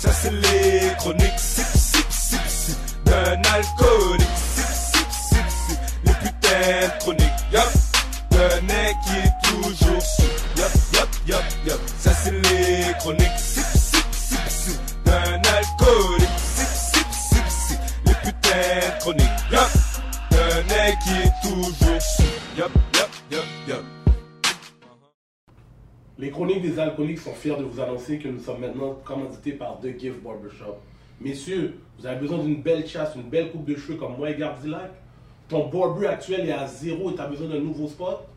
Ça c'est les chroniques sip sip sip sip d'un alcoolique. Sip sip sip sip les putains de chroniques. Yup, d'un mec qui est toujours sous. Yup yup yup yup. Ça c'est les chroniques Les chroniques des alcooliques sont fiers de vous annoncer que nous sommes maintenant commandités par The Gift Barbershop. Messieurs, vous avez besoin d'une belle chasse, une belle coupe de cheveux comme moi et Gardilac? Ton barber actuel est à zéro et tu as besoin d'un nouveau spot?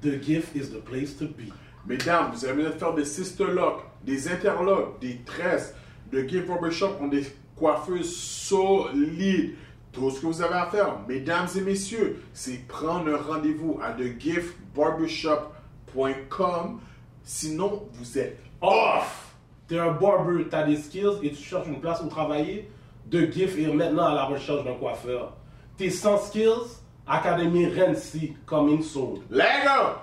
The Gift is the place to be. Mesdames, vous avez besoin de faire des locks, des interlocks, des tresses. De Gift Barbershop ont des coiffeuses solides. Tout ce que vous avez à faire, mesdames et messieurs, c'est prendre un rendez-vous à thegiftbarbershop.com. Sinon, vous êtes off. T'es un barber, t'as des skills et tu cherches une place où travailler? The Gift est maintenant à la recherche d'un coiffeur. T'es sans skills? Académie Renzi, coming soon. Lego!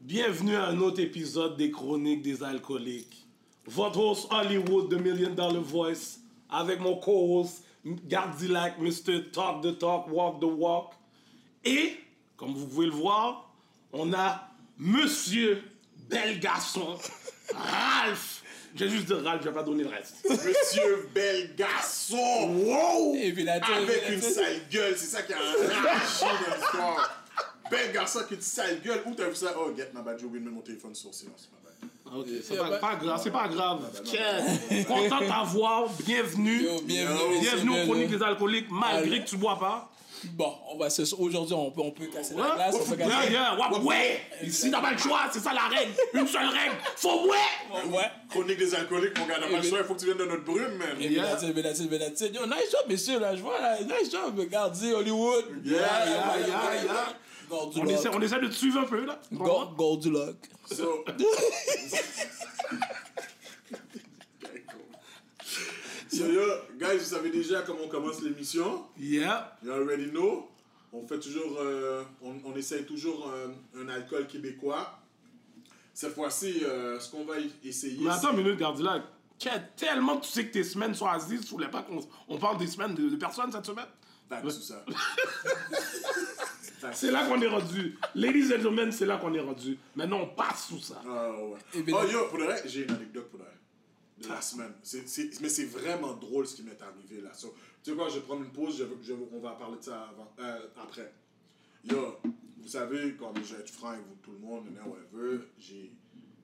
Bienvenue à un autre épisode des Chroniques des Alcooliques. Votre host Hollywood, The Million Dollar Voice, avec mon co-host Gardilac, Mr. Talk the Talk, Walk the Walk. Et, comme vous pouvez le voir, on a Monsieur Bel Garçon, Ralph. Je vais juste dire Ralph, je vais pas donner le reste. Monsieur bel garçon! Wow! Avec une sale gueule, c'est ça qui a enragé dans l'histoire. Bel garçon avec une sale gueule. Où t'as vu ça? Oh, get ma bad, j'ai oublié de mettre mon téléphone sur silence. ma bad. Ok, c'est pas, pas grave, c'est pas grave. Tiens, content de t'avoir, bienvenue. Yo, bienvenue, Bienvenue aux bienvenue. Chroniques des Alcooliques, malgré que tu bois pas. Bon, on va se... aujourd'hui, on peut, on peut casser la Ouais, glace. On peut yeah, casser... yeah, ouais, ouais. Ici, t'as pas le choix, c'est ça la règle. Une seule règle, faut ouais. Ouais. Chronique des alcooliques, mon gars, n'a pas le choix, il faut que tu viennes de notre brume, man. Yeah. Bélatine, Bélatine. Yo, nice job, messieurs, là, je vois, là. Nice job, regardez, Hollywood. Yeah, yeah, yeah, yeah. Gold du On lock. essaie, on essaie de te suivre un peu, là. Gold, gold du lock. So. yo, guys, vous savez déjà comment on commence l'émission? Yeah. You already know. On fait toujours, euh, on, on essaye toujours euh, un alcool québécois. Cette fois-ci, euh, ce qu'on va essayer. Mais attends une minute, Gardilac. Tiens, tellement que tu sais que tes semaines sont assises, tu voulais pas qu'on on parle des semaines de, de personnes cette semaine? tout ça. C'est là qu'on est rendu. Ladies and gentlemen, c'est là qu'on est rendu. Maintenant, on passe sous ça. Ah, ouais. Bien- oh yo, pour le vrai, j'ai une anecdote pour le vrai. De la semaine. C'est- c'est- mais c'est vraiment drôle ce qui m'est arrivé là. So, tu sais quoi, je vais prendre une pause, je, je- on va parler de ça avant, euh, après. Yo, vous savez, comme je vais être franc avec vous, tout le monde, whatever, j'ai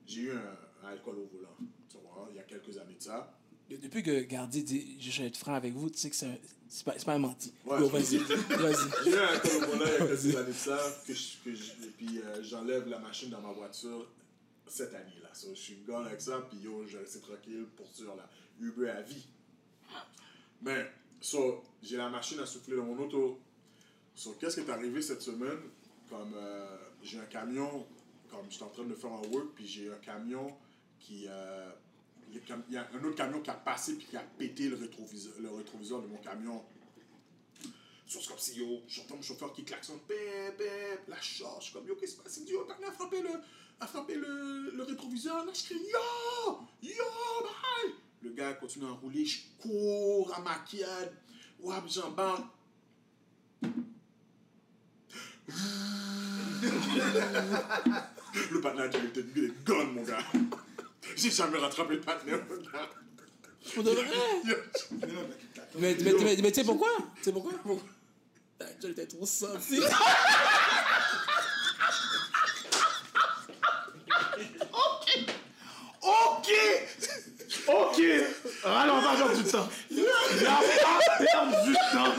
j'ai eu un, un alcool au volant. Tu vois, il y a quelques années de ça. Depuis que Gardi dit je vais être franc avec vous, tu sais que c'est pas, pas un menti. Ouais. Vas-y, vas-y. J'ai eu un alcool au volant il y a quelques années de ça, que je- que je- et puis euh, j'enlève la machine dans ma voiture cette année-là. So, je suis gone avec ça, puis yo, je reste tranquille pour sur la Uber à vie. Mais, so, j'ai la machine à souffler dans mon auto. So, qu'est-ce qui est arrivé cette semaine? Comme euh, j'ai un camion, comme j'étais en train de faire un work, puis j'ai un camion qui. euh, il y a un autre camion qui a passé puis qui a pété le rétroviseur, le rétroviseur de mon camion. So, c'est comme si, yo, j'entends mon chauffeur qui klaxonne, bép, bép, la charge, je suis comme, yo, qu'est-ce qui se passe? Il me dit, yo, t'as a frappé le, a frappé le, le rétroviseur. Là, je crie, yo, yo, bye! Le gars continue à rouler, je cours à maquillade, wap, j'embarque. le partenaire qui était gone, mon gars. J'ai jamais rattrapé le partenaire, mon gars. Pour de vrai. Mais, mais, mais, mais tu sais pourquoi? Tu sais pourquoi? Pourquoi? Tu étais trop senti. Ok! Alors, on va perdre du temps. Il va pas perdre du temps.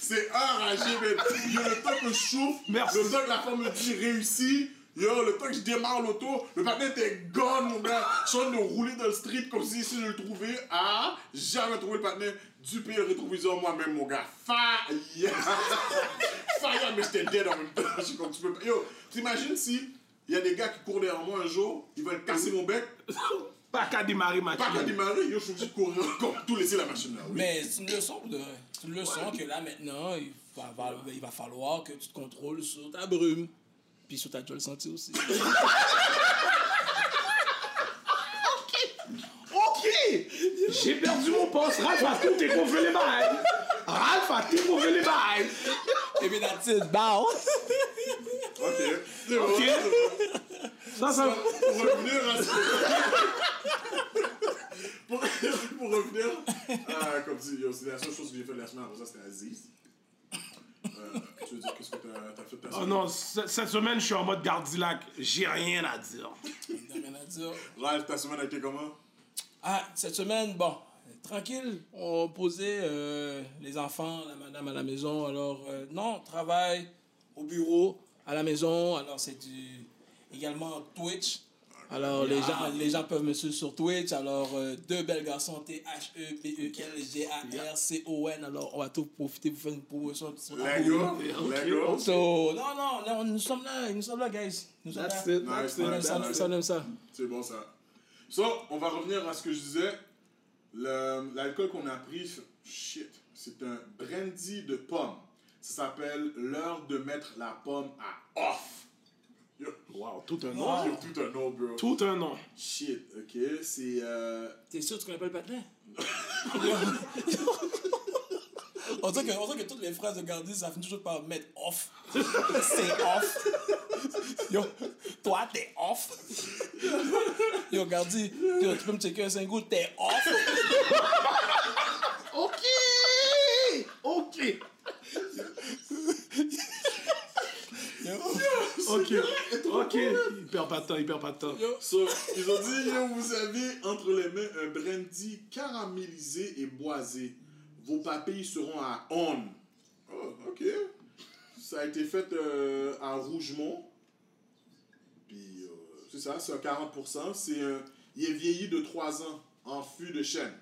C'est enragé, mais yo, le temps que je chauffe, Merci. le temps que la femme me dit réussi, yo, le temps que je démarre l'auto, le partenaire était gone, mon gars. Je suis en train de rouler dans le street comme si, si je le trouvais. Ah, jamais trouvé le partenaire du pays rétroviseur moi-même, mon gars. Fire! Fire, mais j'étais dead en même temps. Je suis comme tu peux pas. Yo, t'imagines si il y a des gars qui courent derrière moi un jour, ils veulent casser mon bec. Pas qu'à démarrer ma Pas qu'à démarrer, ils sont obligés de courir encore, tout laisser la machine là. Mais c'est une leçon, de, une leçon que là maintenant, il va, falloir que tu te contrôles sur ta brume. Puis sur ta le sentir aussi. ok! Ok! J'ai perdu mon poste, Ralph a tout déconfé les bails! Ralph a tout déconfé les bails! Et puis that's it, bow! Ok, c'est bon. Ok. Ça, ça. Pour revenir à pour, pour revenir à, comme dit, yo, c'est la seule chose que j'ai fait la semaine avant ça, c'était Aziz. Euh, tu veux dire, qu'est-ce que t'as t'as fait de ta Oh semaine? non, ce- cette semaine, je suis en mode gardilac. J'ai rien à dire. Rien à dire. Ralph, ta semaine a été comment? Ah, cette semaine, bon, tranquille. On posait euh, les enfants, la madame à la maison. Alors, euh, non, travail au bureau, à la maison. Alors, c'est du, également Twitch. Alors, les gens, les gens peuvent me suivre sur Twitch. Alors, euh, deux belles garçons, E T-H-E-P-E-L-G-A-R-C-O-N. Alors, on va tout profiter pour faire une promotion. Lego? Lego? So, non, non, non, nous sommes là, nous sommes là, guys. Nous sommes That's là. it. Nice, That's it. ça, on aime ça, on aime ça. C'est bon ça. So, on va revenir à ce que je disais. L'alcool qu'on a pris, shit, c'est un brandy de pomme. Ça s'appelle l'heure de mettre la pomme à off. Yo, Wow, tout un yo, nom. tout un nom, bro. Tout un nom. Shit, ok, c'est... Euh... T'es sûr que tu connais pas le patelin? on, dirait que, on dirait que toutes les phrases de Gandhi, ça finit toujours par mettre off. C'est off. Yo, toi, t'es off. Yo, Gandhi, yo, tu peux me checker un 5 gouttes, t'es off. Ok. Ok. Yo, Ok. Ok. Il perd pas de temps, il perd pas de temps. yo. So, ils ont dit, yo, vous avez entre les mains un brandy caramélisé et boisé. Vos papilles seront à on. Oh, ok. Ça a été fait euh, à Rougemont. Puis, euh, c'est ça, c'est un 40%. C'est un... Il est vieilli de 3 ans en fût de chêne.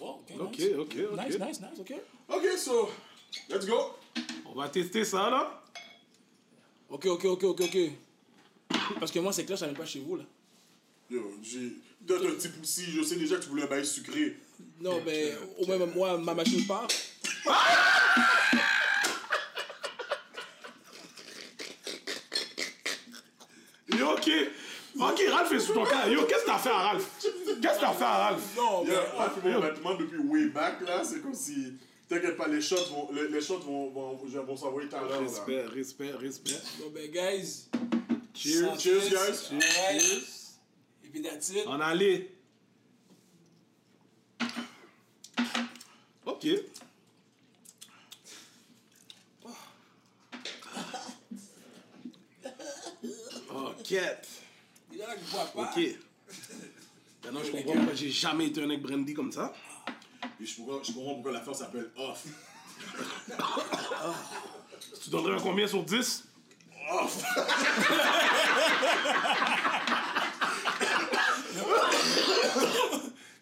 Oh, ok, Ok, nice. ok, ok. Nice, nice, nice, ok. Ok, so, let's go. On va tester ça, là. Ok, ok, ok, ok, ok. Parce que moi, c'est clair, je savais pas chez vous, là. Yo, j'ai... T'es un petit poussi, je sais déjà que tu voulais un bail sucré. Non, mais au moins, moi, ma machine part. Yo, ok. Ok, Ralph est sous ton cas. Yo, qu'est-ce que t'as fait à Ralph? Qu'est-ce que t'as fait à Ralph? Non, mais. fait mon vêtement depuis way back, là, c'est comme si... T'inquiète pas, les shots vont, les, les shots vont, vont, vont s'envoyer tout à l'heure. là. Respect, respect, respect. Bon, ben, guys. Cheers. Cheers, guys. Alright. Et puis, that's it. En aller. Ok. Ok. Il y en a qui boivent pas. Ok. Maintenant, je comprends pourquoi j'ai jamais été un mec brandy comme ça. Et je comprends, je comprends pourquoi l'affaire s'appelle off. Tu donnerais un combien sur 10?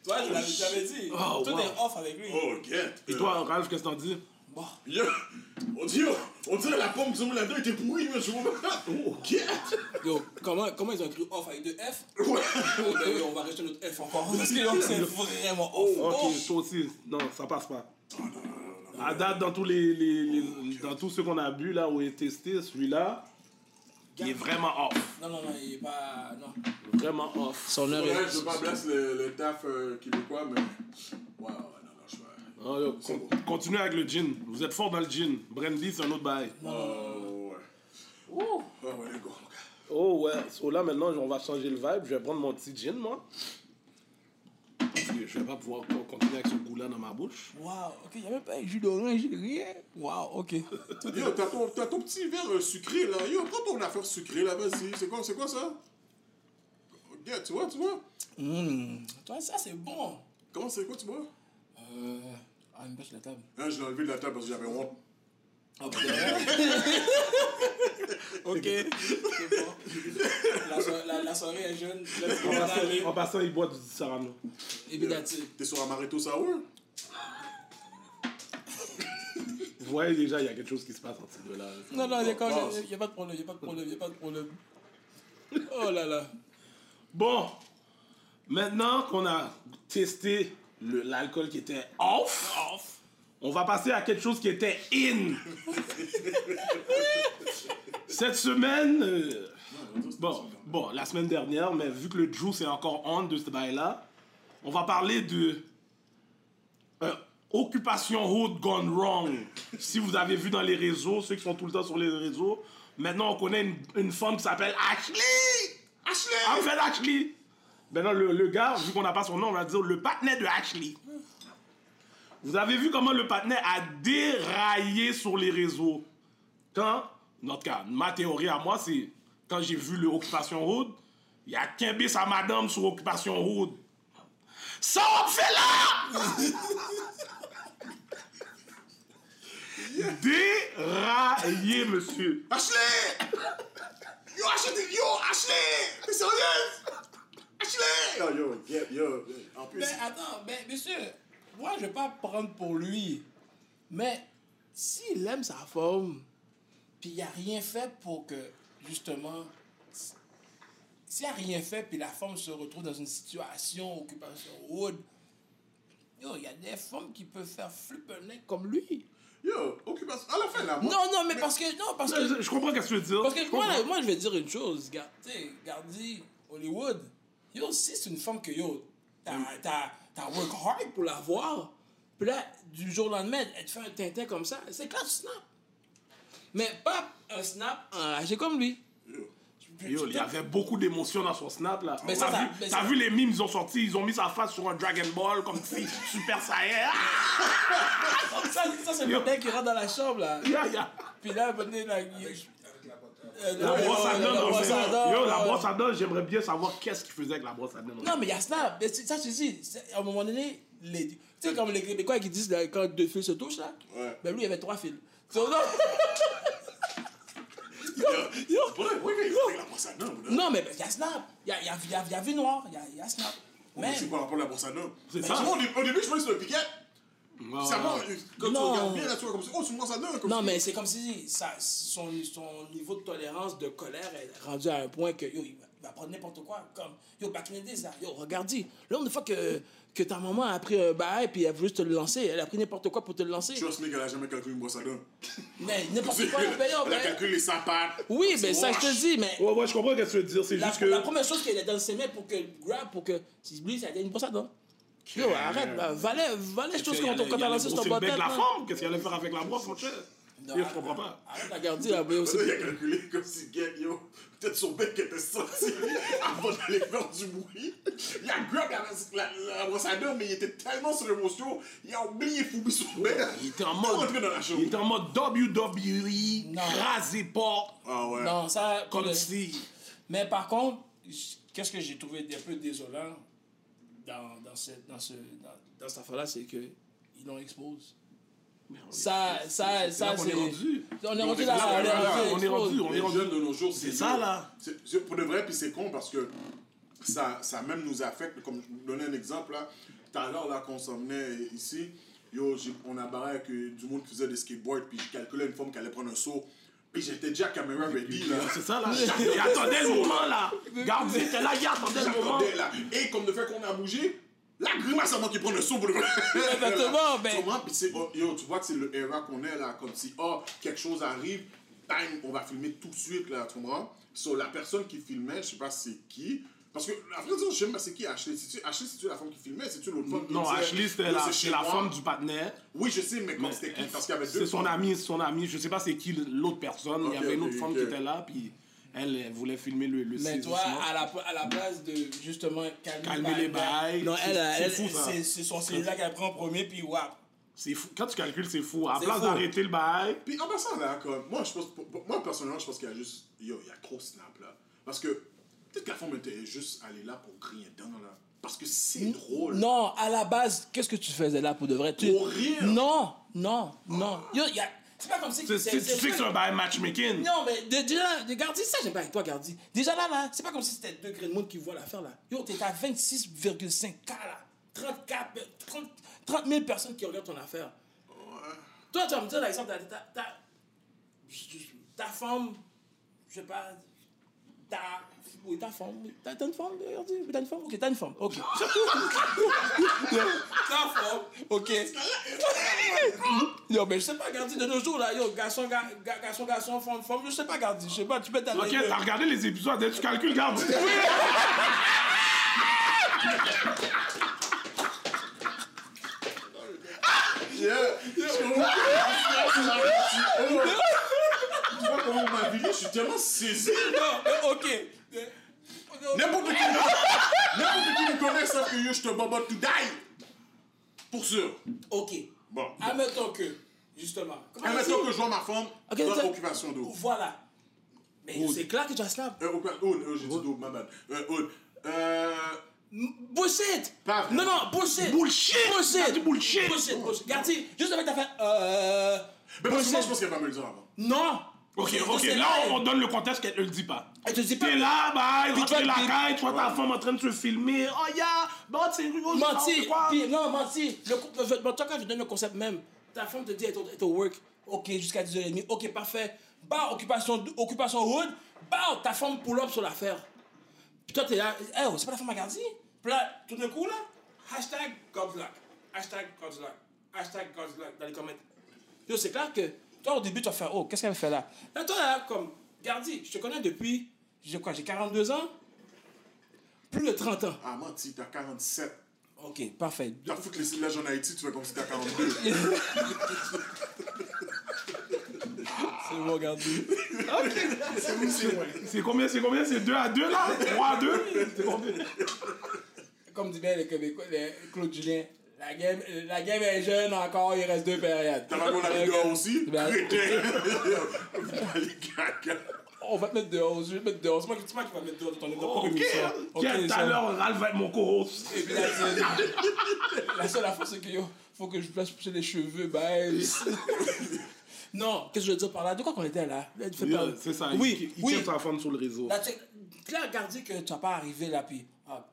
Toi, je l'avais j'avais dit. Oh, Tout wow. est off avec lui. Oh, get. Et toi, Ralph, qu'est-ce que t'en dis? Bon. Yo, on dit, on dirait la ont mis là-dedans était pourrie, mais je vois pas. Oh, get. Yo, comment, comment ils ont écrit off avec deux F? Ouais. Oh, ben oui, on va rajouter notre F encore. Parce que yo, c'est vraiment off. Ok, Oh. toi aussi. Non, ça passe pas. À date, dans tous, les, les- les- dans tous ceux qu'on a bu, là, où est testé, celui-là, il est vraiment off. Non, non, non, il est pas. Non. Vraiment off. Son heure Ouais, est. je veux pas blesser le, le taf euh, québécois, mais. Ouais, yo, con- continuez avec le gin. Vous êtes fort dans le gin. Brandy, c'est un autre bail. Oh, ouais. Oh, ouais, let's go, mon gars. Oh ouais, so là maintenant on va changer le vibe. Je vais prendre mon petit gin moi. Parce que je vais pas pouvoir co- continuer avec ce goût-là dans ma bouche. Wow, ok, il n'y a même pas un jus d'orange, rien. Wow, ok. Yo, t'as ton, t'as ton petit verre euh, sucré là. Yo, prends ton affaire sucrée là, vas-y. C'est quoi, c'est quoi ça? Yeah, tu vois, tu vois? Hum, toi, ça c'est bon. Comment c'est quoi, tu vois? Euh. Ah, une bâche la table. Hein, je l'ai enlevé de la table parce que j'avais honte. ok, c'est bon. La, so- la, la soirée est jeune. En passant, allez. en passant, il boit du Sarano. Et puis. T'es sur Amaretto Sour? Vous voyez déjà, il y a quelque chose qui se passe entre ces deux-là. Non, non, il n'y a, Passe. y a pas de problème, il n'y a pas de problème, il n'y a pas de problème. Oh là là. Bon, maintenant qu'on a testé l'alcool qui était off, on va passer à quelque chose qui était in. Cette semaine, euh, bon, bon, la semaine dernière, mais vu que le juice est encore on de ce bail-là, on va parler de euh, Occupation Hood Gone Wrong. si vous avez vu dans les réseaux, ceux qui sont tout le temps sur les réseaux, maintenant on connaît une, une femme qui s'appelle Ashley. Ashley! En fait, Ashley. Maintenant, le, le gars, vu qu'on n'a pas son nom, on va dire le partenaire de Ashley. Vous avez vu comment le partenaire a déraillé sur les réseaux? Quand, en tout cas, ma théorie à moi, c'est quand j'ai vu le Occupation Hood, il y a Kimbé sa madame sur Occupation Hood. Ça, on fait là! Déraillé, monsieur. Ashley! Yo, Ashley! Yo, Ashley! T'es sérieuse? Ashley! Yo, yo, yo. En plus, Mais attends, mais monsieur, moi je vais pas prendre pour lui. Mais s'il aime sa femme, puis il a rien fait pour que, justement, s'il a rien fait, puis la femme se retrouve dans une situation, occupation wood, yo, il y a des femmes qui peuvent faire flipper comme lui. yo, occupation. À la fin, là, moi. Non, non, mais parce que, non, parce que, Je, je comprends ce que tu veux dire. Parce que Je moi, moi, je vais dire une chose. Gar- tu sais, Gardi, Hollywood, yo, si c'est une femme que, yo, t'as, work hard pour la voir, puis là, du jour au lendemain, elle te fait un tintin comme ça, c'est clair, tu snap. Mais pas un snap enragé comme lui. Yo, il y avait beaucoup d'émotions dans son snap là. Mais T'as ça, vu, mais t'as vu les mimes ils ont sorti, ils ont mis sa face sur un Dragon Ball comme si Super Saiyan. Ça, ça c'est le mec qui rentre dans la chambre, là. ya, ya. Puis là, venez, là, il- La brosse à dents, à Yo, la euh, brosse à dents, j'aimerais bien savoir qu'est-ce qu'il faisait avec la brosse à dents. Non, mais il y a Snap. Ça, tu dis, à un moment donné, les, tu sais, comme les Québécois qui disent là, quand deux fils se touchent, là, Ouais. ben lui, il y avait trois fils. So, non, Yo, yo, à non, mais il y a Snap. Il y a, y, a, il y, a, y a Vie Noire, il y a, y a Snap. Mais c'est le rapport de la brosse à dents? C'est ça. Au dé- au début, je pensais que c'était le Ouais. Ça va, quand Non. tu regardes bien, là, tu vois comme ça. Oh, à dents. comme non, ça. mais c'est comme si ça, son, son niveau de tolérance, de colère est rendu à un point que, yo, il va, il va prendre n'importe quoi. Comme, yo, back in the days, là, yo, regarde, là, une fois que, que ta maman a pris un bail puis elle a voulu te le lancer, elle a pris n'importe quoi pour te le lancer. Trust me qu'elle a jamais calculé une brosse à dents. Mais n'importe quoi, ben, yo, Elle a calculé les sapins. Oui, mais ça, je te dis, mais Ouais, ouais, je comprends ce que tu veux dire. C'est juste que. la première chose qu'il a dans ses mains pour que grab, pour que si lui, ça a été une brosse à dents. Yo, arrête, là. Qu'il quand allait- quand il t'as allait lancé bec bottet. de la femme, qu'est-ce qu'il allait faire avec la brosse, mon cher? Non, Yo, je comprends pas. Arrête, la garder, là, bro. Ça, il a calculé comme si, get, yo, peut-être son bec était sorti avant d'aller faire du bruit. Il a grab la, la, brosse à dents, mais il était tellement sur l'émotion, il a oublié Foubi son bec. Il était en mode. Il était en mode WWE, rasé pas, Ah ouais. Non, ça. comme si. Mais par contre, qu'est-ce que j'ai trouvé un peu désolant dans, dans, cette, dans, ce, dans, dans cette affaire-là, c'est qu'ils l'ont expose. Ça, ça, ça, c'est. est rendu. On est rendu là, on est rendu. on est rendu, on est rendu. de nos jours, C'est ça, là. Pour de vrai, puis c'est con parce que ça, ça même nous affecte. Comme je vous donnais un exemple, là, tout à l'heure, là, qu'on s'en venait ici, yo, on a barré avec euh, du monde qui faisait des skateboards, puis je calculais une femme qui allait prendre un saut. J'étais déjà caméra ready, là. C'est ça, là. Il attendait le moment, là. Garde, il était là, il attendait le moment. Là. Et comme de fait qu'on a bougé, la grimace à moi qui prend le saut pour vrai. Exactement, ben- c'est- oh, yo, tu vois que c'est le era qu'on est là, comme si, oh, quelque chose arrive, bang, on va filmer tout de suite, là, tu comprends? So, la personne qui filmait, je sais pas c'est qui, parce que, dire, je sais même pas c'est qui Ashley. C'est-tu, Ashley, c'est-tu la femme qui filmait? C'est-tu l'autre femme qui Non, disait, Ashley, c'était la, c'est la femme du partenaire. Oui, je sais, mais comme c'était qui? Parce qu'il y avait deux C'est son ami, c'est son ami. Je sais pas c'est qui l'autre personne. Il y avait une autre femme ok. qui était là, puis elle, elle voulait filmer le, le Mais toi, à la, à la place de justement calmer, Calmer les bails, non, c'est- elle, c'est elle, fou, ça. c'est c'est son cellulaire qu'elle prend en premier, puis wap. C'est fou. Quand tu calcules, c'est fou. À place fou. d'arrêter le bail, Puis en passant là, comme, moi, je pense, moi personnellement, je pense qu'il y a juste, yo, il y a trop snap là. Parce que peut-être que la femme était juste allée là pour griller dedans là. Parce que c'est drôle. Non, à la base, qu'est-ce que tu faisais là pour de vrai? Tu... Pour rire? Non, non, non. Yo, y a... C'est pas comme si... tu sais tu sais que c'est un bail matchmaking. Non, mais de- déjà, de Gardi, ça, j'aime pas avec toi, Gardi. Déjà là, là, c'est pas comme si c'était deux grains de monde qui voient l'affaire, là. Yo, t'es à 26,5K, là. 34, 30, 30 000 personnes qui regardent ton affaire. Toi, tu vas me dire, par exemple, ta, ta, ta, ta femme, je sais pas, ta... Oui, ta femme. oui. T'as t'as une? Oui, T'as une femme? Ok, t'as une femme. Ok. ta femme. Ok. Yo, mais je sais pas, Gardi, de nos jours, là, yo, garçon, ga- ga- garçon, garçon, femme, femme, je sais pas, Gardi, je sais pas, tu peux t'aller. Ok, t'as regardé les épisodes, hein, tu calcules, garde. Yeah. Je vois comment on m'a je suis tellement saisi. Non, mais ok. N'importe qui, n'importe qui me connaît sauf que yo, je te bobote to die. Pour sûr. Ok. Bon. Admettons que, justement. Admettons on que je vois ma femme Ok, dans t'as- occupation d'eau. Voilà. Mais c'est clair que tu as snap. Euh, occupa- Aude, euh, j'ai dit d'eau, ma bad. Euh, Aude. Euh. Bullshit! Pas vrai. Non, non, bullshit! Bullshit! T'as Bullshit! dit bullshit! Bullshit, bullshit. Juste avec ta fin. Euh. Mais parce que moi, je pense qu'elle va me le dire avant. Non! Ok, ok, là on donne le contexte qu'elle ne le dit pas. Elle te dit pas. T'es là, Puis rentrer toi, la caille, tu vois ta femme en train de se filmer. Oh yeah, bon, c'est Menti! quoi? Puis, non, menti! Le, toi, quand je donne le concept même, ta femme te dit elle est au, work. Ok, jusqu'à 10h30. Ok, parfait. Bah, occupation, occupation hood. Bah, ta femme pull up sur l'affaire. Puis toi, t'es là. Eh, oh, c'est pas la femme à garder? Puis là, tout d'un coup, là, hashtag God's luck. Hashtag God's luck. Hashtag God's luck dans les commentaires. Yo, c'est clair que toi, au début, tu vas faire Oh, qu'est-ce qu'elle fait là? Là, toi, là, comme, Gardi, je te connais depuis, j'ai quoi, j'ai 42 ans? Plus de 30 ans. Ah, menti, t'as 47. Ok, parfait. T'as foutu les villages en Haïti, tu fais comme si t'as 42. C'est bon, Gardi. C'est combien, c'est combien? C'est 2 à 2 là? 3 à 2? C'est combien? Comme dit bien les Québécois, les Claude Julien, la game, la game est jeune encore, il reste deux périodes. T'as pas ami dehors aussi? Ben- Crétin! On va te mettre dehors, je vais te mettre dehors. C'est moi, moi qui va te mettre dehors de ton propre Ok, émission. ok, tout à l'heure, Ralph va être mon co-host. Et puis là, c'est- la seule affaire, c'est que yo, faut que je fasse pousser les cheveux, ben. non, qu'est-ce que je veux dire par là? De quoi qu'on était là? Pas- C'est ça, Oui, il, il oui. tient sa femme sur le réseau. Là, tu là, regardez que tu vas pas arrivé là, puis. ah,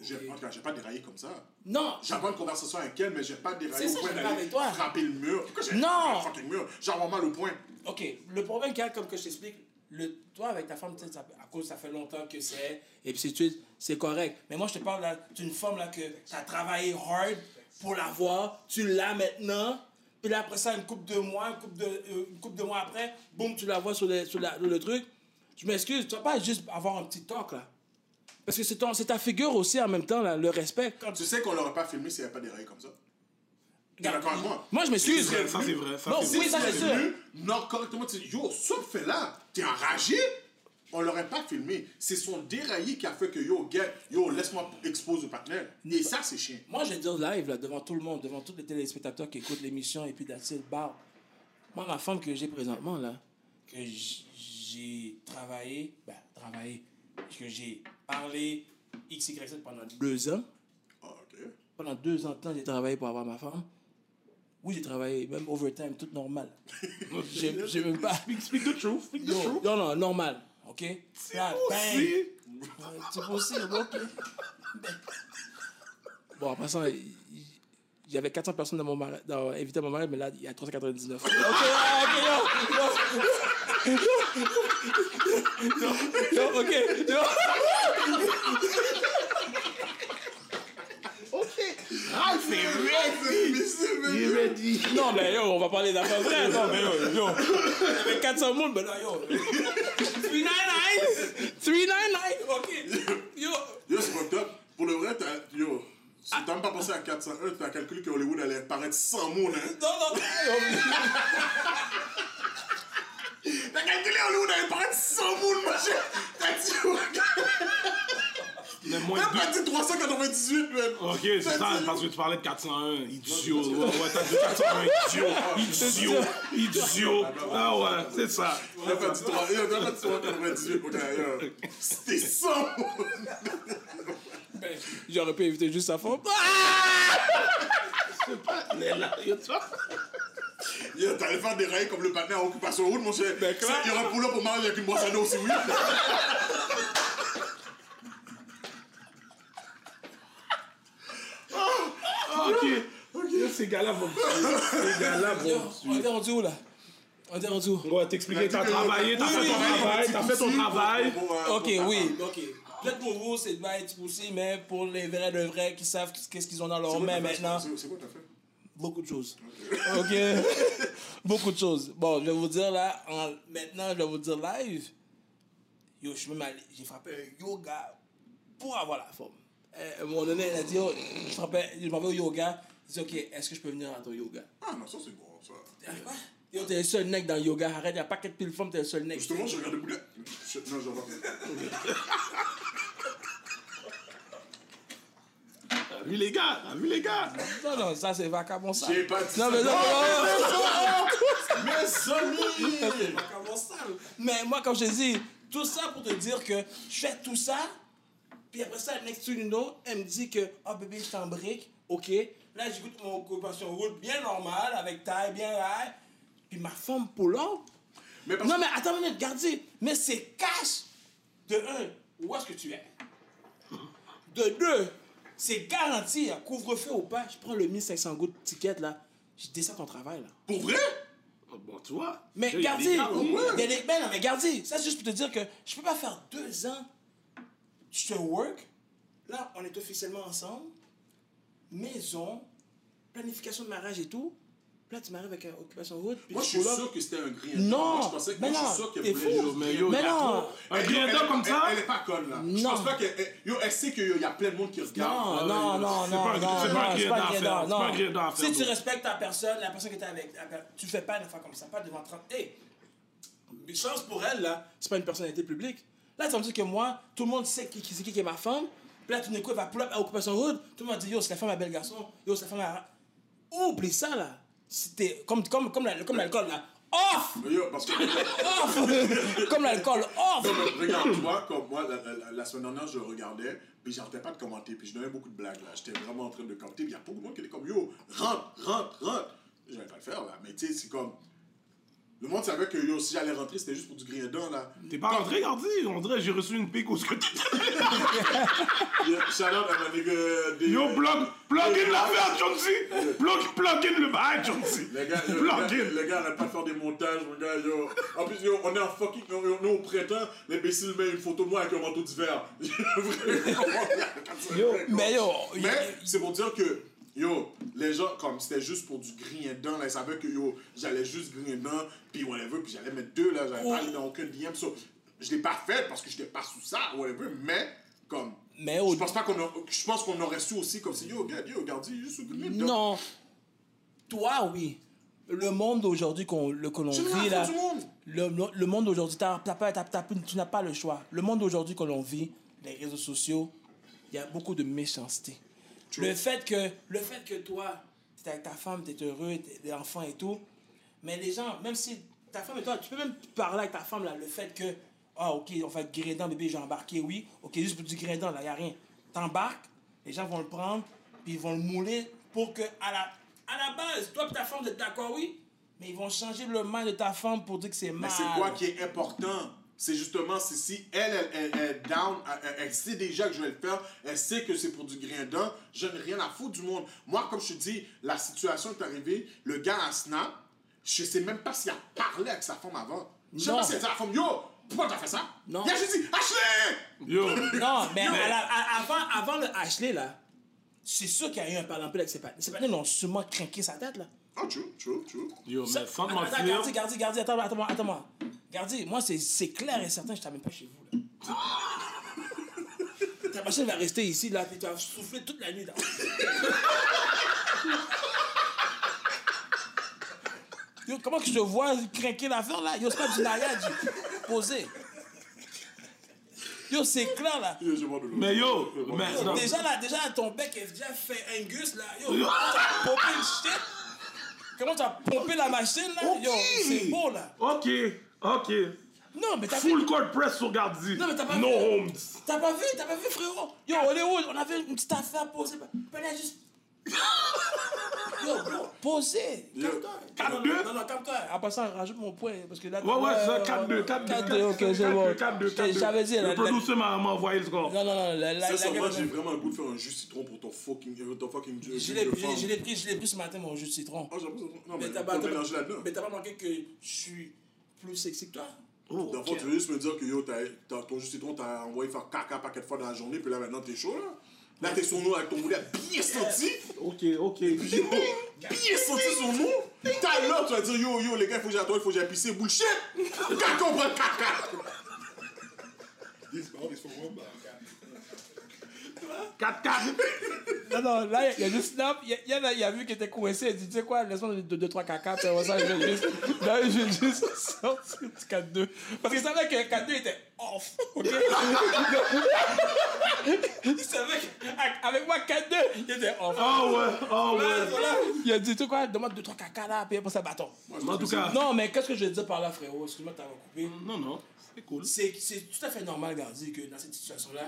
J'ai j'ai pas déraillé comme ça. non, J'ai pas une conversation avec elle, mais j'ai pas déraillé au point d'aller avec toi. frapper le mur. Pourquoi j'ai Non. frappé le mur? J'ai avoir mal au point. OK, le problème qu'il y a, comme que je t'explique, le, toi avec ta femme, à cause ça fait longtemps que c'est, et puis tout, c'est correct. Mais moi, je te parle d'une femme là que tu as travaillé hard pour l'avoir, tu l'as maintenant, puis après ça, une couple de mois, une couple de, euh, une couple de mois après, boum, tu la vois sur, le- sur, le truc. Je m'excuse, tu vas pas juste avoir un petit talk là. Parce que c'est, ta figure aussi en même temps, le respect. Quand Tu sais qu'on l'aurait pas filmé s'il n'y avait pas déraillé comme ça. T'es d'accord avec moi? Moi, je m'excuse. Ça, c'est vrai. Ça, Non, c'est oui, vrai. ça, c'est sûr. non, correctement, tu dis, yo, ça fait là, t'es enragé? On l'aurait pas filmé. C'est son déraillé qui a fait que yo, get, yo, laisse-moi exposer le partenaire. Et ça, c'est chiant. Moi, je vais dire live, là, devant tout le monde, devant tous les téléspectateurs qui écoutent l'émission et puis d'attitude bar. Moi, ma femme que j'ai présentement, là, que j'ai travaillé, ben, travaillé, que j'ai parlé X, Y, Z pendant deux ans. Ah, ok. Pendant deux ans de temps, j'ai travaillé pour avoir ma femme. Oui, j'ai travaillé, même overtime, tout normal. J'ai j'ai même pas. Speak, speak the truth. Speak the Non, truth. non, non, normal. OK? Là, bang. Aussi. Ouais, C'est possible, ok. Bon, en passant, il- il- j'avais 400 personnes dans mon mari- dans, invitées à mon mariage, mais là, il y a 399. ok, ok, yo, yo. Yo, ok, yo. Il. Non, mais yo, on va parler d'affaires vraies. Non, mais yo, yo. Il y avait 400 monde, mais là, yo. 399! 399! Ok. Yo. Yo, c'est pas top. Pour le vrai, t'as, yo, si t'as même pas pensé à 401, t'as calculé que Hollywood allait paraître sans monde, hein. Non, non. T'as calculé Hollywood allait paraître sans monde, ma chère. T'as dit, Mais moins t'as pas dit 398, man. Ok, c'est ça, parce que tu parlais de 401. Idiot. Ouais, ouais, t'as dit 401. Idiot. Idiot. Idiot. Ah ouais, c'est ça. T'as pas dit 3, yo, t'as pas dit 398, ok, yo. C'était monde. Ben, J'aurais pu éviter juste sa là, yo, tu vois. Yo, t'allais faire des rails comme le partenaire en occupation route, mon cher. Ben, clair. Il y aura pull-up au mariage avec une brosse à dents aussi, oui. Ok. Yo, Ces gars-là vont me tuer. Ces gars-là vont on était rendu où là? On était rendu où? On va t'expliquer, t'as travaillé, t'as Oui, fait ton travail, t'as fait ton travail. Ok, oui, ok. Peut-être pour vous, c'est de être poussé, mais pour les vrais de vrais qui savent qu'est-ce qu'ils ont dans leurs mains maintenant, C'est c'est quoi t'as fait? beaucoup de choses. Ok Beaucoup de choses. Bon, je vais vous dire là, en- maintenant, je vais vous dire live. Yo, je suis même allé, j'ai frappé un yoga pour avoir la forme. Euh, à un moment donné, elle a dit, yo, je m'en vais au yoga, dis, ok, est-ce que je peux venir à ton yoga? Ah non, ça c'est bon, ça. Quoi? Yo, t'es le seul nec dans le yoga, arrête, y'a pas quatre pile femmes, t'es le seul nec. Justement, je regardais Boulet. Je- Non, je vois T'as vu les gars? T'as vu les gars? Non, non, ça c'est vacabon sale. J'ai pas dit Non, ça. mais non, Oh, non, non, Mes amis! Mais moi, comme je te dis, tout ça pour te dire que je fais tout ça, puis après ça, next to you know, elle me dit que, oh bébé, je t'embrique, ok. Là, j'écoute mon occupation route bien normale, avec taille, bien raide. Puis ma femme pull up. Mais parce Non, mais attends une minute, gardez. Mais c'est cash. De un, où est-ce que tu es? De deux, c'est garanti, couvre-feu ou pas, je prends le 1500 gouttes ticket là, je descends ton travail là. Pour vrai? Bon, tu vois. Mais il y a gardez, des gars, il y a des- ben non, mais gardez, ça c'est juste pour te dire que je peux pas faire deux ans, je te work, là on est officiellement ensemble, maison, planification de mariage et tout, puis là tu m'arrives avec une occupation route, Moi, je suis sûr que c'était un green. Non, Moi, je pensais que mais moi, je non, suis sûr qu'elle t'es voulait fou. juste Mais green. yo, Mais non. Un elle- comme ça? Elle est pas conne, là. Je pense pas qu'elle. elle- Yo, elle sait qu'il y a plein de monde qui regarde. Non, ouais, non, non, non, c'est pas un un à faire, c'est non. pas un grinder à faire, Si tu respectes ta personne, la personne qui était avec, tu fais pas une affaire comme ça, pas devant 30. Hey, chance pour elle, là, c'est pas une personnalité publique. Là, tu me dis que moi, tout le monde sait qui, qui, c'est qui qui est ma femme. Puis là, tout d'un coup, elle va pull up à Occupation Hood. Tout le monde dit, yo, c'est la femme à bel garçon. Yo, c'est la femme à. Oublie ça, là. C'était comme, comme, comme, la- comme l'alcool, là. Off! Mais yo, parce que. Off! comme l'alcool, off! Non, mais regarde, tu vois, comme moi, la, la- la semaine dernière, je regardais, puis j'arrêtais pas de commenter, puis je donnais beaucoup de blagues, là. J'étais vraiment en train de commenter, puis il y a beaucoup de monde qui était comme, yo, rentre, rentre, rentre. Je vais pas le faire, là, mais tu sais, c'est comme. Le monde savait que, yo, si j'allais rentrer, c'était juste pour du grindon, là. T'es pas rentré, Gardi? On dirait j'ai reçu une pique au ce que shout out à ma nigga. des- Yo, plug, plug in l'affaire, Jonesy! Plug, plug in le bail, Jonesy! Les gars, le, Plug in! le gars arrête pas de faire des montages, mon gars, yo. En plus, yo, on est en fucking. On, on est au printemps, l'imbécile met une photo de moi avec un manteau d'hiver. Yo, mais yo, Mais c'est pour dire que, yo, les gens, comme c'était juste pour du green dedans, là, ils savaient que, yo, j'allais juste green dedans, puis whatever, puis j'allais mettre deux, là, j'allais pas Oh. aller dans aucun DM. So, je l'ai pas fait parce que j'étais pas sous ça, whatever, mais, comme. Mais au- je pense pas qu'on a- je pense qu'on aurait su aussi comme si yo regarde yo regarde juste au green dedans. Non. Toi, oui. Le monde d'aujourd'hui qu'on le- que l'on vit, là. Le, le- le monde d'aujourd'hui, pas- tu n'as pas le choix. Le monde d'aujourd'hui que l'on vit, les réseaux sociaux, il y a beaucoup de méchanceté. Le fait que, le fait que toi, t'es avec ta femme, t'es heureux, t'es des enfants et tout, mais les gens, même si ta femme et toi, tu peux même parler avec ta femme, là, le fait que, ah, ok, on fait grédant, bébé, j'ai embarqué, oui, ok, juste pour du grédant, là, y a rien. T'embarques, les gens vont le prendre, puis ils vont le mouler pour que, à la, à la base, toi et ta femme, vous êtes d'accord, oui, mais ils vont changer le mind de ta femme pour dire que c'est mal. Mais c'est quoi qui est important? C'est justement, c'est si elle, elle, elle, down, elle, elle sait déjà que je vais le faire, elle sait que c'est pour du grindon, je n'ai rien à foutre du monde. Moi, comme je te dis, la situation est arrivée, le gars a snap, je sais même pas s'il a parlé avec sa femme avant. Je sais Non. pas s'il a dit à la femme, yo, pourquoi t'as fait ça? Non. Il a juste dit, Ashley! Yo, Non, mais à la- à- avant, avant le Ashley, là, c'est sûr qu'il y a eu un parlant avec ses partenaires. Ses partenaires l'ont sûrement craqué sa tête, là. Oh, true, true, true. yo, mais sans attends, attends, mentir, Gardi, Gardi, Gardi, attends, attends, moi attends-moi. Gardi, moi, c'est, c'est clair et certain, je t'amène pas chez vous, là. Ta machine va rester ici, là, puis tu vas souffler toute la nuit, là. Yo, comment que je te vois craquer l'affaire, là? Yo, c'est pas du mariage, posé. Yo, c'est clair, là. Yo, j'ai mort de l'eau. mais yo, mais Yo, déjà là, déjà ton bec est déjà fait Angus là. Yo, t'as shit? Comment t'as pompé la machine là? Yo, c'est beau là. Ok, ok. Non, mais t'as vu, Full court press sur Gardi. Non, mais t'as pas No vu. homes. t'as pas vu, t'as pas vu frérot? Yo, Hollywood, on avait une petite affaire posée. Juste. Posé. Yo, Calme-toi. 4-2? Non, non, non, non, calme-toi. En passant, rajoute mon point. Parce que là, Ouais, ouais, c'est ça, 4-2, 4-2. 4-2, ok, c'est bon. 4-2, 4-2. J'avais dit, Le producer m'a envoyé le score. Non, non, non, la, la, Ça, moi, j'ai vraiment le goût de faire un jus citron pour ton fucking, euh, ton fucking jus Je l'ai pris, je l'ai ce matin, mon jus de citron. Oh, j'avoue, ça- non, Mais mais t'as pas, manqué que je suis plus sexy que toi? Oh, fond, tu veux juste me dire que yo, t'as, t'as- ton jus citron, t'as envoyé faire caca paquet de fois dans la journée, puis là maintenant t'es chaud là. Là t'es sur nous avec ton boulet bien senti, Ok, ok. bien senti sur nous. T'as là, tu vas dire yo, yo, les gars, il faut que toi, il faut que j'aille pisser, bullshit. Quand on prend le caca. 4-4. Non, non, là, il y a juste Snap. Il y a- il y, en a, il a vu qu'il était coincé. Il dit, tu sais quoi, laisse-moi de 2-3 caca. Puis ça, je vais juste, là, je vais juste sortir du 4-2. Parce qu'il savait que le 4-2 était off. OK? il savait qu'avec moi, 4-2, il était off. Oh ouais, oh Là, ouais. voilà. Il a dit, tu sais quoi, demande 2-3 caca là, puis après ça, bâton. En tout cas, Non, mais qu'est-ce que je veux dire par là, frérot? Excuse-moi de t'avoir coupé. non, non, c'est cool. C'est c'est tout à fait normal, Gardi, que dans cette situation-là,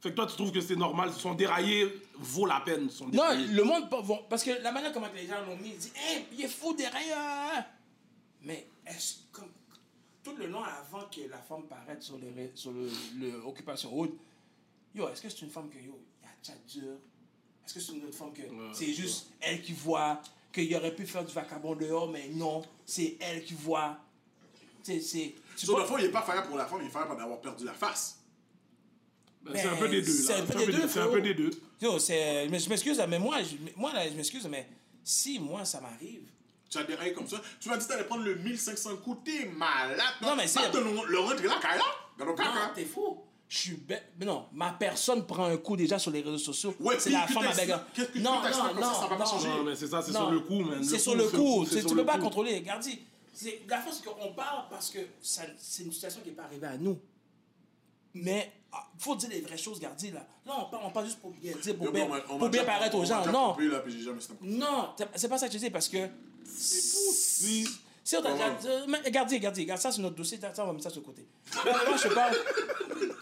Fait que toi, tu trouves que c'est normal, son déraillé vaut la peine. Son Non, déraillé. le monde. Parce que la manière comment les gens l'ont mis, ils disent Hey, il est fou derrière Mais est-ce comme. Tout le long avant que la femme paraisse sur le ré- sur le, le Occupation Road, yo, est-ce que c'est une femme que yo, il y a chat dur Est-ce que c'est une autre femme que c'est juste elle qui voit qu'il aurait pu faire du vacabond dehors, mais non, c'est elle qui voit. C'est. Sur le fond, il est pas fier pour la femme, il est fier pour d'avoir perdu la face. Ben, c'est un peu des deux, c'est là. un peu C'est des deux, C'est un peu des deux. Yo, c'est. mais Je m'excuse, mais moi, je, moi là, je m'excuse, mais si moi ça m'arrive. Tu as déraillé comme ça. Tu m'as dit que t'allais prendre le 1500 coups, t'es malade. Non, mais c'est- le le rentrer là, Kaya. Dans le Non, caca. t'es fou. Je suis bête. Mais non, ma personne prend un coup déjà sur les réseaux sociaux. Ouais, c'est la femme avec un. qu'est-ce que tu Non, non, comme ça, ça va non, pas non. changer. Non, mais c'est ça, c'est Non. sur le coup, man. C'est sur le coup. c'est Tu, peux pas contrôler. Regarde, la fois, c'est qu'on parle parce que c'est une situation qui n'est pas arrivée à nous. Mais il faut dire les vraies choses, Gardi, là. Là, on parle, on parle juste pour bien dire, pour bien, pour paraître aux gens. Non, non, c'est- pas ça que je dis parce que. Si si on t'a déjà. Regardez, regardez, regarde, ça c'est notre dossier, ça on va mettre ça sur le côté. Moi, je parle.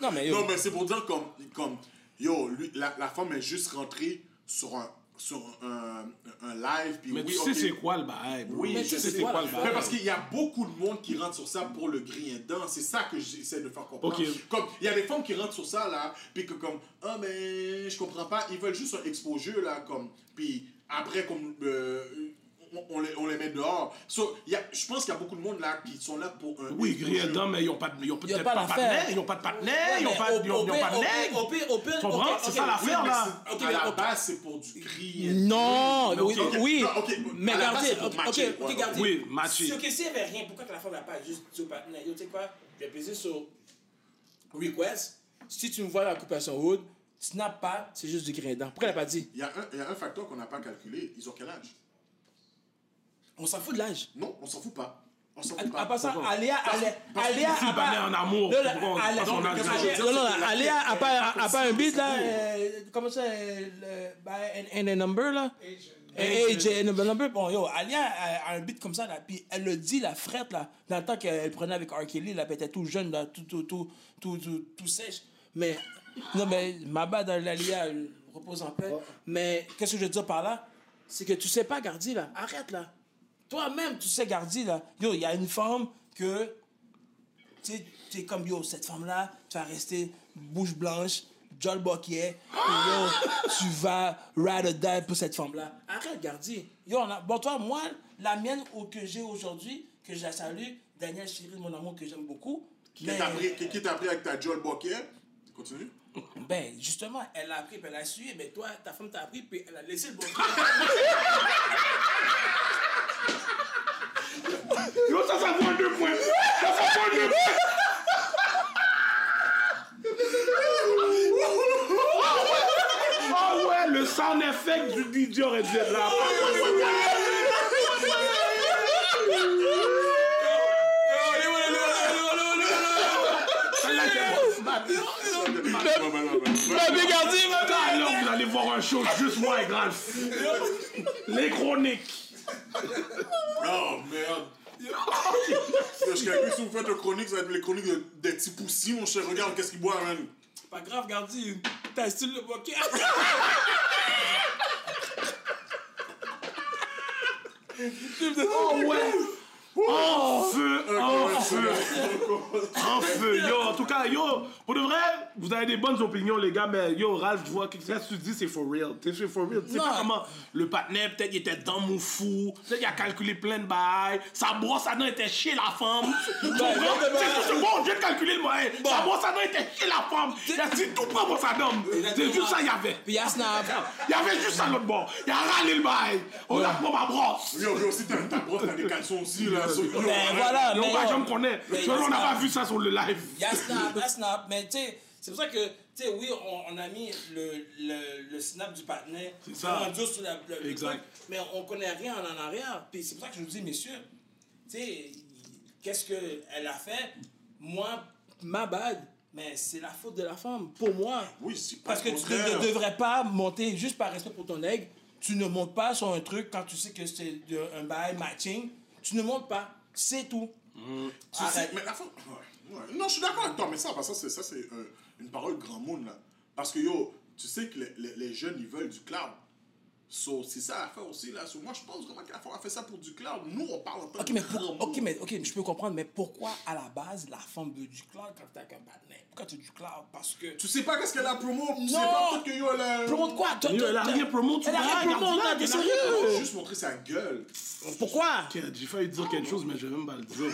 Non, mais. Non, mais c'est pour dire comme, comme yo, lui, la, la femme est juste rentrée sur un, sur un, un live. Puis Mais oui, tu sais c'est quoi le bail. Oui, Mais je tu sais c'est quoi le bail. Parce qu'il y a beaucoup de monde qui rentre sur ça pour le griller. C'est ça que j'essaie de faire comprendre. Comme, il y a des femmes qui rentrent sur ça, là, puis que comme, ah, mais je comprends pas, ils veulent juste un exposure, là, comme, puis après, comme, euh, on, on les, on les met dehors. So, il y a, je pense qu'il y a beaucoup de monde, là, qui sont là pour un Oui, dedans, mais ils n'ont pas de- ils ont peut-être pas pas de partenaire, ils n'ont pas de partenaire, ils n'ont pas ils ont- pas de comprends? C'est ça l'affaire, là. Ok, à mais la base, c'est pour du griller. Non, oui, Mais à la regardez, ok, ok, regardez. Oui, matcher. Si, s'il n'y avait rien, pourquoi que la femme n'a pas juste dit au partenaire, tu sais quoi, je vais peser sur request. Si tu me vois dans l'occupation road, snap pas, c'est juste du grain. Pourquoi elle n'a pas dit? Il y, a un, il y a un facteur qu'on n'a pas calculé. Ils ont quel âge? On s'en fout de l'âge. Non, on s'en fout pas. On s'en En fout pas. passant, Pourquoi? Aléa, Aléa, Aléa, S'ils a pas- en amour, Non, Aléa- non, Aléa a pas, un beat là. euh, Comment ça euh, bah, and, and a number là? Age and a number. Bon, yo, Alia a, un beat comme ça là. Puis elle le dit, la frette là, dans le temps qu'elle prenait avec R. Kelly, là, elle était tout jeune, là, tout, tout, tout, tout, tout, sèche. Mais, non, mais ma bad elle repose en paix. Mais qu'est-ce que je veux dire par là? C'est que tu sais pas, Gardi là. Arrête là. Toi-même, tu sais, Gardi là. Yo, il y a une femme que tu sais, comme yo, cette femme-là, tu vas rester bouche blanche, Joel Bucket, et yo, tu vas ride or die pour cette femme-là. Arrête, Gardi. Yo, on a, bon, toi, moi, la mienne ou que j'ai aujourd'hui, que je la salue, Daniel Chéri, mon amour que j'aime beaucoup. Qui mais- t'a pris, qui- qui t'a pris avec ta Joel Bucket Continue. ben, justement, elle a appris, puis elle a su, mais toi, ta femme t'a appris, puis elle a laissé le bon Yo, ça, ça vaut deux points. Ça, ça vaut deux points. Ah ouais, le sound effect du DJ aurait dû être là. Mais vous allez voir un show juste moi et Graf. Les chroniques. Oh merde. Yo, Je calcule si vous faites une chronique, ça va être les chroniques de- des petits poussis, mon cher. Regarde qu'est-ce qu'il boit, man. Pas grave, Gardi, t'as style le bokeh. Oh ouais. En feu, en feu. En feu, yo, en tout cas, yo, pour de vrai, vous avez des bonnes opinions, les gars, mais yo, Ralph, je vois que que tu dis, c'est for real. C'est for real. Tu sais pas comment le partenaire, peut-être, il était dans mon fou, peut-être, il a calculé plein de bails, sa brosse à dents était chez la femme. Tu comprends? non, mais- C'est c'est bon, je viens de calculer le moyen. Sa brosse à dents était chez la femme. Il a dit tout prend brosse à dents. C'est juste ça, il y avait. Puis y'a Snap. Il y avait juste ça l'autre bord. Il a râlé le bail. On a pris ma brosse. Yo, yo, si t'as ta brosse, t'as des caleçons aussi, là. Ben arrête. voilà, mais bah, yo, je me connais. mais Tu vois, y a on n'a Snap. pas vu ça sur le live. Y'a Snap, y'a Snap, mais tu sais, C'est pour ça que, tu sais, oui, on, on a mis le, le, le snap du partenaire. C'est ça. sur la, le- Exact. mais on connaît rien en arrière. Puis c'est pour ça que je vous dis, messieurs, tu sais, qu'est-ce qu'elle a fait? Moi, ma bad, mais c'est la faute de la femme, pour moi. Oui, c'est pas Parce que tu ne devrais pas monter juste par respect pour ton aigle. Tu ne montes pas sur un truc quand tu sais que c'est un bail matching. Tu ne montes pas. C'est tout. Tu sais, mais la fois- ouais, Non, je suis d'accord avec toi, mais ça, ça, c'est, ça, c'est euh, une parole grand monde, là. Parce que, yo, tu sais que les, les- les jeunes, ils veulent du cloud. So, c'est ça l'affaire aussi, là. So, moi, je pense vraiment qu'elle a fait ça pour du cloud. Nous, on parle en tant Ok, que mais, pour- ok, mais ok, je peux comprendre, mais pourquoi à la base la femme veut du cloud quand t'as qu'un partenaire? Pourquoi tu du cloud? Parce que. Tu sais pas qu'est-ce qu'elle a promo. Tu sais Non. pas peut-être que, yo, elle a... Promote quoi? Elle a rien promote, tu Elle a rien là, t'es elle a rien Elle a sérieux juste montré sa gueule. Pourquoi? J'ai failli dire quelque chose, mais je vais même pas le dire.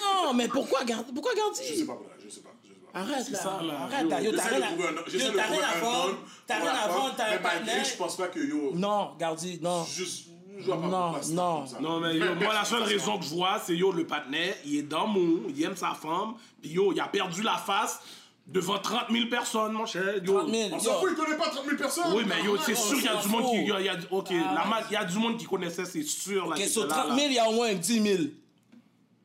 Non, mais pourquoi garde Pourquoi Je sais pas, je sais pas. Arrête là, ça, là. arrête là, yo, t'as rien à vendre, t'as rien la à vendre, t'as un partenaire. Je pense pas que, yo... Non, Gardi, non. Juste... Je vois pas Non, non. Non, mais yo, moi, la seule raison que je vois, c'est yo, le partenaire, il est dans mon, il aime sa femme, puis yo, il a perdu la face devant 30 000 personnes, mon cher. Yo. 30 000. On s'en fout, il connaît pas 30 000 personnes. Oui, mais yo, c'est sûr qu'il y a du monde qui. y a- y a- ok, Ah, il y a du monde qui connaissait, c'est sûr. Là, sur était là, 30 là. 000, il y a au moins 10 000.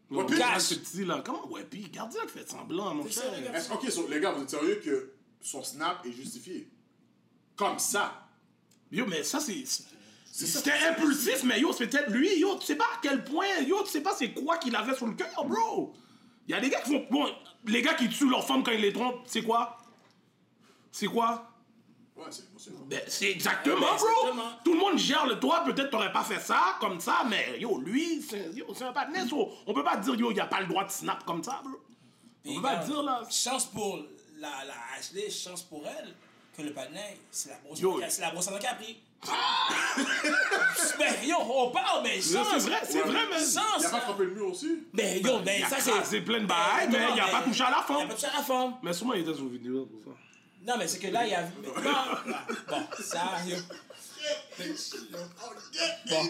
Regarde ce petit là? Comment, ouais, puis, gardien qui fait semblant, mon cher. Est-ce- Ok, so, les gars, vous êtes sérieux que son snap est justifié? Comme ça? Yo, mais ça, c'est. C'était impulsif, mais yo, c'est peut-être lui, yo, tu sais pas à quel point, yo, tu sais pas c'est quoi qu'il avait sur le cœur, bro. Il y a des gars qui font. Bon, les gars qui tuent leur femme quand ils les trompent, c'est quoi? C'est quoi? Ouais, c'est. Ben, c'est exactement, Ben, bro. exactement. Tout le monde gère le toi. Peut-être t'aurais pas fait ça comme ça, mais yo, lui, c'est c'est un partenaire. so, on peut pas dire yo, il a pas le droit de snap comme ça, bro. On peut pas regarde, dire là. Chance pour la, la Ashley, chance pour elle que le partenaire, c'est la brosse c'est la brosse à qui a pris. ben, yo, on parle, mais C'est vrai, c'est vrai, mais. Chance. Il a pas frappé le mur aussi? Ben, yo, ben, a ça c'est. crasé plein de bails, mais il a pas touché à la Il a pas touché à la femme. Mais sûrement il était sur vidéo pour ça. Non, mais c'est que là, il y a. Bon, bon ça. Bon.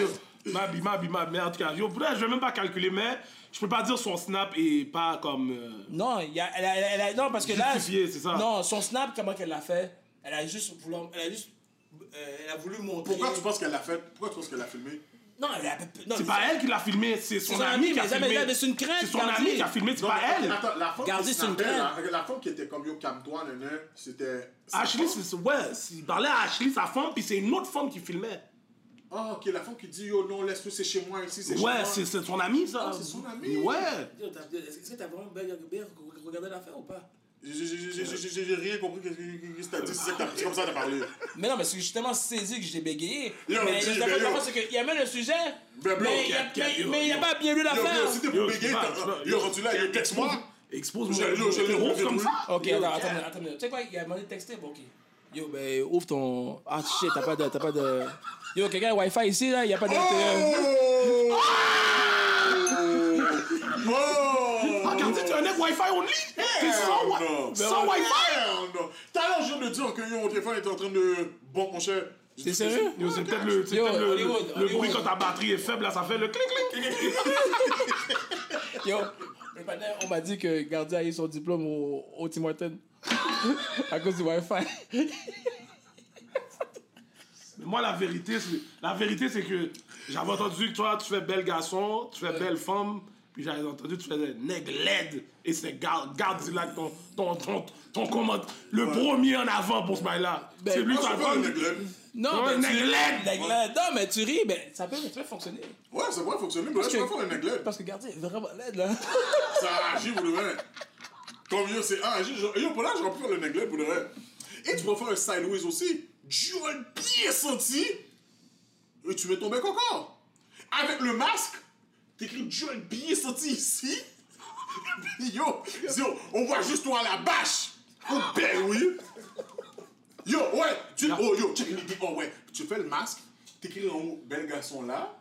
Yo, Mabi, Mabi, Mabi, mais en tout cas, yo, je vais même pas calculer, mais je peux pas dire son snap est pas comme. euh, Non, il y a, elle a, elle a- non, parce que là. Justifié, c'est ça. Non, son snap, comment qu'elle l'a fait Elle a juste voulu. Elle a juste. euh, elle a voulu montrer. Pourquoi tu penses qu'elle l'a fait? Pourquoi tu penses qu'elle l'a filmé? Non, elle a. non, C'est pas elle qui l'a filmé, c'est son, son ami qui a filmé. c'est une crainte, C'est son ami qui a filmé, c'est pas mais elle. Attends, la femme Gardez qui sur une snappait, crainte. la, la femme qui était comme yo, calme-toi, nana, c'était. Ashley, c'est ouais, il parlait à Ashley, sa femme, puis c'est une autre femme qui filmait. Ah, ok, la femme qui dit yo, non, laisse-le, c'est chez moi ici, c'est chez Ouais, moi. c'est c'est son ami, ça. Ah, c'est son ami. Ouais. Est-ce que t'as vraiment bien regardé l'affaire ou pas? J'ai- j'ai- j'ai- j'ai- j'ai- J'ai rien compris. Qu'est-ce que qu'est-ce que t'as dit? C'est ça que t'as- c'est comme ça que t'as parlé. Mais non, mais c'est tellement saisi que j'ai bégayé. Yo, mais c'est qu'il y avait le sujet, mais il n'y a pas bien lu l'affaire. si t'es pour tu bégayer, yo, rendu là, yo, texte-moi. Expose Je- mon- ouvert comme ça. Ok, Yo, attends, attends. Tu sais quoi, il a demandé de texter, bon, ok. Yo, ben, ouvre ton. Ah, shit, t'as pas de. T'as pas de. Yo, quelqu'un a Wi-Fi ici, là, il n'y a pas de. only? No. Tout à l'heure, je viens de dire que yo, mon téléphone était en train de. Bon, mon cher. T'es sérieux? Yo, c'est peut-être le, c'est bruit quand ta batterie est faible, là, ça fait le clic clic. Yo, on m'a dit que Gardien a eu son diplôme au, au Tim Hortons. à cause du Wi-Fi. Mais moi, la vérité, c'est, la vérité, c'est que j'avais entendu que toi, tu fais bel garçon, tu fais belle femme, puis j'avais entendu tu faisais nègre laide, et c'est là ton, ton, ton, ton commande, le premier en avant pour ce bail-là. c'est lui qui je a néglègue. Non, mais. Néglègue. Non, mais tu ris, mais ça peut, ça peut fonctionner. Ouais, ça pourrait fonctionner, mais là, je peux faire un néglègue. Parce que Gardien est vraiment laide, là. Ça agit pour le vrai. Comme yo, c'est ah, agit. Yo, pour là, j'aurais pu faire le néglègue pour le vrai. Et tu peux faire un sideways aussi. Joe bien senti. Et tu mets ton bec encore. Avec le masque, t'écris Joe bien senti ici. Yo, yo, on voit juste toi à la bâche. Oh, ben oui. Yo, ouais, tu, oh, yo, check, oh, ouais, tu fais le masque, t'écris en haut, bel garçon là.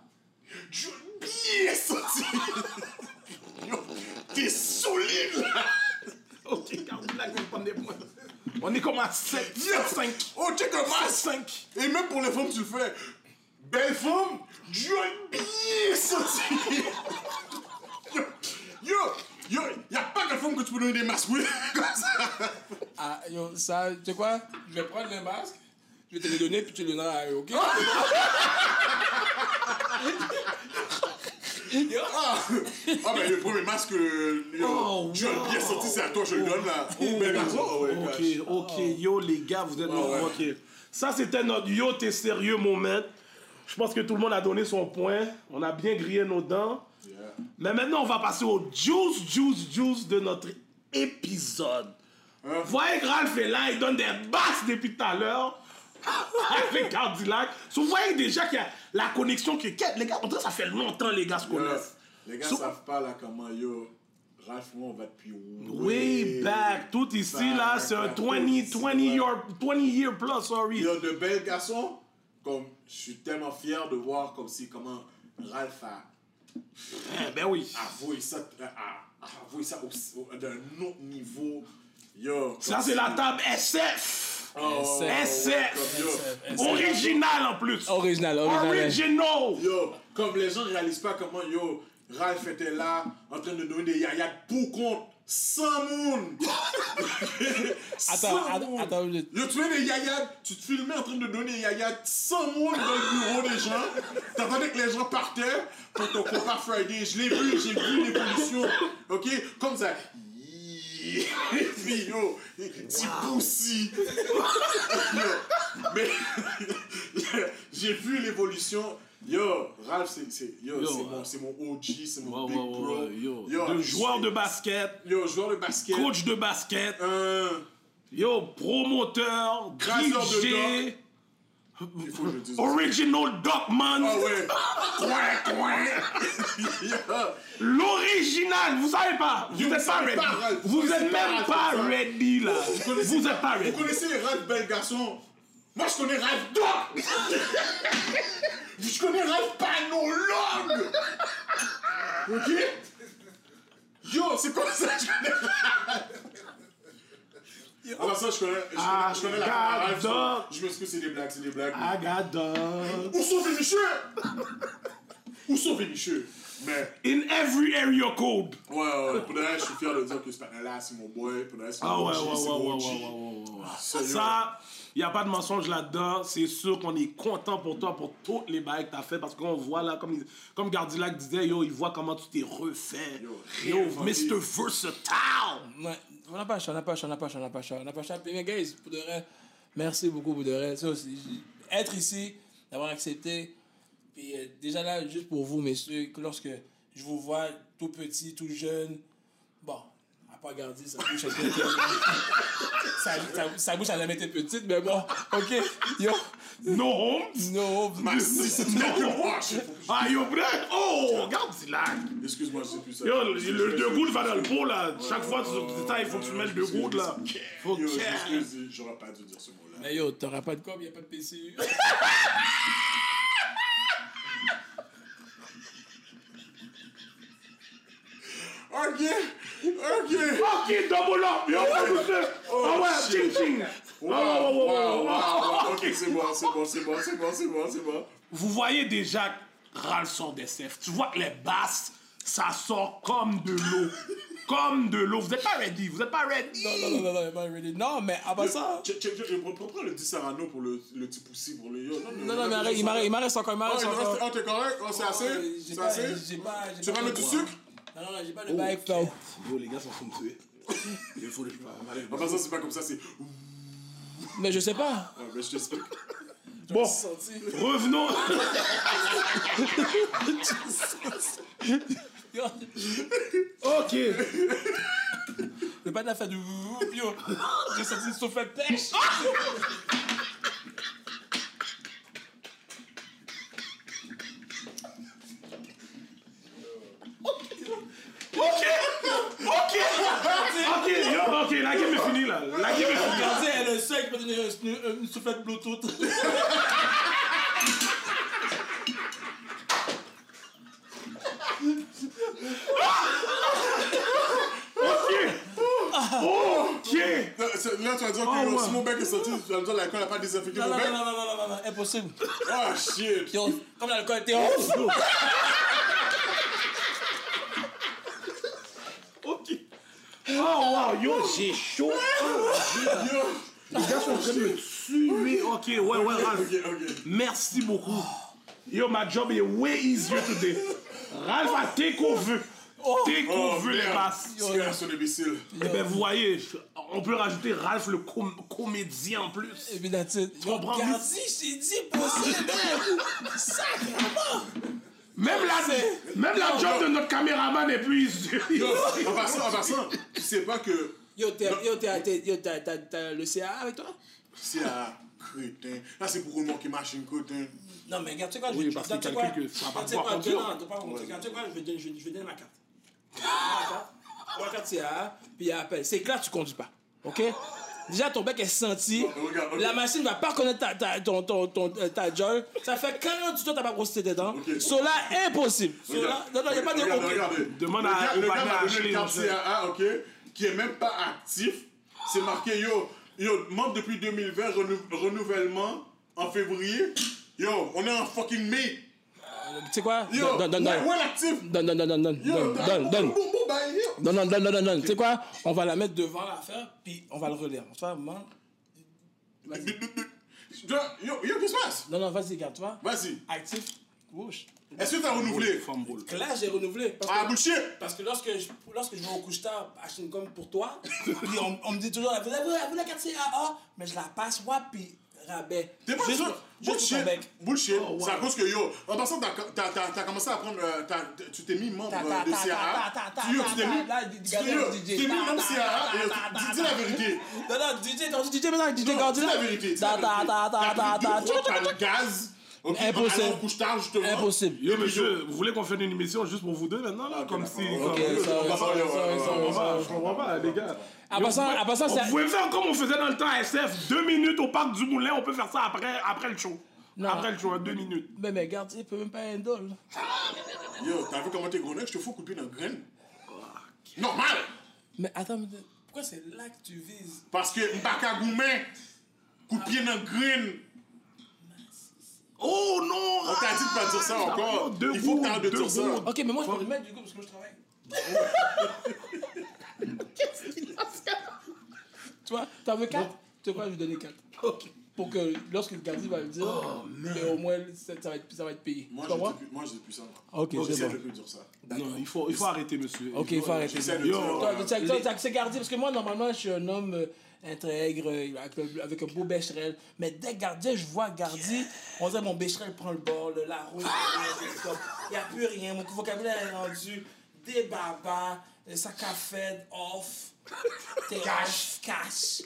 Joe bien senti. Yo, t'es solide là. Ok, garde là, qu'on prend des points. On est comme à 7, Yo, 5. Oh, check un masque. 5. Et même pour les femmes, tu le fais. Belle femme, Dieu bien sorti. Yo, yo, yo, y a pas que forme que tu peux donner des masques, oui, comme ça. Ah, yo, ça, tu sais quoi? Je vais prendre les masques, je vais te les donner, puis tu les donneras à eux, ok? Yo. Ah, ah, ben le premier masque, euh, yo, Oh, tu as wow. bien senti, c'est à toi, je le donne là. Bel garçon, oh, ouais, Ok, gosh. ok, yo les gars, vous êtes ouais. ok. Ça c'était notre yo t'es sérieux moment. Je pense que tout le monde a donné son point. On a bien grillé nos dents. Yeah. Mais maintenant on va passer au juice, juice, juice de notre épisode. Hein? Vous voyez que Ralph est là, il donne des basses depuis tout à l'heure. Avec Cardillac. So, vous voyez déjà qu'il y a la connexion que les gars, on dirait que ça fait longtemps les gars se Yo, connaissent. Les gars So- savent pas là comment yo. Ralph, moi, on va depuis Way back, tout ici back, là, c'est un back, 20, ici, 20 ouais. year, 20 year plus, sorry. Yo, de belles garçons, comme je suis tellement fier de voir comme si comment Ralph a Eh, ben oui. avoué ça, a, a avoué ça d'un autre niveau. Yo. Ça, c'est si- la table SF. Oh, SF. Original en plus. Original, original. Original. Yo, comme les gens réalisent pas comment yo, Ralph était là en train de donner des yayas pour compte sans monde. Attends, Sans attends, Yo, tu des yayas, tu te filmais en train de donner des yayas sans monde dans le bureau des gens. T'attendais que les gens partaient pour ton compas Friday. Je l'ai vu, j'ai vu l'évolution. Ok? Comme ça. Puis yo, petit poussi. Mais j'ai vu l'évolution. Yo, Ralph, c'est c'est- yo, Yo, c'est ouais. mon, c'est mon OG, c'est mon Ouais, big ouais, bro. ouais, yo. Yo, de je joueur de basket, Yo, joueur de basket. coach de basket, Euh, yo, promoteur, DJ, il faut que je le dise. original Duckman, Ah ouais. L'original, vous savez pas, vous Yo, êtes vous pas ready, vous vous êtes savez pas, même pas ready là, connaissez- vous êtes pas Vous ready. connaissez Ralph Bel Garçon. Moi, je connais Ralph. Doc Je connais Ralph Panologue Ok? Yo, c'est comme ça? Que je connais Alors ça, je connais, je connais, je connais la Ah. Je m'excuse, c'est des blagues, c'est des blagues. Agada. Où sont Vénicheux Où sont Vénicheux Mais, In every area code. ouais, ouais, pour je suis fier de dire que ce panel-là, c'est mon boy. Pour c'est Ah mon ouais, OG, ouais, ouais, ouais, ouais, ouais, ouais, ouais. Sérieux? Ça, il n'y a pas de mensonge là-dedans. C'est sûr qu'on est content pour toi, pour tous les bails que tu as fait, parce qu'on voit là, comme, comme Gardilac disait, yo, il voit comment tu t'es refait. Yo, Yo. Mr. Versatile. Ouais, on n'a pas on n'a pas on n'a pas on n'a pas on n'a pas mais guys, pour de vrai, merci beaucoup pour de vrai. Être ici, d'avoir accepté. Puis euh, déjà là, juste pour vous, messieurs, que lorsque je vous vois tout petit, tout jeune, pas garder sa bouche, était- sa, sa, sa bouche a jamais été petite, mais bon, ok, yo, No homes? no, Merci, c'est Ah, yo, bref. Oh, Gardilac. Excuse-moi, je sais plus ça. Yo, le, le deux gouttes va dans le pot, là. Chaque fois, c'est il faut que tu mets le deux gouttes, là. Faut que... j'aurais pas dû dire ce mot-là. mais yo, t'auras pas de com, y a pas de PCU. Ok, ok. Ok, double up, yo, monsieur. Ah ouais, ching, ching. Ah. Ok, c'est bon, c'est bon, c'est bon, c'est bon, c'est bon, c'est bon. Vous voyez déjà Ralph sort des. Tu vois que les basses, ça sort comme de l'eau. comme de l'eau. Vous n'êtes pas ready. Vous n'êtes pas ready. Non, non, non, non, non, pas ready. Non, mais après ça. Check, check, check, Reprends le 10 Sarano pour le, le petit poussi pour le yo. Non, non, mais arrête, il m'arrête, encore, il Oh, m'arrête encore. oh, t'es correct? Oh, c'est assez? Ouais, j'ai C'est assez? Tu vas mettre du sucre? Non, non, j'ai pas de bail. Yo, les gars sont en train de me tuer. Il faut les En passant, c'est pas comme ça, c'est. Mais je sais pas. Ah, mais je t'explique. Bon, Senti. revenons. Ok. Le pas a fait du. Yo, j'ai senti le souffle de pêche. Ok. Ok. Ok, yo, ok, la game est finie là. La game est finie. Regardez, elle est le seul qui peut donner un- une soufflette Bluetooth. Ok. Là, tu vas dire que Oh, si mon bec est sorti, tu vas me dire l'alcool n'a pas désinfecté Non, mon non, bec. non, non, non, non, non, impossible. Ah, shit. Yo, comme l'alcool était off. Ok. wow, yo, j'ai chaud. Oh, j'ai-! Les gars sont en train de me tuer. Ok, ouais, ouais, Ralph. Merci beaucoup. Yo, my job is way easier today. Ralph a take over. Take Oh, les basses. C'est un son imbécile. Eh ben, vous voyez, on peut rajouter Ralph le com- comédien en plus. Et puis, it. Yo, comprends, Gardi, je t'ai dit, possible. Sacrement. Même la, même la job de notre caméraman est plus Yo, en passant, en passant, tu sais pas que Yo, t'as le CA avec toi? c'est à crétin. Là, c'est pour remonter machine crétin. Non, mais regarde, tu sais quoi, je Oui, vais parce tu sais quoi? je vais donner, je vais- je vais donner ma carte. Ma carte, ma carte CA, puis il appelle. C'est clair, tu conduis pas. OK? Déjà, ton bec est senti. La machine va pas reconnaître ta, ta, ton, ton, ton, euh, ta. Ça fait 40 ans que t'as pas dents. Ok. Cela, impossible. Cela, non, non, il n'y a pas de OK. regardez. Demande Le à- le gars m'a donné le. CAA, ok, qui est même pas actif. C'est marqué, yo, yo, membre depuis 2020, renou- renouvellement en février. Yo, on est en fucking mai. Tu sais quoi? Yo, Donne, donne, donne. Donne, donne, donne, donne, donne, donne, donne, Non, non, non, non, non, non. Tu sais quoi? On va la mettre devant l'affaire, puis on va le relire. Tu vois, man? Vas-y. Yo, yo, yo, qu'est-ce qui se passe? Non, non, vas-y, garde, tu vois? Vas-y. Actif, gauche. Est-ce que t'as renouvelé? Que là, j'ai renouvelé. Parce que, Ah, bullshit! parce que lorsque je, lorsque je vais au couche-tard acheter une gomme pour toi, puis on, on me dit toujours, vous avez, vous la carte CAA, mais je la passe, moi, puis rabais. T'es pas Juste Bullshit. Bullshit. Oh, wow. C'est à cause que yo, en passant, t'as, commencé à prendre. euh, tu t'es mis membre euh, de ta, Tu tu t'es mis. tu t'es- tu mis membre tu- ta, Dis la vérité. Non, non, DJ, quand dis DJ maintenant, DJ. Dis la vérité. T'as le gaz. Ok, Impossible. justement. Impossible. Yo, monsieur, vous voulez qu'on fasse une émission juste pour vous deux maintenant, là? Comme si. Ok, pas, je comprends pas, les gars. En Yo, passant- vous- en passant, on pouvait faire comme on faisait dans le temps SF, deux minutes au parc du Moulin, on peut faire ça après, après le show. Non. Après le show, hein, deux minutes. Mais, mais garde, il peut même pas handle. Yo, t'as vu comment t'es gros nec? Je te fous coup de pied dans le graine. Normal! Mais attends, mais pourquoi c'est là que tu vises? Parce que Mbaka Goumen, coup de pied dans le graine. Oh non! On t'a dit de pas dire ça encore. Deux Il faut que t'arrêtes de deux dire ça. Ok, mais moi je peux le mettre du coup parce que moi je travaille. tu vois, t'en veux 4 Tu quoi, je vais donner 4. Ok. Pour que lorsque le gardien va le dire, mais au moins ça, ça va, être, ça va être payé. Moi, dis plus- moi, je dis plus ça. Ok, c'est J'essaie bon. de plus dire ça. Non, il faut, il faut arrêter, monsieur. Ok, il faut arrêter. J'essaie de dire. Toi, euh, t'as- c'est gardien parce que moi normalement je suis un homme euh, intègre euh, avec, un- avec un beau bécherel mais dès que je vois gardien on dirait mon bécherel prend le bord le la route il n'y a plus rien. Mon vocabulaire est rendu des babas sac à fed off t'es cash cash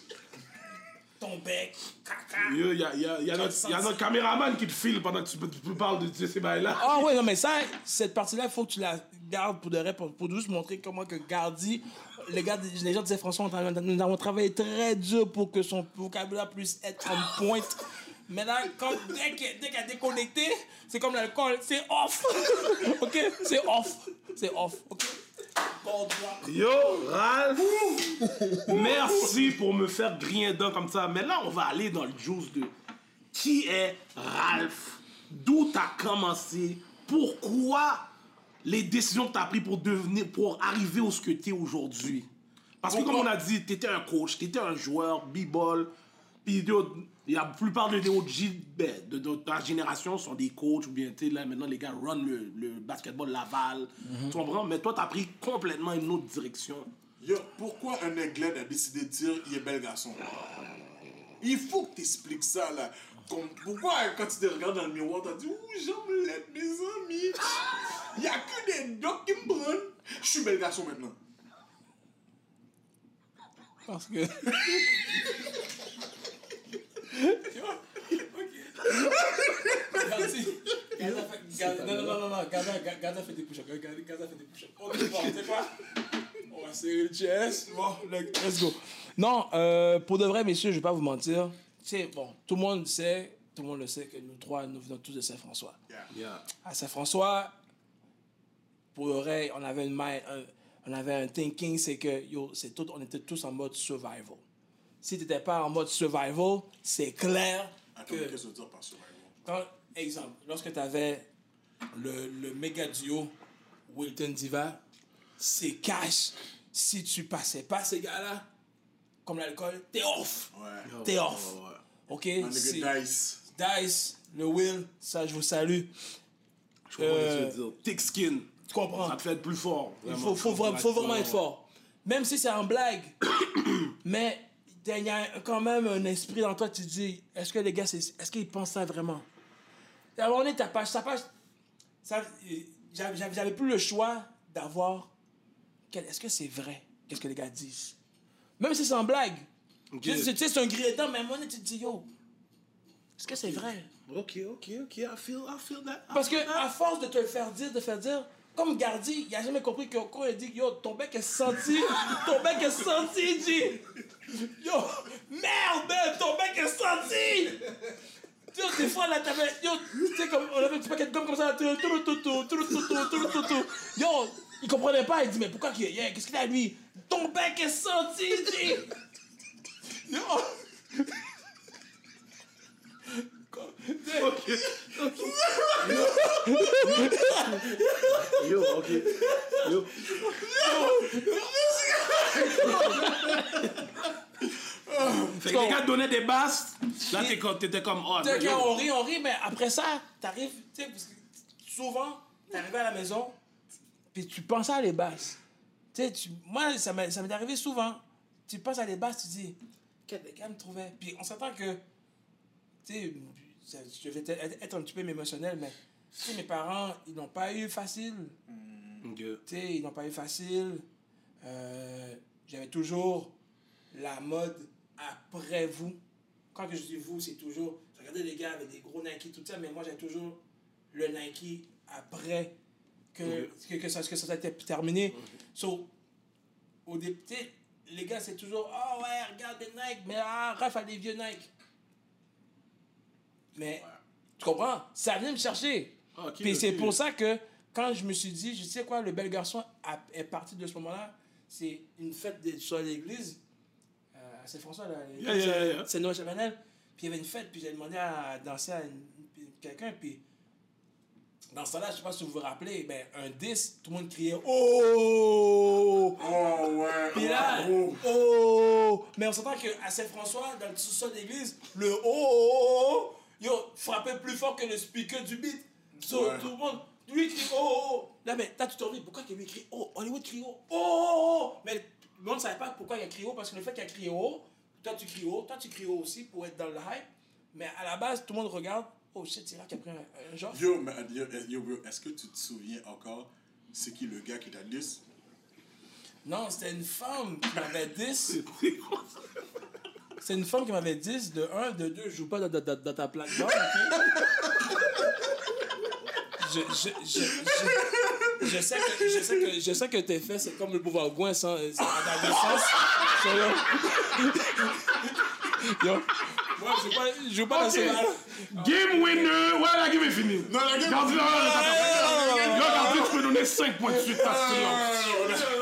ton bec caca. Il y a, il y a- il y a notre, il y a notre caméraman qui te file pendant que tu, parles de, de ces bails-là. Ah ouais, non, mais ça, cette partie-là, il faut que tu la gardes pour de vrai, pour, pour juste montrer comment que Gardi, les, gars, les gens disaient François, nous avons travaillé très dur pour que son vocabulaire puisse être en pointe. Mais là, quand, dès qu'elle qu'elle a déconnecté, c'est comme l'alcool, c'est off. ok? C'est off. C'est off. Ok? Yo, Ralph, merci pour me faire griller un dent comme ça. Mais là, on va aller dans le juice de qui est Ralph, d'où t'as commencé, pourquoi les décisions que t'as prises pour devenir, pour arriver où ce que t'es aujourd'hui. Parce que comme on a dit, t'étais un coach, t'étais un joueur, b-ball, puis la plupart des OG ben, de, de ta génération sont des coachs ou bien tu là maintenant les gars run le, le basketball Laval. Tu comprends? Mais toi t'as pris complètement une autre direction. Yo, pourquoi un aiglette a décidé de dire il est bel garçon? Il faut que t'expliques ça là. Comme, pourquoi quand tu te regardes dans le miroir, t'as dit Ouh, j'aime mes amis. Il y a que des docs qui me prennent. Je suis bel garçon maintenant. Parce que. Non, non, non, non, Gaza, Gaza- Gaza fait des push-ups. Gaza Gaza fait des push-ups. Ok, bon, tu sais quoi? On va serrer le chest. Bon, le- let's go. Non, euh, pour de vrai, messieurs, je vais pas vous mentir. Tu sais, bon, tout le monde sait, tout le monde le sait que nous trois, nous venons tous de Saint-François. Yeah. À Saint-François, pour le vrai, on avait une main, un- on avait un thinking, c'est que yo, c'est tout, on était tous en mode survival. Si tu n'étais pas en mode survival, c'est clair Attends, que qu'est-ce que tu veux dire par survival quand, exemple, lorsque tu avais le, le méga duo Wilton Diva, c'est cash. si tu passais pas ces gars-là, comme l'alcool, t'es off. Ouais. T'es off. Ouais, ouais. OK? Dice. Dice, le Will, ça, je vous salue. Je comprends Euh, tu veux dire. Thick skin. Tu comprends? Ça te fait être plus fort. Il faut, faut, vra- faut vraiment être fort. Même si c'est en blague. mais il y a quand même un esprit dans toi, tu te dis, est-ce que les gars, est-ce qu'ils pensent ça vraiment? À moment donné, ta page, sa page, j'avais plus le choix d'avoir, est-ce que c'est vrai? Qu'est-ce que les gars disent? Même si c'est en blague. Ok. Tu sais, c'est un grillé mais à un moment donné, tu te dis, yo, est-ce que c'est vrai? Ok, ok, ok. I feel, I feel that. I Parce que that. à force de te le faire dire, de faire dire, comme Gardi, il a jamais compris que quand il dit yo, ton bec est senti, ton bec est senti, dit yo, merde, man, ton bec est senti. Yo, des fois là, t'avais, yo, tu sais comme on avait un petit paquet de gomme comme ça, tout, tout, tout, tout, tout, tout, tout, tout, tout, tout. Yo, il comprenait pas, il dit mais pourquoi qu'il yeah, qu'est-ce qu'il a lui? Ton bec est senti. Yo. Ok, ok. Yo, ok. Yo. Fait que les gars donnaient des basses, là t'es comme- t'étais comme oh, yo. quand on rit, on rit, mais après ça, t'arrives, tu sais, parce que souvent, à la maison, puis tu pensais à les basses. Tu sais, tu- moi, ça m'est arrivé souvent. Tu penses à les basses, tu dis, gars me trouvaient. Puis on s'entend que, tu sais, je vais être un petit peu émotionnel, mais, tu sais, mes parents, ils n'ont pas eu facile. Ok. Tu sais, ils n'ont pas eu facile. Euh, J'avais toujours la mode après vous. Quand que je dis vous, c'est toujours. Je regardais les gars avec des gros Nike, tout ça, mais moi, j'avais toujours le Nike après que, que, que ça, que ça été terminé. So, au début, tu sais, les gars, c'est toujours Ah ouais, regarde les Nike, mais ah, Raph a des vieux Nike. Mais, tu comprends? Ça vient me chercher. Ok, Puis c'est pour ça que quand je me suis dit, je sais quoi, le bel garçon a- est parti de ce moment-là, c'est une fête de, sur l'église, euh, à Saint-François, là, Yeah, yeah, yeah, yeah. c'est Noël Chabanel, puis il y avait une fête, puis j'ai demandé à danser à quelqu'un, puis dans ce temps-là, je sais pas si vous vous rappelez, ben, un 10, tout le monde criait « Oh! » Oh ouais. Puis là, Oh. oh! Mais on s'entend qu'à Saint-François, dans le sous-sol d'église, le oh, oh, oh, oh, yo, frappait plus fort que le speaker du beat. So, Ouais. tout le monde, lui crie oh, oh, oh. Là, mais là, tu te dis, pourquoi qu'il lui crie oh? Hollywood crie oh, oh, oh, oh. Mais le monde ne savait pas pourquoi il a crié oh, parce que le fait qu'il a crié oh, toi tu cries oh, toi tu cries oh aussi pour être dans le hype. Mais à la base, tout le monde regarde, oh shit, c'est là qu'il a pris un, un genre. Yo, mais, yo, yo, bro, est-ce que tu te souviens encore c'est qui le gars qui t'a dit Non, c'était une femme qui m'avait 10. C'est une femme qui m'avait 10. De 1, de 2, je joue pas dans, ta plateforme. Je, je, je, je, je sais que, je, sais que, je sais que tes faits, c'est comme le pouvoir gouin sans, dans sens. Yo. Yo. Moi, je joue pas, je joue pas dans ce là Game winner! Ouais, la game est finie. Non, la game- Gardi, Gardi, tu peux donner 5 points de suite parce que là.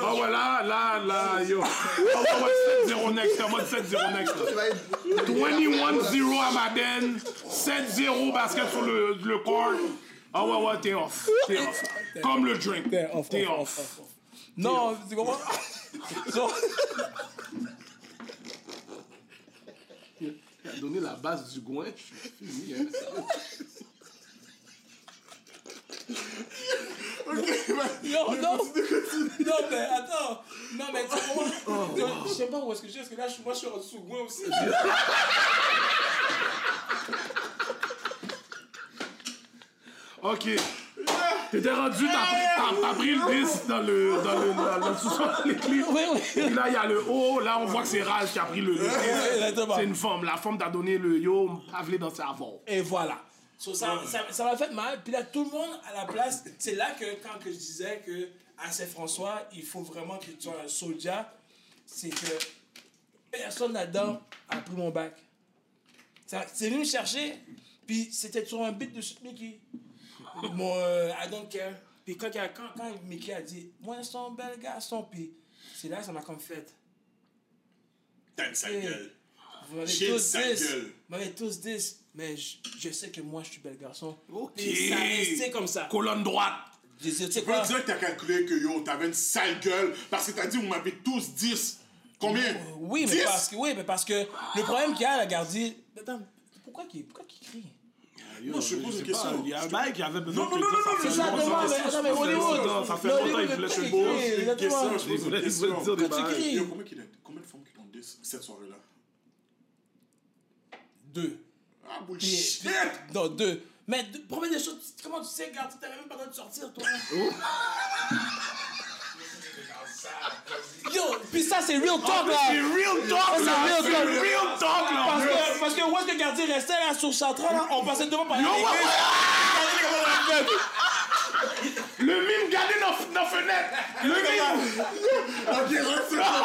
Ah ouais, là, là, là, yo. Ah ouais, ouais, 7-0 next, en mode 7-0 next. là. 21-0 à Madden, 7-0 basket sur le, le court. Ah ouais, ouais, t'es off. T'es off. Comme le drink. T'es off. Non, tu comprends? Il a donné la base du goin, je suis fini. hein. Yo, non! Non, mais attends! Non, mais tu comprends? Yo, Je sais pas où est-ce que je suis, parce que là, je- moi, je suis en dessous moi aussi. Ok. T'étais rendu, t'as pris le 10 dans le, dans le, dans le sous-sol de l'église. Oui, oui. Puis là, il y a le haut. Là, on voit que c'est Raz qui a pris le. exactement. C'est une femme. La femme t'a donné le yo, avalé dans sa avant. Et voilà. So, ça ça- ça m'a fait mal. Puis là, tout le monde à la place, c'est là que quand que je disais que à Saint-François, il faut vraiment que tu sois un soldat, c'est que personne là-dedans a pris mon bac. Ça- C'est venu me chercher, puis c'était sur un beat de Mickey. Mon euh, I don't care. Puis quand, il a- quand, quand Mickey a dit, moi, c'est un bel garçon, puis c'est là que ça m'a comme fait. T'as sa Eh, gueule. Vous m'avez tous sa 10. gueule. Vous m'avez tous 10. Mais je, je sais que moi, je suis bel garçon. Ok. Et ça restait comme ça. Colonne droite. Dit, peux quoi? dire que t'as calculé que yo, t'avais une sale gueule parce que t'as dit, vous m'avez tous 10. Combien? Oui, mais 10? parce que, oui, mais parce que le problème qu'il y a, la gardie. Attends, pourquoi qu'il pourquoi qu'il crie? Yo, je pose une question. pas, Il y a un mec qui avait besoin Non, de non, dire non, non, ça mais- Hollywood. longtemps, Ça fait Non, longtemps qu'il voulait dire. crie? Une question, Il je pose une question. tu combien, de femmes qui t'ont dit cette soirée-là? Deux. Ah, bullshit Non, deux. Mais première des choses, comment tu sais, regarde, t'avais même pas le droit de sortir, toi. Yo, puis ça, c'est real talk, là. C'est real talk, c'est là. real C'est talk. real talk, là. Parce que, parce que où est-ce que le gardien restait, là, sur Central, là, on passait devant par Yo, l'église. ouais, Regardez comment on a fait. Le mime, gardez nos, nos fenêtres. Le mime. Ok, reste quoi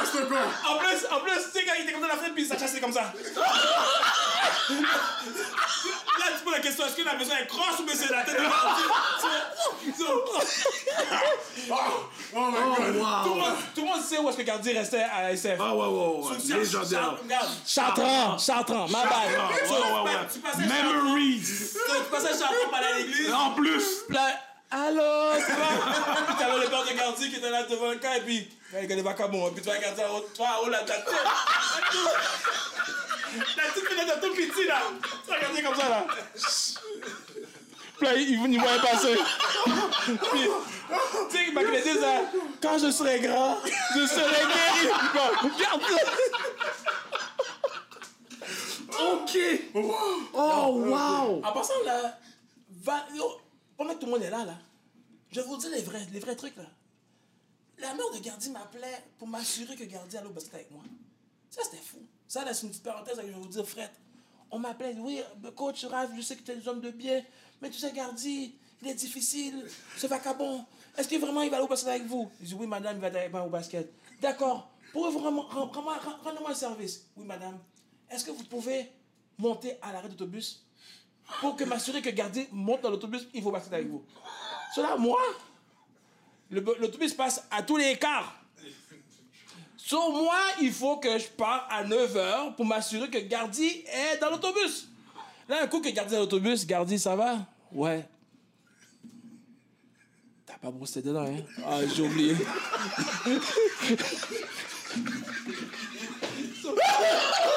Reste quoi En plus, en plus, tu sais, quand il était comme dans la fenêtre, puis ça chassait comme ça. Là, tu poses la question, est-ce que la maison est croche ou bien c'est la tête de Oh, oh my god Tout le Wow. monde- Tout le monde sait où est-ce que le gardien restait à SF. Ah ouais, ouais, ouais. Légendaire. Chartrand, Chartrand, ma Ah, bad. Memories. Tu passais Chartrand par l'église. En plus. Allô, vois? Puis t'avais le père de gardien qui était là devant le camp, et puis, il connaît pas comment. Puis tu vas regarder toi, haut, là, ta tête. La petite fenêtre de tout petit, là. Tu vas regarder comme ça, là. Puis là, il, il voyait passer. Puis, tu sais, Mac disait ça. Quand je serai grand, je serai guéri. Bon, regarde ça. OK. Oh, wow. En passant, là, va, tout le monde est là, là, je vous dire les vrais, les vrais trucs, là. La mère de Gardi m'appelait pour m'assurer que Gardi allait au basket avec moi. Ça, c'était fou. Ça, là, c'est une petite parenthèse que je vais vous dire, Fred. On m'appelait, oui, coach Raph, je sais que tu es un homme de bien, mais tu sais, Gardi, il est difficile, ce vacabon. Est-ce que vraiment il va aller au basket avec vous? Je dis, oui, madame, il va aller avec moi au basket. D'accord. Pouvez-vous vraiment, rend- rend- rend- rendez-moi un service Oui, madame. Est-ce que vous pouvez monter à l'arrêt d'autobus? Pour que m'assurer que Gardi monte dans l'autobus, il au basket avec vous Cela, moi, l'autobus passe à tous les quarts. Sur moi, il faut que je parte à 9h pour m'assurer que Gardi est dans l'autobus. Là, un coup que Gardi est dans l'autobus, Gardi, ça va? Ouais. T'as pas brossé dedans, hein? Ah, j'ai oublié.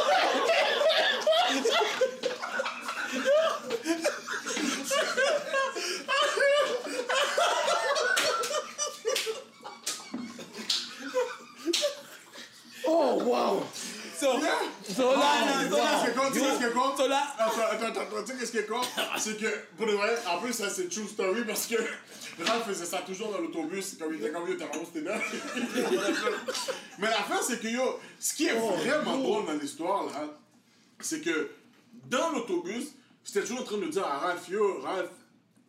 Oh, wow. So, so là, so là, C'est con, tu sais ce qui so là, Attends, attends, attends, tu sais qu'est-ce qui est con? C'est que, pour de vrai, en plus, ça c'est true story parce que Ralph faisait ça toujours dans l'autobus, comme il était comme yo, t'as vraiment c'était là. Mais l'affaire, c'est que yo, ce qui est vraiment drôle dans l'histoire, là, c'est que dans l'autobus, j'étais toujours en train de dire à Ralph, yo, Ralph,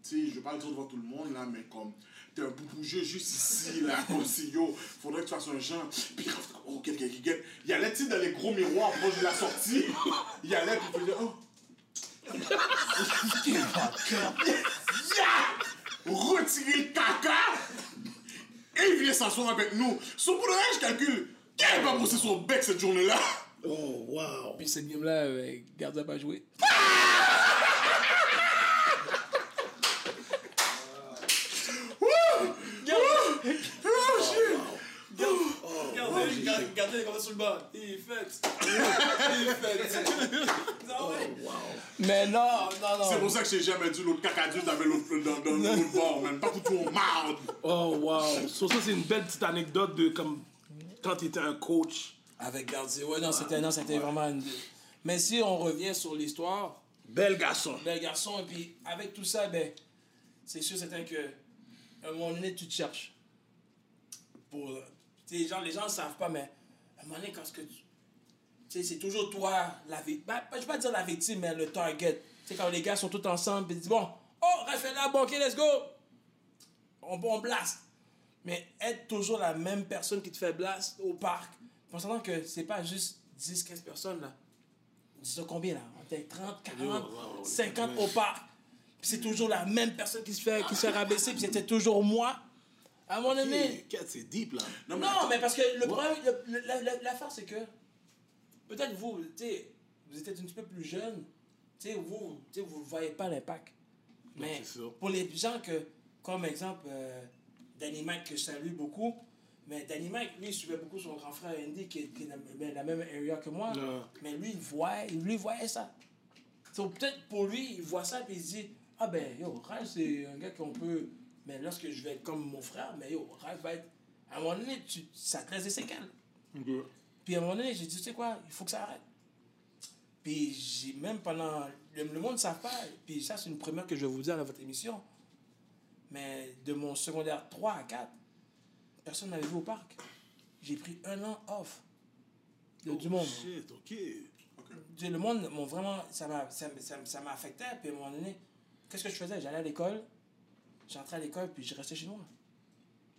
tu sais, je vais pas le dire devant tout le monde, là, mais comme, un boubouge juste ici, là, comme si, yo, faudrait que tu fasses un genre. Puis Ralph, oh, quelqu'un qui guette. Il allait, tu sais, dans les gros miroirs proche de la sortie, il allait, puis il faisait, oh. Retirer le caca, et il vient s'asseoir avec nous. Son pour le je calcule, n'a pas brossé son bec cette journée-là? Oh, wow. puis cette game-là, euh, Gardi a pas joué. Regardez, regardez comme ça sur le bas. Il est fait. Il est fait. Non, ouais. Mais non, non, non. C'est pour ça que j'ai jamais dit l'autre cacadus dans l'autre dans, dans l'autre bord, man. Pas tout en marde. Oh, wow. So, ça, c'est une belle petite anecdote de comme quand tu étais un coach. Avec Gardi, ouais, non, c'était non, c'était vraiment une... Mais si on revient sur l'histoire, Bel garçon. bel garçon, et puis avec tout ça, ben, c'est sûr, certain que à un moment donné, tu te cherches. Pour, les gens, les gens ne savent pas, mais à un moment donné, quand ce que tu, c'est toujours toi, la victime. Ben, je vais pas dire la victime, mais le target. Tu quand les gars sont tous ensemble, ils disent, bon, oh, là, bon, ok, let's go. On, on blast. Mais être toujours la même personne qui te fait blast au parc, pensant que c'est pas juste 10, 15 personnes, là. Disons combien, là? On était 30, 40, 50 au parc. Puis c'est toujours la même personne qui se fait, qui se fait rabaisser, puis c'était toujours moi. À moment donné, Kat, c'est deep, là. Non, non, mais parce que le problème, le- la- la- l'affaire, c'est que peut-être vous, tu sais, vous êtes un petit peu plus jeune, tu sais, vous, sais, vous ne voyez pas l'impact. Mais sûr. pour les gens que comme exemple, euh, Danny Mike, que je salue beaucoup. Mais Danny Mike, lui, il suivait beaucoup son grand frère Andy, qui est, qui est dans la- la même area que moi. Mais lui, il voit, lui, il voyait ça. So, peut-être pour lui, il voit ça, puis il dit Ah ben, yo, Ralph, c'est un gars qu'on peut. Mais lorsque je vais être comme mon frère, mais yo, Ralph va être. À un moment donné, tu, ça te laisse des séquelles. Puis à un moment donné, j'ai dit, tu sais quoi, il faut que ça arrête. Puis j'ai même pendant. Le, le monde ne savent pas, puis ça, c'est une première que je vais vous dire dans votre émission. Mais de mon secondaire 3 à 4, personne n'avait vu au parc. J'ai pris un an off. de- du monde. Oh, Shit, ok. Tu sais, Le monde, m'ont vraiment, ça m'a ça, ça, ça m'a affecté. Puis à un moment donné, qu'est-ce que je faisais? J'allais à l'école, j'entrais à l'école, puis je restais chez moi.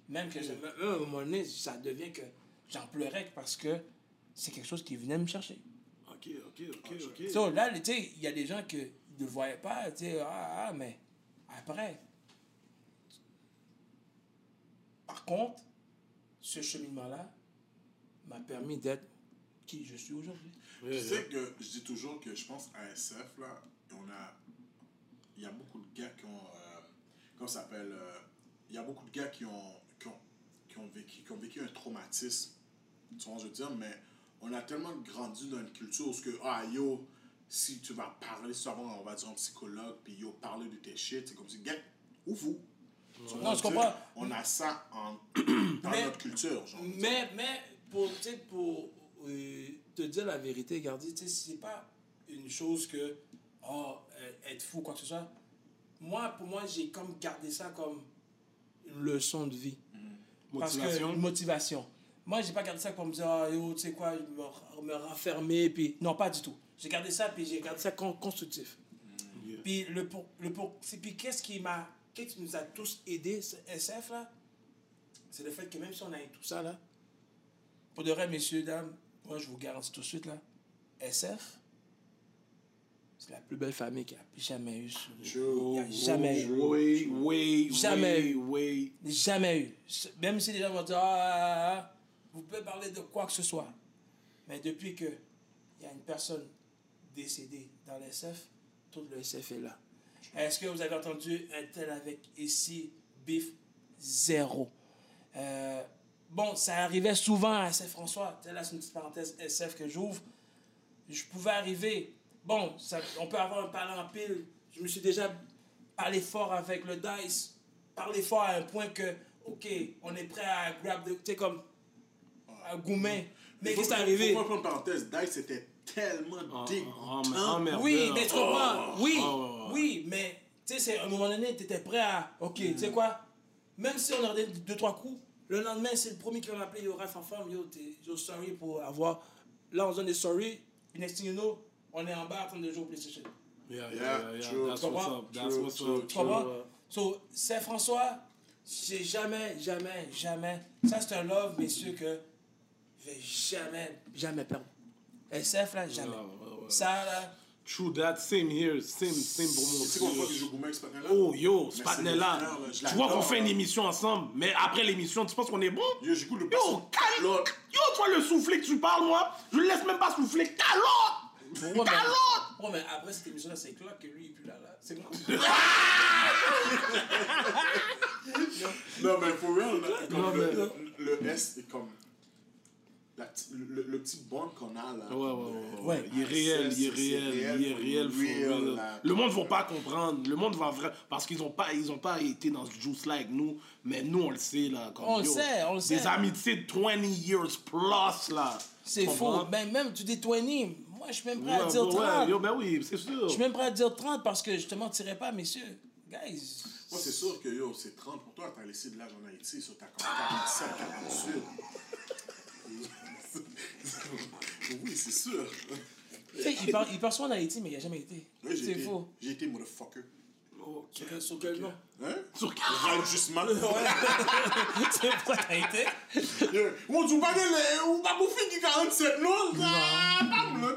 Même que, je- même à un moment donné, ça devient que j'en pleurais parce que c'est quelque chose qui venait me chercher. Ok, ok, ok, ok. So, là, tu sais, il y a des gens qui ne le voyaient pas, tu sais, ah, ah, mais après. Par contre, ce cheminement-là m'a permis d'être qui je suis aujourd'hui. Tu sais que je dis toujours que je pense à SF, là, on a. Il y a beaucoup de gars qui ont. euh, comment ça s'appelle euh, Il y a beaucoup de gars qui ont, qui ont, qui ont, vécu, qui ont vécu un traumatisme. Tu vois, je veux dire, mais on a tellement grandi dans une culture où ce que, ah yo, si tu vas parler, souvent on va dire un psychologue, puis yo, parler de tes shit, c'est comme si, gars, ou vous. Non, je comprends. On a ça en, dans Mais- notre culture, genre. Mais, mais pour, pour euh, te dire la vérité, Gardi, c'est pas une chose que, oh, euh, être fou, quoi que ce soit. Moi, pour moi, j'ai comme gardé ça comme une leçon de vie. Parce que, Motivation. une motivation. Moi, j'ai pas gardé ça pour me dire, ah, yo, tu sais quoi, me, me renfermer, puis non, pas du tout. J'ai gardé ça, puis j'ai gardé ça con- constructif. Yeah. Puis le pour, le pour, c'est puis qu'est-ce qui m'a, qu'est-ce qui nous a tous aidés, ce SF là, c'est le fait que même si on a eu tout ça là, pour de vrai, messieurs dames, moi je vous garantis tout de suite là, SF, c'est la plus belle famille qu'il a jamais eu. a jamais eu. Oui, oui, Jamais oui, eu. oui. Jamais eu. Même si les gens vont dire, ah, ah, ah, vous pouvez parler de quoi que ce soit. Mais depuis que il y a une personne décédée dans l'SF, tout le SF est là. Est-ce que vous avez entendu un tel avec ici, bif, zéro? Euh, bon, ça arrivait souvent à Saint-François. Tu sais, Là, c'est une petite parenthèse SF que j'ouvre. Je pouvais arriver. Bon, ça- on peut avoir un parler en pile. Je me suis déjà parlé fort avec le Dice. Parlé fort à un point que, OK, on est prêt à grab. Tu sais, comme. À goumer. Mais qu'est-ce qui est arrivé? Pas prendre parenthèse, Dice c'était tellement Ah, dégoûtant. ah, ah, merde. Oui, mais tu comprends? oui, Oh, oh, oh. oui, mais tu sais, c'est- à un moment donné, tu étais prêt à. Ok, tu sais quoi? Même si on a donné deux, trois coups, le lendemain, c'est le premier qui va m'appeler Yo, Raph en forme, yo, t'es yo, sorry pour avoir. Là, on se donne des sorry, next thing you know, on est en bas en train de jouer au PlayStation. Yeah, yeah, Yeah, yeah, true. That's Tu what's up. That's True, what's true, up. Tu comprends? True. So, Saint-François, j'ai jamais, jamais, jamais. Ça, c'est un love, messieurs, que je vais jamais, jamais perdre. SF, là, jamais. Ouais, ouais, ouais. Ça, là. True that. Same here. Same, same pour Tu sais combien de fois que je moi. joue Gourmet avec ce patin-là? Oh yo, c'est mon je Tu vois qu'on fait une émission ensemble, mais après l'émission, tu penses qu'on est bon? Yo, j'écoute le Yo, calme! Yo, toi, le soufflet que tu parles, moi, je le laisse même pas souffler. Calotte! Ouais, mais, ouais, mais après cette émission-là, c'est clair que lui, il est plus là. là. C'est moi. Non, mais for real, là, comme Non, le, mais- le S est comme. la le, le petit bond qu'on a là. Ouais, ouais, ouais, ouais. Ouais. Il est réel, il est réel, il est réel, for real, real. là. Le monde va pas comprendre. Le monde va vrai parce qu'ils ont pas, ils ont pas été dans ce juice là avec nous, mais nous on le sait là. Comme, On le sait, on le sait. Des amitiés de 20 years plus là. C'est faux. Ben, même, tu dis 20, moi, je suis même prêt Ouais, à dire ouais, 30. yo, ben oui, c'est sûr. Je suis même prêt à dire 30 parce que je te mentirais pas, messieurs. Guys. Moi, c'est sûr que yo, c'est 30 pour toi, t'as laissé de l'âge en Haïti, sur ta 47, 48. oui, c'est sûr. Il part, il part souvent en Haïti, mais il a jamais été. C'est faux. J'ai été motherfucker. Ok. Sur, sur quel nom? Hein? Sur- Enregistrement. C'est pourquoi t'as été On dit pas de lait, ou pas bouffer qui 47, non? Ah, pas blanc,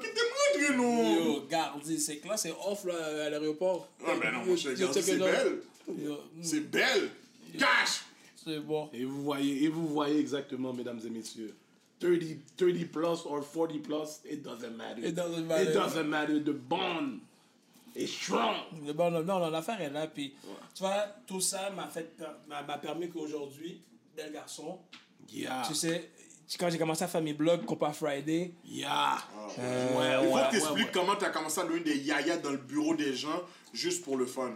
non? Yo, Gardi, c'est que là, c'est off là, à l'aéroport. Ah, ben non, regarde, check c'est belle. Yo, mm, C'est belle. Cash! C'est bon. Et vous voyez, et vous voyez exactement, mesdames et messieurs. 30, 30 plus or 40 plus, it doesn't matter. It doesn't matter. It doesn't matter. The bond est strong. Le bon, non, non, l'affaire est là. Puis, tu vois, tout ça m'a fait m'a permis qu'aujourd'hui, bel garçon, Yeah. tu sais, quand j'ai commencé à faire mes blogs, Compa Friday, Yeah. Euh, ouais, Il faut ouais, que tu expliques ouais, ouais. comment tu as commencé à donner des yayas dans le bureau des gens juste pour le fun.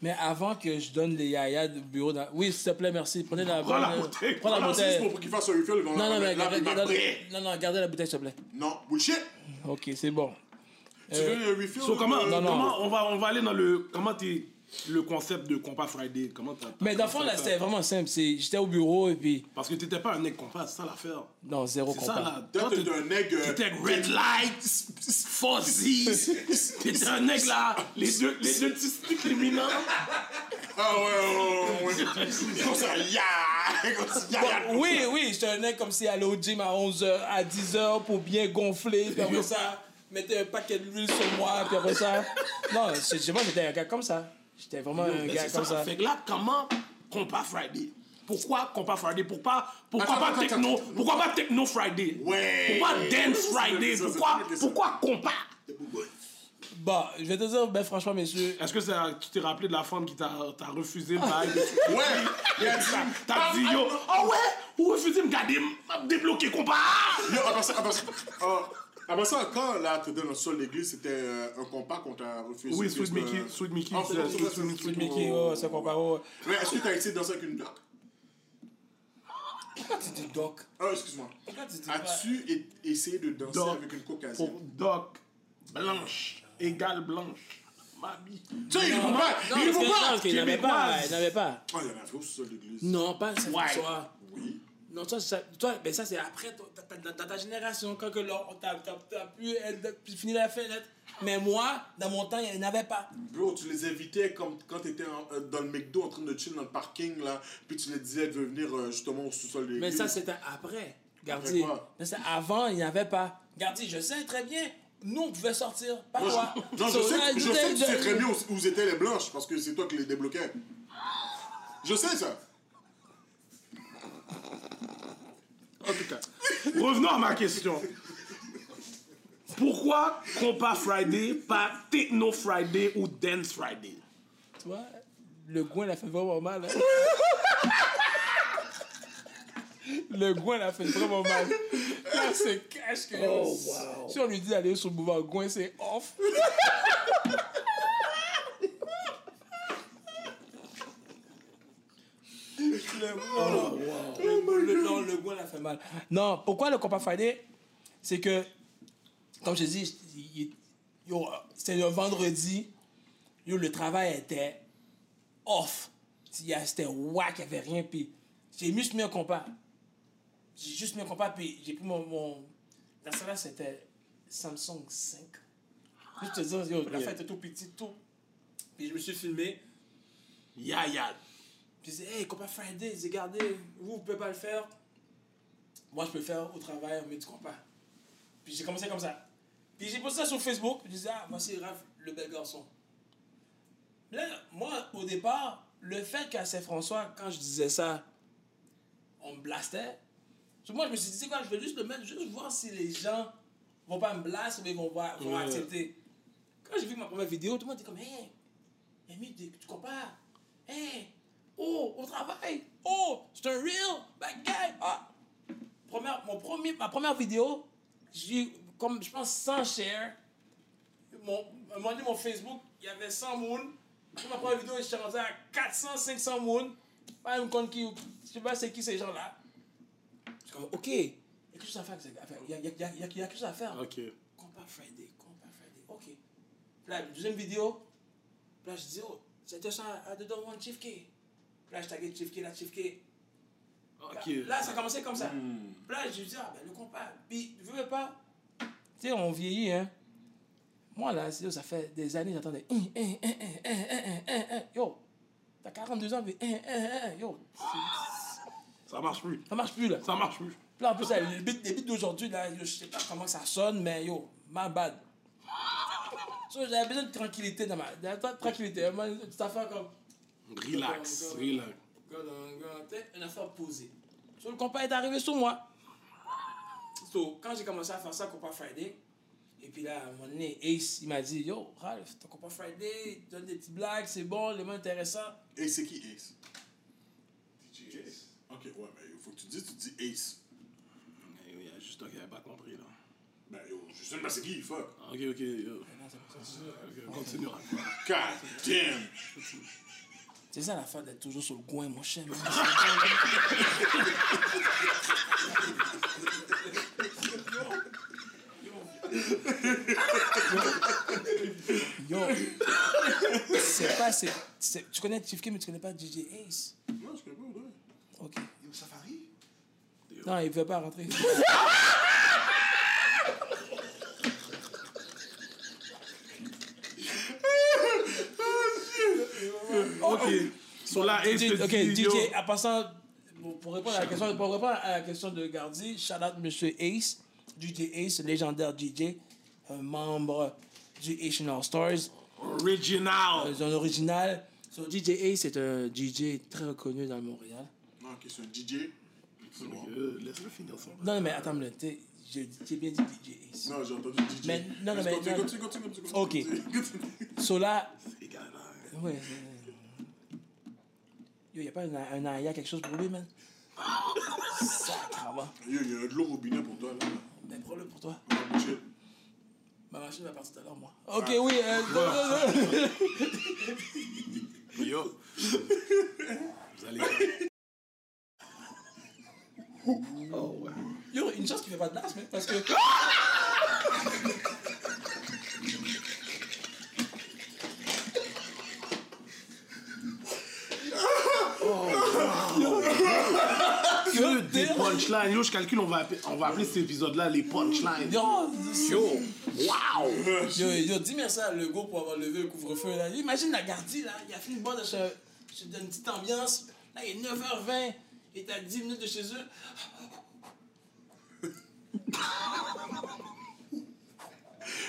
mais avant que je donne les yayas du bureau, dans- oui, s'il te plaît, merci. Prenez la, Prends la bouteille. Prends la bouteille. pour qu'il fasse un refill. Non, la non, mais gardez, non, non, gardez la bouteille, s'il te plaît. Non, bullshit. Ok, c'est bon. Tu Euh, veux un refill So, comment, euh, non, non. comment on, va, on va aller dans le. Comment t'es. Le concept de Compas Friday. Comment t'as. Mais dans le fond, là, c'était vraiment simple. C'est- J'étais au bureau et puis. Parce que t'étais pas un mec compas, c'est ça l'affaire. Non, zéro C'est ça compas. là. Toi, t'es un nègre. T'étais red light, fuzzy. T'étais un nègre là. Les deux, les deux petits sticks éminents. Ah ouais, ouais, ouais, ouais. Comme ça, ya! Oui, oui, j'étais un mec comme si aller au gym à 11h, à 10h pour bien gonfler, puis après ça, mettre un paquet d'huile sur moi, puis après ça. Non, je sais pas, j'étais un gars comme ça. J'étais vraiment un gars comme ça. ça. Fait. Que là, comment Compas Friday? Pourquoi Compas Friday? Pourquoi, pourquoi Attends, pas attends, Techno attends. Pourquoi pas Techno Friday? Ouais. Pourquoi Dance Friday? Pourquoi, pourquoi Compas Bon, je vais te dire, ben franchement, messieurs, Est-ce que ça- tu t'es rappelé de la femme qui t'a refusé le bail? Ouais! T'as dit yo, oh ouais, ou refusé me garder, me débloquer compas? Yo, après ça, après ça, ah, ça, quand là, tu dans le sol l'église, c'était euh, un compas qu'on t'a refusé. Oui, Sweet Mickey, Sweet Mickey, Ah, c'est c'est- c'est- Mickey, oh. Oh. Mais est-ce que t'as essayé de danser avec une doc? Pourquoi tu dis doc? Ah, excuse-moi. Pourquoi tu dis pas? As-tu essayé de danser avec une caucasienne? Pour Doc, blanche, égale blanche. Ma vie. Tu sais, il faut pas! Non, Il non, pas! qu'il n'y avait pas. Il n'y avait pas. Ah, il y en avait au sol de l'église. Non, pas cette. François. Oui. Non, toi, ça, toi ben ça c'est après, dans ta génération, quand t'as- pu être- puis fini la fenêtre. Mais moi, dans mon temps, il n'y en avait pas. Bro, tu les invitais comme quand t'étais en- euh, dans le McDo en train de chill dans le parking, là, puis tu les disais de venir euh, justement au sous-sol de Mais ça, c'était après. Gardi. Mais c'est avant, il n'y avait pas. Gardi, je sais très bien. Nous, on pouvait sortir. Pas Moi, toi. je, non, je sais, je sais que tu sais très bien où, où étaient les blanches, parce que c'est toi qui les débloquais. Je sais ça. En tout cas, revenons à ma question. Pourquoi Compas Friday, pas Techno Friday ou Dance Friday? Tu vois, le goin l'a fait vraiment mal. hein. le goin l'a fait vraiment mal. Là, c'est cash que. Oh, Si on lui dit d'aller sur le boulevard Gouin, c'est off. Le, le- non, le goût l'a fait mal. Non, pourquoi le compas Friday C'est que, comme je dis, c'était le vendredi, yo, le travail était off. A- C'était whack, il n'y avait rien. Puis j'ai juste mis un compas. J'ai juste mis un compas, puis j'ai pris mon. mon... Dans ce là c'était Samsung 5. Je te dis, yo, la fête était tout petit, tout. Puis je me suis filmé. Ya ya. Puis je disais, hey, compas Friday, j'ai regardez, vous, vous pouvez pas le faire. Moi, je peux le faire au travail, on met du compas. Puis j'ai commencé comme ça. Puis j'ai posté ça sur Facebook, je disais, ah, voici Raph, le bel garçon. Là, moi, au départ, le fait qu'à Saint-François, quand je disais ça, on me blastait. Moi, je me suis dit, c'est quoi, je vais juste le mettre, juste voir si les gens vont pas me blaster, mais vont, voir- vont Ouais. accepter. Quand j'ai vu ma première vidéo, tout le monde était comme, hey, Amy, tu tu compares? Hey, oh, au travail, oh, c'est un real bad guy. Ah. Première, mon premier, ma première vidéo, j'ai comme, je pense, 100 shares. Mon, un moment donné, mon Facebook, il y avait 100 mounes. Puis ma première vidéo, j'étais rendu à 400, 500 mounes. Pas un compte qui, je sais pas c'est qui ces gens-là. Je suis comme, ok, il y a quelque chose à faire. Il y a, y y y quelque chose à faire. Ok. Compa Friday, Compa Friday, ok. Puis là, deuxième vidéo, puis là, je dis, oh, c'était ça à dedans one Chief K. Puis là, je taguais là. Là, ça a commencé comme ça. Puis là, je dis, ah, ben le compas. Puis, je veux pas. Tu sais, on vieillit, hein. Moi, là, ça fait des années, j'attendais. Hein, hein, hein, hein, hein, hein, hein, hein. Yo, t'as 42 ans, mais hein, hein, hein, hein. yo, Ça marche plus. ça marche plus, là. Ça marche plus. Puis là, en plus, là, les beats, beats d'aujourd'hui, là, je sais pas comment ça sonne, mais yo, my bad. So, j'avais besoin de tranquillité dans ma. De tranquillité. Petite affaire comme. Relax. Relax. Une affaire posée. So, le compas est arrivé sur moi. So, quand j'ai commencé à faire ça, Compas Friday, Et puis là, à un moment donné, Ace, il m'a dit Yo, Ralph, t'as pas Friday, donne des petites blagues, c'est bon, les mots intéressants. Ace, c'est qui Ace? DJ Ace. Ok, ouais, mais il faut que tu dises, tu dis Ace. Il y a juste toi qui n'avait pas compris, là. Ben yo, je sais pas c'est qui, fuck. Ok, ok, yo. Continue. God damn. C'est ça l'affaire d'être toujours sur le coin, mon chien. man. Yo, c'est pas. c'est- c'est- Tu connais Chief Keef, mais tu connais pas DJ Ace? Non, je connais pas, ouais. Ok. Yo, Safari. Non, il veut pas rentrer. Ok. So là, Ace DJ, ok, DJ, en passant, pour, répondre à la question, pour répondre à la question de Gardi, shout out Monsieur Ace, DJ Ace, légendaire DJ, un membre du Asian All Stars, original. euh, un original. So, DJ Ace est un DJ très reconnu dans le Montréal. Non, ok, c'est un DJ. C'est bon. Euh, Laisse-le finir son. Non, mais attends, t'es- j'ai j'ai bien dit DJ Ace. Non, j'ai entendu DJ. Mais- non, mais- Continue, non. continue, continue, continue. Ok. continue. So là, là. ouais. Yo, y a pas un, un Aya, quelque chose pour lui, man? Sacrement. Yo, il y a de l'eau au robinet pour toi, là. Ben, prends-le pour toi. Ma machine va partir tout à l'heure, moi. Ok, oui. euh, non, non, non. Yo. Vous allez. Oh, ouais. Yo, une chance qu'il fait pas de danse, mais parce que. Que des punchlines. Yo, je calcule, on va, appeler- on va appeler cet épisode-là les punchlines. Yo, Yo. Wow. yo, yo, dis merci à Lego pour avoir levé le couvre-feu. Là. Imagine la gardie, là. Il a fait une bonne. Je te donne une petite ambiance. Là, il est 9h20. Il est à 10 minutes de chez eux.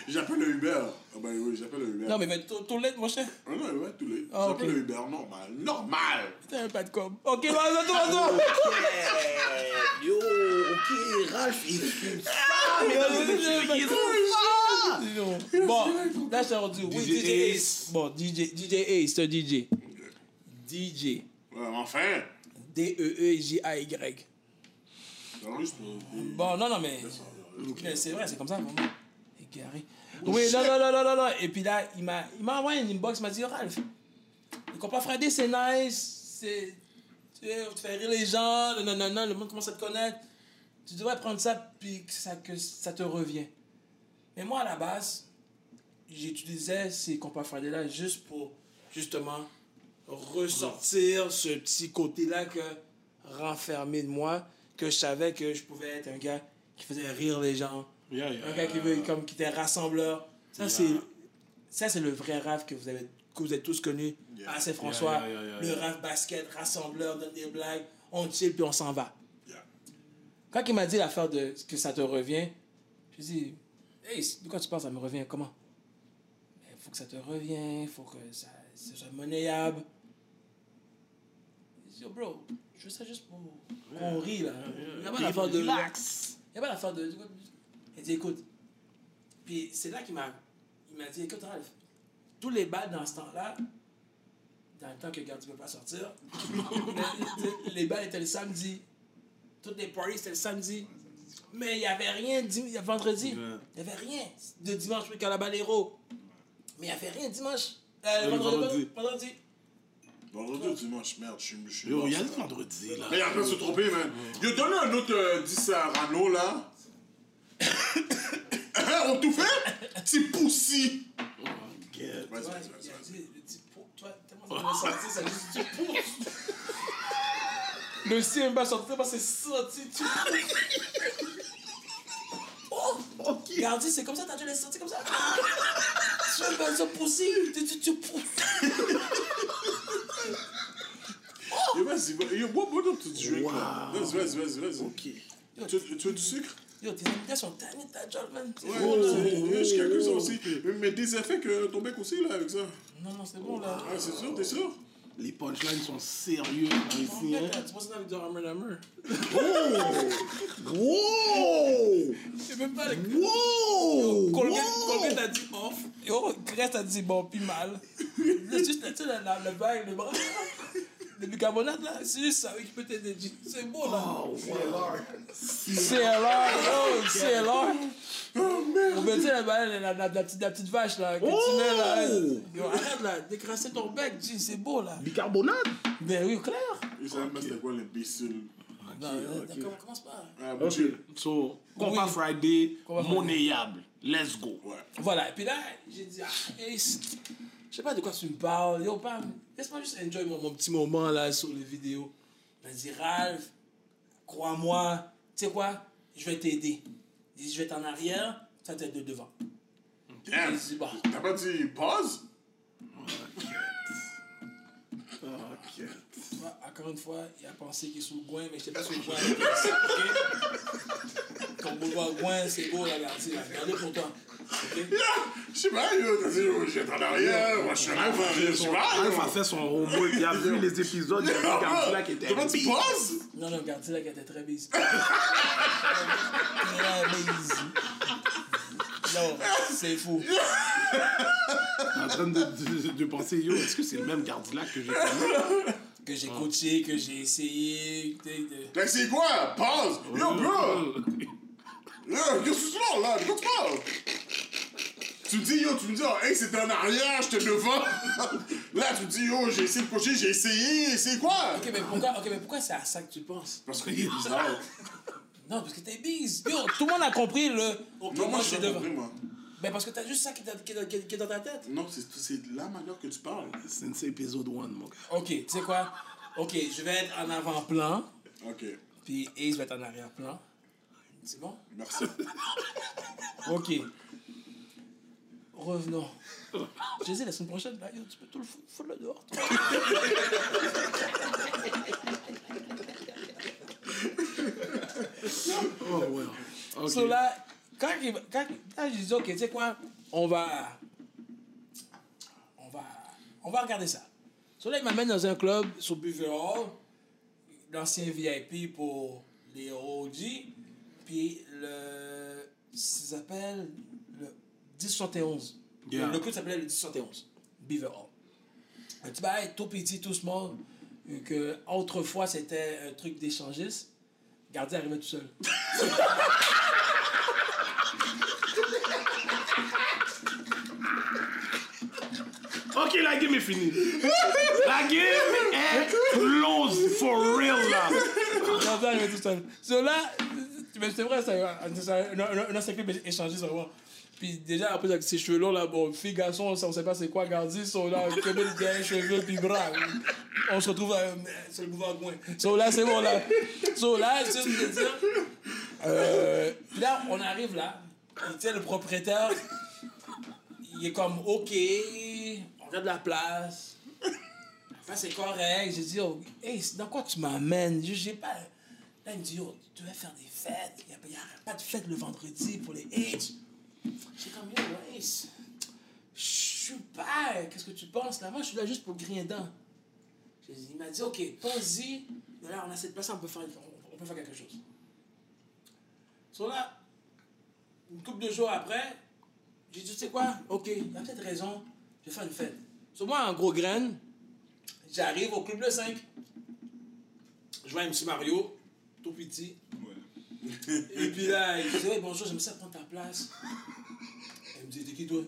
J'appelle le Uber. Ah, ben oui, j'appelle le Uber. Non, mais va être tout l'aide, mon cher. Ah non, ouais, tous les. Ah, J'appelle ok. le Uber, normal. Normal. T'as un pas de com. Ok, vas-y, attends, attends. Yo, ok, Ralph, il fume Bon, là, je t'ai rendu. Oui, DJ Ace. Bon, DJ, DJ Ace, c'est un DJ. DJ. Ouais, enfin. D-E-E-J-A-Y. Non, pour. Bon, non, non, mais. mais c'est vrai, c'est comme ça. Égaré. Oui, non, non, non, non, non. Et puis là, il m'a il m'a envoyé une inbox, il m'a dit, Ralph, le compas Friday, c'est nice. C'est. Tu sais, tu fais rire les gens, non, non, non, le monde commence à te connaître. Tu devrais prendre ça, puis que ça, que ça te revient. Mais moi, à la base, j'utilisais ces compas Friday-là juste pour, justement, ressortir ce petit côté-là que renfermé de moi, que je savais que je pouvais être un gars qui faisait rire les gens, Yeah, yeah. un gars qui, veut, comme, qui était rassembleur. Ça, c'est, ça, c'est le vrai rap que vous avez, que vous êtes tous connus Yeah. à Saint-François. Yeah, yeah, yeah, yeah, le rap basket, rassembleur, donne des blagues, on chill puis on s'en va. Yeah. Quand il m'a dit l'affaire de que ça te revient, je dit, hey, de quoi tu penses, ça me revient comment? Il faut que ça te revienne, il faut que ça, ça soit monnayable. Yo, bro, je veux ça juste pour qu'on rit là. Il n'y a pas l'affaire de. Relax. Il n'y a pas l'affaire de. Il dit, écoute. Puis c'est là qu'il m'a, il m'a dit, écoute, Ralph, tous les balles dans ce temps-là, dans le temps que Gardi ne peut pas sortir, les, les balles étaient le samedi. Toutes les parties, c'était le samedi. Mais il n'y avait rien dim- il y a vendredi. Ouais. Il n'y avait rien de dimanche pour Calabalero. Mais il n'y avait rien dimanche. Euh, Le vendredi. vendredi. vendredi. Vendredi ou dimanche, merde, je suis. je suis Yo, il y a le vendredi, là. Mais il a pas se tromper, man. Yo, donne un autre euh, 10 à Rano, là. On tout fait? Petit poussi. Vas-y, vas-y, vas-y. toi, tellement ça m'a sorti, ça juste dit pouce. Le si même pas sorti, parce que c'est sorti, tu Oh, Ok. Gardi, c'est comme ça, t'as dû les sortir comme ça? Tu veux pas ça pousser, tu tu tu pousses. Vas-y, va- yo, bois, bois ton. Vas-y, vas-y, vas-y, vas-y. Ok. Tu, tu veux du sucre? Yo, tes invités sont tannés de ta job, man. C'est Ouais, bon, là. c'est- je calcule ça aussi. Mais- des effets que ton bec aussi, là, avec ça. Non, non, c'est bon, là. Ah, c'est sûr, t'es sûr? Les punchlines sont sérieux ici, hein. Tu penses que ça veut dire Hammer Hammer? Wow! C'est même pas le Wow! Colgate, a dit off. Yo, Crest a dit bon, puis mal. C'est juste, la- la- le bail, le bras. Le bicarbonate, là, c'est juste ça oui, qui peut t'aider. C'est beau, là. Oh, CLR, yo, CLR. Ou bien, tu sais, la, la, la, la, la petite, la petite vache, là, que tu mets, là. Yo, arrête, là, décrasser ton bec, c'est beau, là. Bicarbonate? Ben oui, clair. Je savais même c'était quoi l'imbécile. Non, euh, comment- commence pas. Ah, Ok. So, Compas Oui. Friday, monnayable. Let's go. Ouais. Voilà, et puis là, j'ai dit, ah, je sais pas de quoi tu me parles. Yo, Pam, laisse-moi juste enjoy mon, mon petit moment là sur les vidéos. Il m'a dit, Ralph, crois-moi, tu sais quoi, je vais t'aider. Il dit, je vais être en arrière, ça t'aide de devant. Damn. Il dit, bah, T'as pas dit pause? Tu vois, encore une fois, il a pensé qu'il est sous le coin, mais je sais pas sur le coin. avec Ace, ok? Ton boulevard Gouin, c'est beau, là, regarde, là, regardez pour toi. Je sais pas, j'étais en arrière, moi je suis en arrière, je sais pas, a fait son homework. Il a vu les épisodes. Il a vu Godzilla qui était dit big. pause? Non, non, là qu'elle était très busy. très busy. Non, c'est fou. en train de, de, de penser, yo, est-ce que c'est le même Gardilac que j'ai connu? Que j'ai coaché, que j'ai essayé. T'as essayé quoi? Pause! Yo, bro! Yo, qu'est-ce que tu là? Quoi tu me dis, yo, tu me dis, oh, hey, c'était en arrière, j'étais devant. Là, tu me dis, yo, j'ai essayé de coacher, j'ai essayé, c'est quoi? Ok, mais pourquoi, ok, mais pourquoi c'est à ça que tu penses? Parce qu'il est bizarre. Non, parce que t'es bise. Yo, tout le monde a compris le. Non, moi, moi, je suis devant. compris, moi. Ben, parce que t'as juste ça qui, est- qui, est- qui est- qui est dans ta tête. Non, c'est la manière que tu parles. C'est épisode 1, mon gars. Ok, tu sais quoi? Ok, je vais être en avant-plan, Ok, puis Ace va être en arrière-plan. C'est bon? merci. Ok. Revenons. Je dis la semaine prochaine, là, tu peux tout le fou- foutre le dehors. toi. Oh, ouais. Ok. So là, quand, quand, quand je dis, ok, tu sais quoi, on va, on va, on va regarder ça. So là, il m'amène dans un club sur Buffet Hall, l'ancien VIP pour les OG, puis le, ça s'appelle le 1071. Yeah. Le, club s'appelait le 1071, Beaver Hall. Un petit bail tout petit, tout small, que autrefois c'était un truc d'échangiste. Le Gardien arrivait tout seul. Ok, la game est finie. La game est close for real, là. Gardien arrivait tout seul. So là, c'est vrai, un, un, un ancien club échangiste vraiment. Puis déjà, après, avec ses cheveux longs, là, bon, fille, garçon, on sait pas c'est quoi, Gardi, sont là, Québec, un cheveux, puis bras. On se retrouve euh, sur le boulevard Gouin. So là, c'est bon, là. So là, je dire. Euh, là, on arrive là. Tu sais, le propriétaire, il est comme, OK, regarde la place. Enfin, c'est correct. J'ai dit, oh, hey, dans quoi tu m'amènes? J'ai pas. Là, il me dit, oh, tu devais faire des fêtes. Il n'y a, pas de fête le vendredi pour les H. J'ai comme, yo, c'est- je suis pas. Qu'est-ce que tu penses là? Moi, je suis là juste pour griller dit- Il m'a dit, ok, pense-y. Là, on a cette place, on peut faire, on peut faire quelque chose. So là, une couple de jours après, j'ai dit, tu sais quoi? Ok, il a peut-être raison. Je vais faire une fête. So moi, en gros graine, j'arrive au club le 5. Je vois MC Mario, tout petit. Et puis là, il dit, hey, bonjour, j'aime ça prendre ta place. Elle me dit, t'es qui toi?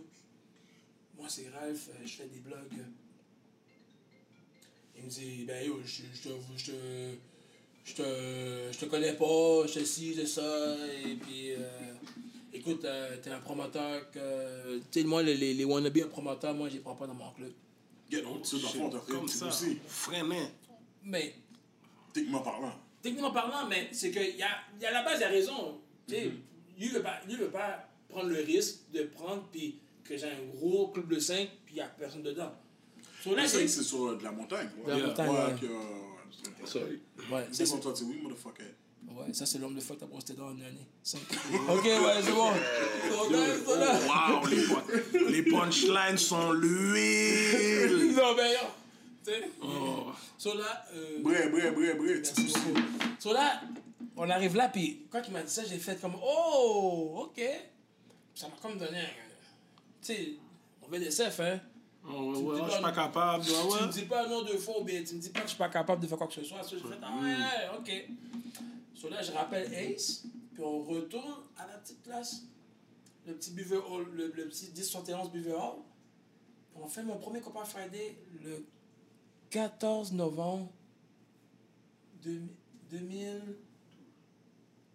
Moi, c'est Ralph, euh, je fais des blogs. Il me dit, ben yo, je, je, te, je, te, je te connais pas, je te ci, je ça. Et puis, euh, écoute, euh, t'es un promoteur que. Tu sais, moi, les, les, les wannabes un promoteur, moi, je les prends pas dans mon club. Get on, tu sais, Comme ça. aussi. Freiné. Mais Techniquement parlant. techniquement parlant, mais c'est qu'il y a, y a la base, il a raison. Tu sais, lui, veut pas, lui veut pas prendre le risque de prendre, puis que j'ai un gros club de 5, puis il n'y a personne dedans. So, là, C'est c'est. sur euh, de la montagne. De la Ouais, montagne, ouais, ouais. que, euh, Sorry. Ouais, C'est ça, pour toi, tu oui, motherfucker. Ouais, ça, c'est l'homme de fuck t'as posté dans une année. 5. ok, ouais, c'est bon. Là- Wow, les, pun- les punchlines sont l'huile. Non, mais yo, Tu sais? Oh. So là, euh, Bré, bré, bré, bré. merci beaucoup. So là, on arrive là, puis quand il m'a dit ça, j'ai fait comme Oh, ok. Ça m'a comme donné un. Tu sais, on veut des CF, hein. Oh, ouais, Tu me ouais, dis je pas- suis pas capable. Ouais, Tu ouais. me dis pas non deux fois, ou bien tu me dis pas que je suis pas capable de faire quoi que ce soit. So, j'ai fait Ah ouais, ok. So là, je rappelle Ace, puis on retourne à la petite place, le petit Hall, le, le petit 1071 Beaver Hall. Puis on fait mon premier Copain Friday le 14 novembre 2000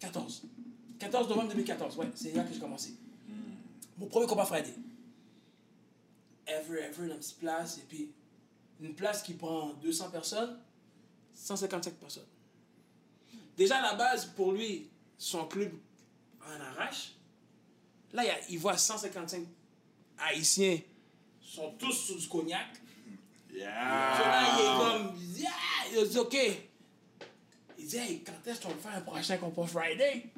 2014. 14 novembre 2014, ouais, c'est là que j'ai commencé. Mon premier Copain Friday. Ever, ever, dans une petite place, et puis une place qui prend 200 personnes, 155 personnes. Déjà, à la base, pour lui, son club en arrache. Là, il, voit 155 Haïtiens sont tous sous cognac. So là, il est comme, yeah! Il dit, OK. Il dit, hey, quand est-ce qu'on va faire un prochain Compo Friday?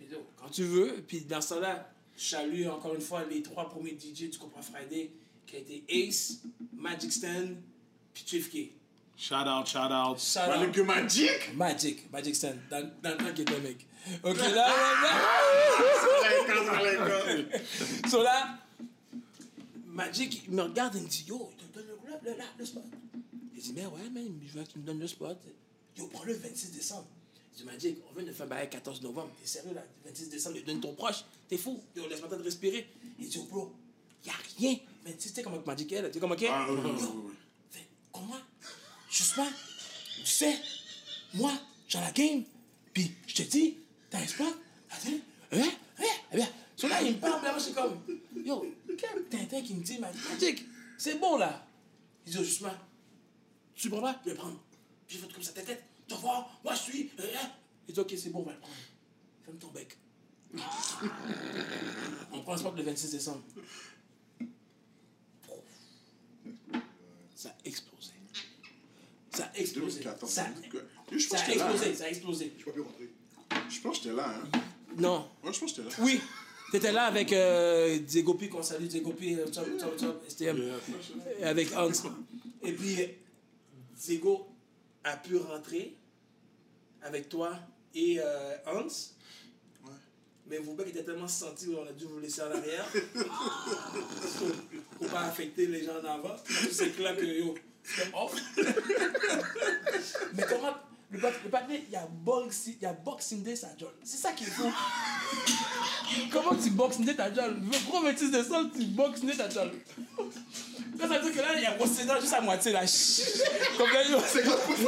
Il dit, Oh, quand tu veux. Puis dans ce temps-là, je salue encore une fois les trois premiers DJ du Compo Friday, qui a été Ace, Magic Stand, puis Chief Key. Shout out, shout out. Shout out. que Magic. Magic, Magic temps qu'il était mec. Ok, là, là, là. So là, Magic, il me regarde et me dit Yo, il te donne le, le, le, le spot. Il dit Mais ouais, man, je veux que tu me donnes le spot. Yo, prends-le le 26 décembre. Je dis Magic, on vient de faire bail 14 novembre. T'es sérieux là? 26 décembre, il donne ton proche. T'es fou. Yo, laisse-moi de respirer. Il dit Yo, bro, y a rien. 26, tu sais comment que Magic est là Tu sais comment qu'elle est Ah, oui, oui, oui, oui. fait, comment? Justement, tu sais, moi, j'ai la game, puis je te dis, t'as un spot, attends, hein, hein, eh bien, so là, il me parle, moi, je comme, yo, quel Tintin qui me dit, Magic, c'est bon, là. Il dit, justement, tu prends pas, je vais prendre. Puis il fait comme ça, ta tête, tu voir, moi, je suis, hein, hein. Il dit, ok, c'est bon, on va le prendre. Ferme ton bec. on prend le le 26 décembre. Ça a explosé. Ça a explosé. 2014. Ça, Je ça pense a que j'étais là. explosé, hein. ça a explosé. Je pense que j'étais là. Hein. Non. Ouais, je pense que j'étais là. Oui. T'étais là avec euh, Diego P, qu'on salue, Diego P, euh, chop, chop, chop, STM, et avec Hans. Et puis, Diego a pu rentrer avec toi et euh, Hans. Mais vos becs étaient tellement sentis qu'on a dû vous laisser en arrière. pour, pour pas affecter les gens en avant. C'est clair que yo, c'était off. Mais comment. Le, le patinet, il y a Boxing, il y a boxing Day, ça John. C'est ça qui est fou. Comment tu boxes Day ta Le gros 26 décembre, tu boxes Day ta. Là, ça veut dire que là, il y a procédant juste à moitié là. Comme là, yo. C'est comme pour ça.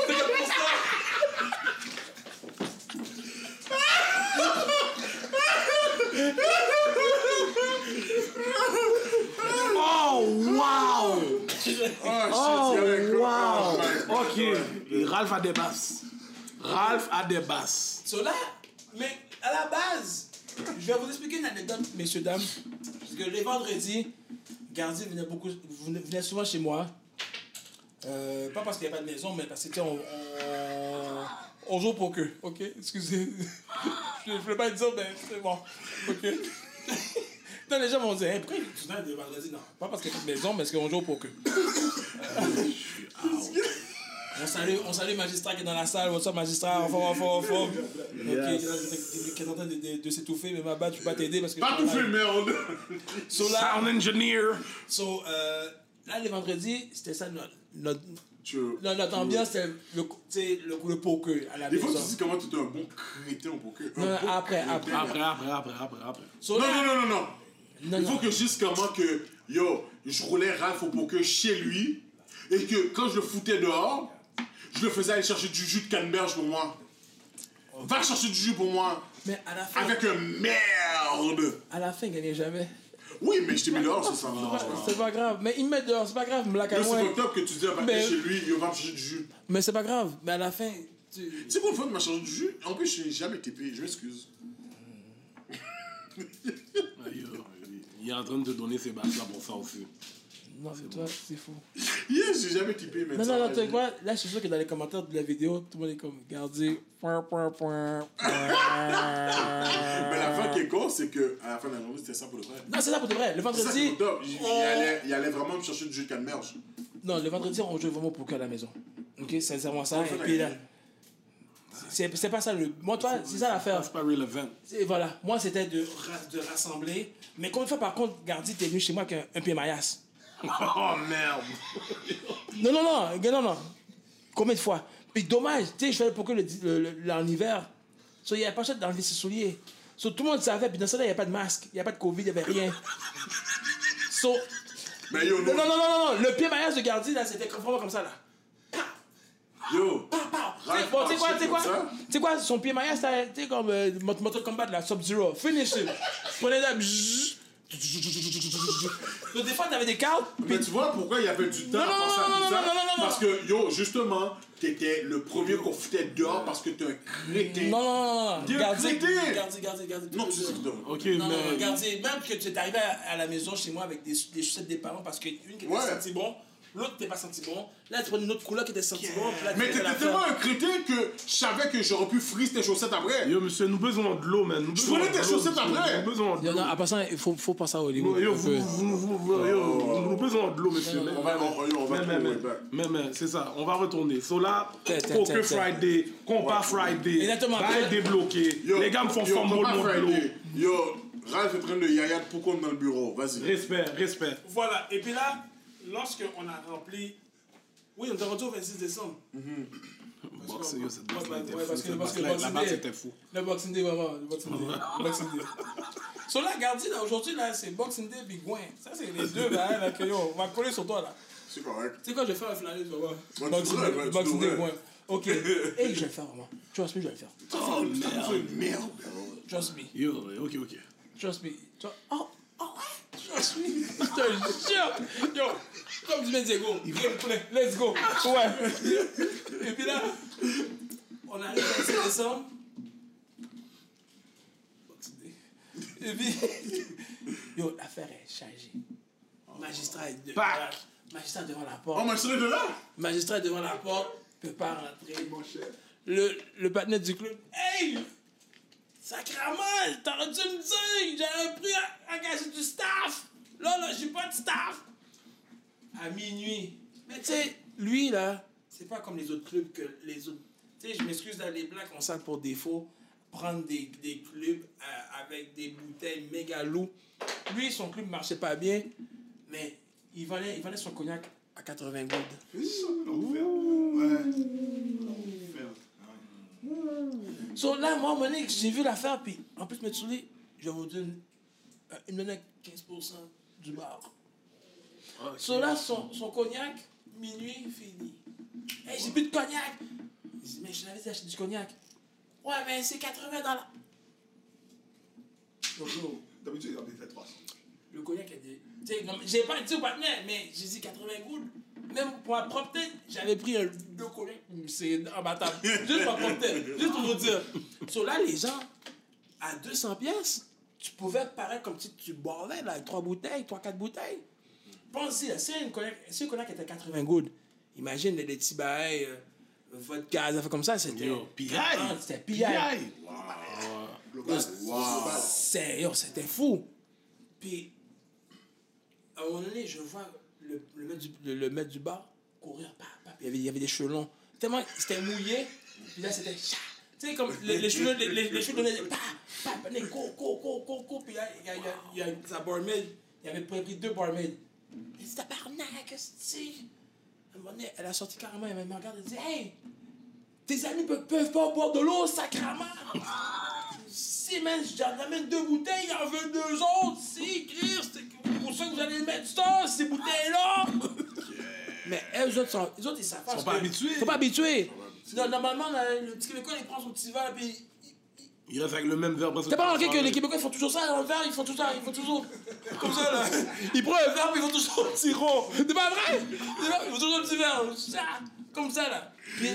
Oh, wow! Oh, avait wow! Oh, my Ok, et Ralph a des basses. Ralph a des basses. So là, mais à la base, je vais vous expliquer une anecdote, messieurs, dames. Parce que les vendredis, Gardi venait, beaucoup, venait souvent chez moi. Euh, pas parce qu'il n'y a pas de maison, mais parce que sais, on, on, on joue au poker. Ok, excusez. je ne voulais pas dire, mais c'est bon. Ok. Non, les gens vont dire, hey, pourquoi tu viens de vendredi? Non, pas parce a pas de maison, mais parce qu'on joue au poker. On salue, on salue Magistrat qui est dans la salle. Up, Magistrat? En forme, en forme, en forme. Ok, qui est- est en train de, de, de s'étouffer, mais ma bad, je peux pas t'aider parce que. Pas tout fait, merde. So là, Sound engineer. so, euh, là, les vendredis, c'était ça notre, notre, notre, notre ambiance, c'était le, le, le poker à la Il que maison. tu dises comment tu es un bon crétin au poker. Un Non, bon après, après. Après, après, après, après, après. So Non, là- non, non, non, non. Non, Il faut non. que je dise comment que, yo, je roulais Ralph au poker chez lui et que quand je le foutais dehors, je le faisais aller chercher du jus de canneberge pour moi. Va chercher du jus pour moi. Mais à la fin, Avec un merde. à la fin, il gagnait jamais. Oui, mais je t'ai mis dehors, ça, ça me C'est pas- pas. C'est pas grave. Mais il me met dehors, c'est pas grave. Black Yo, and c'est pas top que tu dis à Mais- chez lui, yo, va me chercher du jus. Mais c'est pas grave. Mais à la fin, tu. Sais pour une fois, il m'a cherché du jus. En plus, je n'ai jamais été payé, je m'excuse. Aïe, Il est en train de te donner ses basses là pour ça aussi. Non, c'est toi, c'est fou. Yes, j'ai jamais payé, mais Non, non, non, tu sais quoi? Là, je suis sûr que dans les commentaires de la vidéo, tout le monde est comme, gardez. Point, point, point, point. Mais la fin qui est con, c'est que à la fin de la journée, c'était ça pour le vrai. Non, c'est ça pour de vrai. Le vendredi. Il, allait, il allait vraiment me chercher du jus de canneberge. non, le vendredi, on joue vraiment au poker à la maison. Ok, c'est vraiment ça. Et puis là, c'est c'est pas ça le. Moi, toi, c'est ça l'affaire. C'est pas relevant. Voilà, moi c'était de, de rassembler. Mais combien de fois par contre, Gardi, t'es venu chez moi avec un, un pied maillasse Oh merde. Non, non, non, non, non. Combien de fois? Puis dommage, tu sais, je faisais pour que en hiver. So, il n'y avait pas choix d'enlever ses souliers. So, tout le monde savait, puis dans ça, là, il n'y avait pas de masque, il n'y avait pas de Covid, il n'y avait rien. So, Mais yo, non, non, non, non, non, le pied maillasse de Gardi, là, c'était vraiment comme ça, là. Yo, bon, tu sais quoi, tu sais quoi? Tu sais quoi, son pied c'était tu sais, comme euh, Mot- Mortal Kombat, là, Sub-Zero. Finish it. Prenez bzzz. Donc, des fois, t'avais des cartes, mais tu vois pourquoi il y avait du temps Non, à penser à tout ça? non, non, non, non. Parce que, yo, justement, t'étais le premier qu'on foutait dehors parce que t'es un crétin. Non, non, non, non. T'es un Gardez, crétin. gardez, gardez, gardez. Non, tu sais que Ok, Non, mais. même que tu es arrivé à, à la maison chez moi avec des, des chaussettes des parents parce qu'une qui était Ouais. senti bon, l'autre n'était pas senti bon. Là, tu prends une autre couleur qui était senti bon. puis là, tu Mais t'étais tellement un crétin que je savais que j'aurais pu freeze tes chaussettes après. Yo, monsieur, nous besoin de l'eau, man. Nous Je prenais tes chaussettes monsieur. après. Nous besoin de l'eau. en passant, il faut, faut penser à Hollywood. Yo, vous, vous, vous, yo, nous besoin de l'eau, monsieur. mais- On va, on, on va Mais, mais, mais, back. mais, mais, c'est ça, on va retourner. So là, Poker. Friday, Compas Friday, Exactement. va être débloqué. Les gars me font yo, fumble mon. Friday. Yo, Ralph est en train de yaya de Poucon dans le bureau. Vas-y. Respect, respect. Voilà, et puis là, lorsqu'on a rempli. Oui, on est rendu au 26 décembre. Boxe, yo, cette boxe-là Ouais, était ouais, parce que- cette parce que là-bas, Day- c'était fou. Le Boxing Day, vraiment, le Boxing Day. le Boxing Day. So là, aujourd'hui, là, c'est Boxing Day Big Gouin. Ça, c'est les deux, là, hein, là, que yo, on va coller sur toi, là. C'est correct. Tu sais quoi, je vais faire un flâner, tu vas voir. tu Boxing Day, ouais, Boxing Day. Ok. Et je vais le faire, vraiment. Trust me, je vais le faire. Oh, merde. Merde, bro. Trust me. Yo, ok, ok. Trust me. Oh, oh, ouais. Trust me. Je te jure. Yo, comme du Mendiego. Gameplay. Let's go. Ouais. Et puis là, on arrive le 26 décembre. Et puis, yo, l'affaire est chargée. Magistrat est, de- Pac. magistrat devant la Oh, porte. mais c'est de là? Magistrat est devant la porte, peut pas rentrer. Mon cher. Le, le partenaire du club, hey! Sacrament, t'aurais dû me dire, j'avais pris à engager du staff. Là, là, j'ai pas de staff. À minuit. Mais tu sais, lui, là, c'est pas comme les autres clubs que les autres. Tu sais, je m'excuse, là, les Blacks, on sale pour défaut. Prendre des, des clubs euh, avec des bouteilles méga loups. Lui, son club marchait pas bien, mais il vendait, il vendait son cognac à 80 gouttes. So là, moi, mon j'ai vu l'affaire, puis en plus, me je vais vous donne, euh, me donnait 15% du bar. So là, son, son cognac, minuit, fini. Hey, j'ai plus de cognac. Il dit, mais je t'avais dit d'acheter du cognac. Ouais, mais c'est 80 dollars. Yo, D'habitude, il en fait 300. le cognac j'ai pas dit au partenaire, mais j'ai dit 80 gouttes. Même pour ma propre tête, j'avais pris un deux cognac, c'est imbattable. Juste pour ma propre tête, juste pour vous dire. So là, les gens, à 200 pièces, tu pouvais paraître comme si tu boivais là, avec trois bouteilles, trois, quatre bouteilles. Pense-y, si un cognac, si un cognac était 80 gouttes, imagine les petits bails, euh, vodka, des affaires comme ça, c'était. PI. Ah, C'était PI. C'était fou. Puis, à un moment donné, je vois le, le, maître, du, le, le maître du bar courir, il y avait, il y avait des cheveux longs. Tellement, c'était mouillé, puis là, c'était. Tu sais, comme les, les cheveux, les, les, les cheveux donnaient, pa, pa, les cours, cours, cours, cours, cours, puis il y a, y a, il y a sa barmaid, il avait pris deux barmaids. Il dit, tabarnak, À un moment donné, elle a sorti carrément, elle me regarde, elle dit, hey, tes amis peuvent, peuvent pas boire de l'eau, sacrament. Si, man, j'en amène deux bouteilles, il en veut deux autres. Si, Chris, c'est pour ça que vous allez mettre ça, ces bouteilles-là. Mais elles, eux autres, sont, les autres, ils savent pas. Ils sont pas habitués. Ils sont pas habitués. Non, normalement, là, le petit Québécois, il prend son petit verre, puis. Il reste avec le même verbe. T'as pas remarqué que les Québécois, ils font toujours ça dans le verre, ils font tout ça, ils font toujours. Comme ça, là. Ils prennent un verre, puis ils font toujours un petit rond. C'est pas vrai? Ils font toujours un petit verre. Ça, comme ça, là. Puis,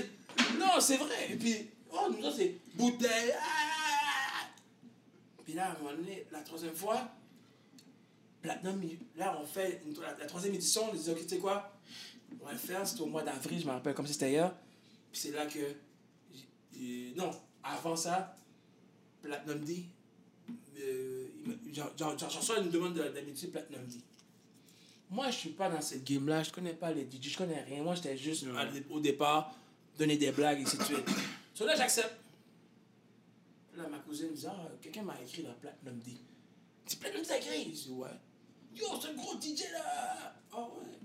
non, c'est vrai. Et puis, oh, nous autres, c'est bouteille. ah. Puis là, à un moment donné, la troisième fois, Platinum, là, on fait une- la, la troisième édition, on dit, ok, tu sais quoi? On va le faire, c'était au mois d'avril, je me rappelle comme si c'était hier. Puis c'est là que. non, avant ça, Platinum dit, euh, reçois une demande de- d'amitié Platinum D. Moi, je suis pas dans cette game-là. Je connais pas les DJ, je connais rien. Moi, j'étais juste à- au départ, donner des blagues, et ainsi de suite. So là, j'accepte. Là, ma cousine me dit Ah, quelqu'un m'a écrit dans Platinum D. C'est Platinum D t'a écrit? Je dis Ouais. Yo, c'est un gros DJ là Ah ouais.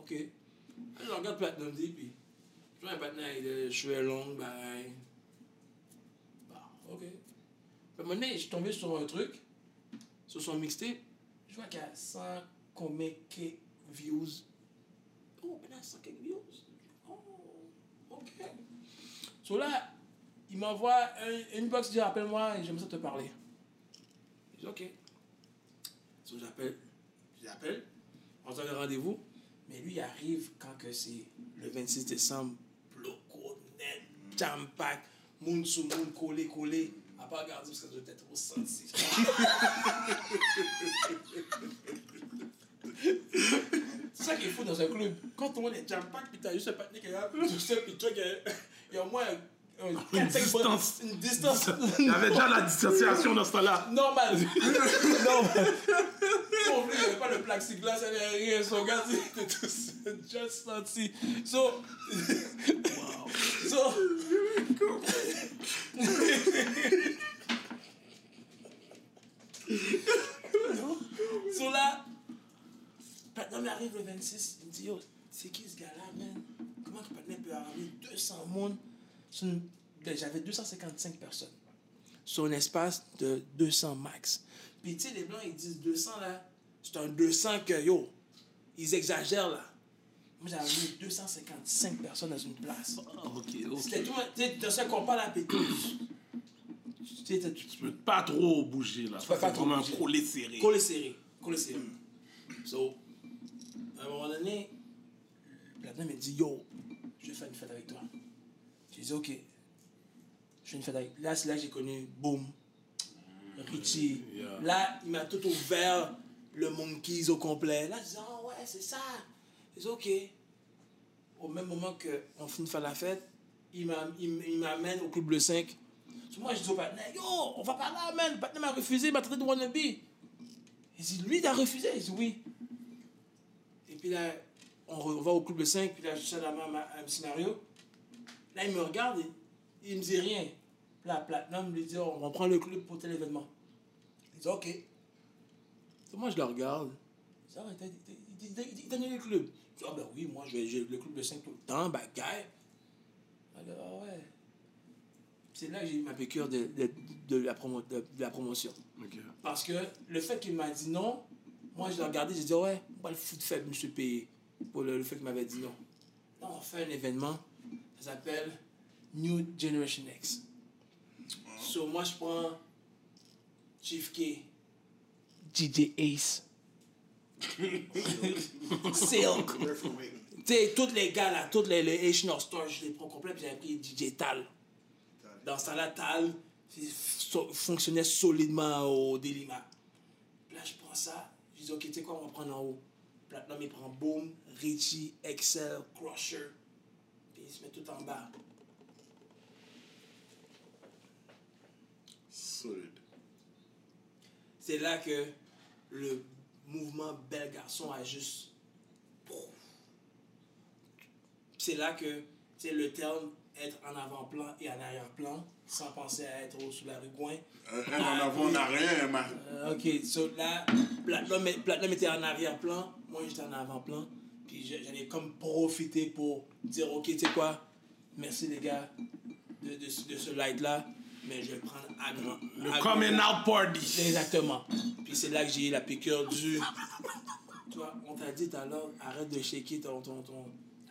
Ok. Là, je regarde Platinum D, puis un patin avec des cheveux longs, ben. Bah, ok. Donné, je suis tombé sur un truc, sur son mixtape. Je vois qu'il y a 100 combien que views. Oh, ben là, 100 quelques views. Oh, ok. So là, il m'envoie un- une box, il dit appelle-moi et j'aime ça te parler. Je dis ok. So j'appelle, j'appelle, on se donne rendez-vous. Mais lui, il arrive quand que c'est le 26 décembre, net, jam pack, moun sous moun, collé, collé. À pas regarder parce que je être senti. C'est ça qui est fou dans un club. Quand monde est jam pack, puis t'as juste un patiné qui est là, tout seul, puis toi, il y a- a au moins un- un- Une bras- distance. Une distance. Il y avait déjà la distanciation dans ce temps-là. Normal. Normal. Pour lui, il n'y avait pas le plexiglas, il n'y avait rien. Son gars, c'était tout just senti. So. So. so là, arrive le 26, il me dit Yo, c'est qui ce gars-là, man? Comment que Patnam peut ramener 200 monde? Ben, J'avais 255 personnes sur un espace de 200 max. Puis tu sais, les Blancs, ils disent 200 là, c'est un 200 que yo, ils exagèrent là. Moi, j'avais mis 255 personnes dans une place. Ok, C'était ok. tout, tu sais, ce qu'on parle à. Tu tu Tu peux pas trop bouger là. peux Ça, pas trop comme un bouger. collet serré. Collé serré. Collé serré. So, à un moment donné, Platinum m'a dit Yo, je vais faire une fête avec toi. J'ai dit Ok. Je fais une fête avec. Là, c'est là que j'ai connu Boom, Richie. Yeah. Là, il m'a tout ouvert le Monkeys au complet. Là, je dis Ah ouais, c'est ça. J'ai dit Ok. Au même moment qu'on finit faire la fête, il il il m'amène au Club Le 5. So, moi, je dis au partenaire, yo, on va pas là, man. Le partenaire m'a refusé, il m'a traité de wannabe. Il dit, lui, il a refusé. Je dis, oui. Et puis là, on, re- va au Club Le 5, puis là, je à la main à un scénario. Là, il me regarde, et, il me dit rien. Là, Platinum lui dit, oh, on prend le club pour tel événement. Il dit, ok. Moi, je le regarde. Il dit, il dit, il donne le club. Je dis, ah ben oui, moi, j'ai le club de 5 tout le temps, bah, gars. Alors, ah ouais. C'est là que j'ai eu ma piqûre de, de, de la, promo, de, de la promotion. Parce que le fait qu'il m'a dit non, moi je l'ai regardé, j'ai dit ouais, moi le foot faible, je me suis payé pour le, le fait qu'il m'avait dit non. On fait un événement, ça s'appelle New Generation X. So moi je prends Chief K, DJ Ace, Silk. Tu sais, tous les gars là, tous les, les Asian Stars, je les prends complets, puis j'avais pris DJ Tal. Dans ce temps-là, Tal so- fonctionnait solidement au Délima. Puis là, je prends ça, je dis, ok, tu sais quoi, on va prendre en haut. Platinum, il prend Boom, Richie, Excel, Crusher, puis il se met tout en bas. Solide. C'est là que le mouvement Bel Garçon a juste. C'est là que c'est le terme être en avant-plan et en arrière-plan, sans penser à être sous la rue Gouin. Un en avant, on n'a rien, man. Euh, ok, so là, Platinum, Platinum était en arrière-plan, moi j'étais en avant-plan, puis je- j'allais comme profiter pour dire, ok, tu sais quoi, merci les gars de, de, ce- de ce light-là, mais je vais le prendre à grand. Le à coming grand- out party. Exactement. Puis c'est là que j'ai eu la piqûre du. Tu vois, on t'a dit tout à l'heure, arrête de shaker ton. ton, ton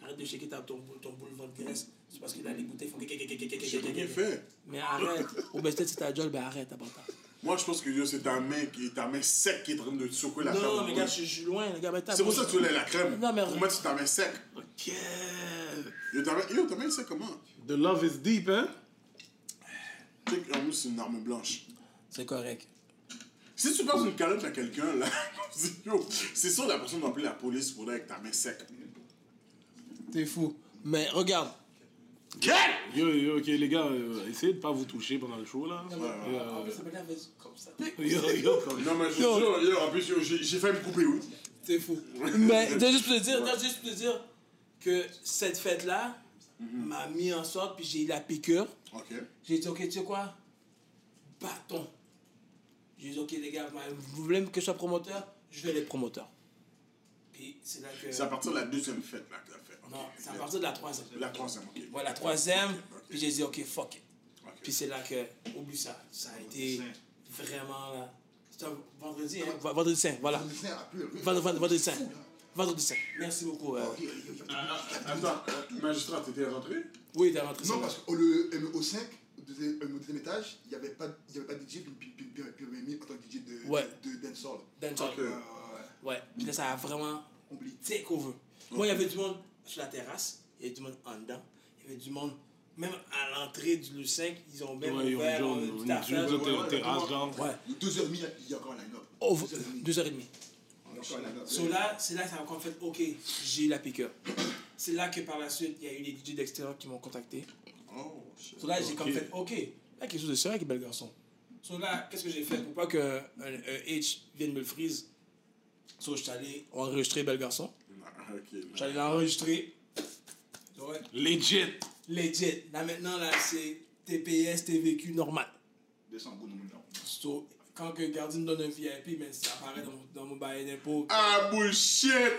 arrête de shaker ta- ton, ton boulevard de graisse. C'est parce que là, les bouteilles font. J'ai rien fait. Mais arrête. Ou ben peut-être c'est ta job, ben arrête, t'as pas le temps. Moi, je pense que yo, c'est ta main, qui, ta main sec qui est en train de te secouer la Non, table. mais gars, je suis loin, les gars. ben, t'as- C'est pour ça que tu voulais la crème. Non, mais- Pour mettre ta main sec. Ok. Yo, ta main, yo, ta main sec comment? The love is deep, hein? Qu'en plus, c'est une arme blanche. C'est correct. Si tu passes une calotte à quelqu'un, là, c'est sûr la personne va appeler la police pour aller avec ta main sec. T'es fou. Mais regarde, Yo, yo, ok, les gars, euh, essayez de pas vous toucher pendant le show, là. Non, mais, en plus, ça m'énerve comme ça. Yo, yo, comme- Non, mais je Yo. jure, yo, en plus, j'ai failli me couper, oui. C'est fou. Mais t'as juste pour te dire, t'as juste pour te dire que cette fête-là m'a mis en sorte, puis j'ai eu la piqûre. Ok. J'ai dit, ok, tu sais quoi? Bâton. J'ai dit, ok, les gars, vous voulez que je sois promoteur? Je vais être promoteur. Puis c'est là que. C'est à partir de la deuxième fête, là, que t'as fait. Ok. Non, c'est à partir de la troisième. La troisième, ok. Ouais, la troisième, puis j'ai dit, ok, fuck it. Puis c'est là que, oublie ça, ça a été vraiment là. C'était un vendredi, hein? V- Vendredi saint, voilà. Vendre- vendre- Vendredi saint. Vendredi saint. Va dans ça. Merci beaucoup. magistrat, t'étais rentré? Oui, t'es rentré. Non, parce qu'au MO5, euh, deuxième, euh, au deuxième étage, il n'y avait pas, il y avait pas de puis en tant que DJ de, ouais. de, dancehall. Dancehall. Okay. Euh, ouais. Puis là, ça a vraiment oublié. Take over. Okay. Moi, il y avait du monde sur la terrasse, il y avait du monde en dedans, il y avait du monde. Même à l'entrée du 5, ils ont même ouais, ouvert. Ils ont euh, terrasse, genre. Ouais. 2h30, il y a encore un line-up. 2h30. So là, c'est là que ça m'a fait, ok, j'ai eu la piqûre. C'est là que par la suite, il y a eu les DJ d'extérieur qui m'ont contacté. Oh, shit. So là, j'ai comme Ok. fait, ok, il y a quelque chose de sérieux avec Bel Garçon. So là, qu'est-ce que j'ai fait pour pas qu'un un, un H vienne me le freeze? So, je suis allé enregistrer Bel Garçon. Ah, Ok. Je suis allé l'enregistrer. Ouais. Legit. Legit. Là maintenant, là, c'est TPS, TVQ normal. Descends, bon, non, non. So, quand que Gardien me donne un VIP, mais ça apparaît dans mon, dans mon bail d'impôt. Ah, bullshit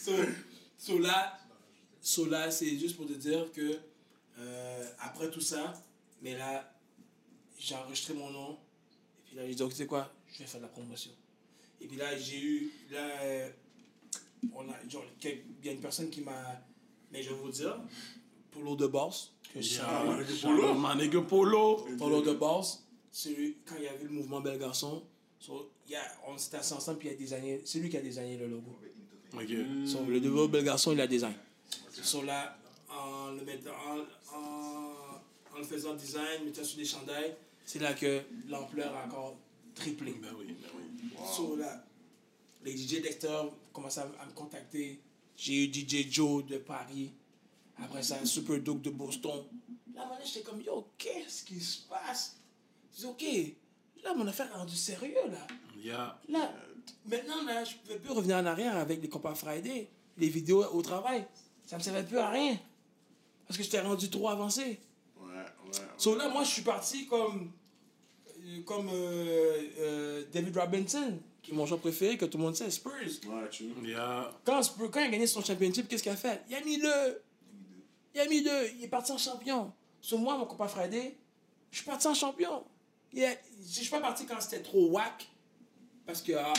So, so là, so là c'est juste pour te dire que euh, après tout ça, mais là, j'ai enregistré mon nom. Et puis là, j'ai dit, ok, tu sais quoi, je vais faire de la promotion. Et puis là, j'ai eu, là, euh, on a, genre, il y a une personne qui m'a, mais je vais vous dire, Polo de Boss, que. Polo. Ma nigga Polo. Polo de Boss, c'est lui, quand il y avait le mouvement Bel Garçon, so, y a, on s'était assis ensemble, puis il y a designé, c'est lui qui a designé le logo. Ok. So, le nouveau bel garçon, il a design. So là, en le mettant, en, en, en le faisant design, mettant sur des chandails, c'est là que l'ampleur a encore triplé. Ben oui, ben oui. So là, les DJ d'extérieur commencent à, à me contacter. J'ai eu DJ Joe de Paris. Après ça, Super Duke de Boston. Là, maintenant, j'étais comme, yo, qu'est-ce qui se passe? Je dis, ok, là, mon affaire est rendue sérieux, là. Yeah. Là, maintenant, là, je ne pouvais plus revenir en arrière avec les compas Friday, les vidéos au travail. Ça ne me servait plus à rien. Parce que j'étais rendu trop avancé. Ouais, ouais. So là, moi, je suis parti comme, comme euh, euh, David Robinson, qui est mon joueur préféré, que tout le monde sait, Spurs. Ouais, tu Yeah. Quand, Spurs- quand il a gagné son championship, qu'est-ce qu'il a fait? Il a mis le. Il a mis le. Il est parti en champion. Sur moi, mon compas Friday, je suis parti en champion. Il a- Je suis pas parti quand c'était trop whack. Parce que ah,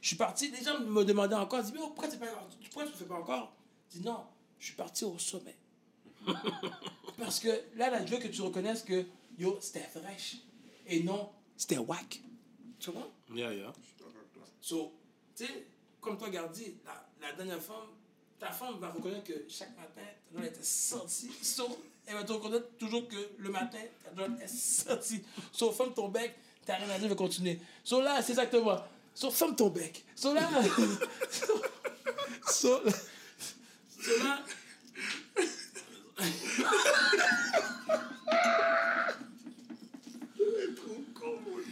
je suis parti, les gens me demandaient encore, ils disent, mais pourquoi, pas, pourquoi tu ne fais pas encore? Je dis, non, je suis parti au sommet. Parce que là, là, je veux que tu reconnaisses que, yo, c'était fraîche. Et non, c'était whack. Tu comprends? Yeah, yeah. So, tu sais, comme toi, Gardi, la, la dernière femme, ta femme va reconnaître que chaque matin, ta doigt était sortie. So, elle va te reconnaître toujours que le matin, ta doigt est sortie. So, ferme ton bec, t'as rien à dire, je vais continuer. So là, c'est exactement. So, ferme ton bec. So là. so, so, là. Là.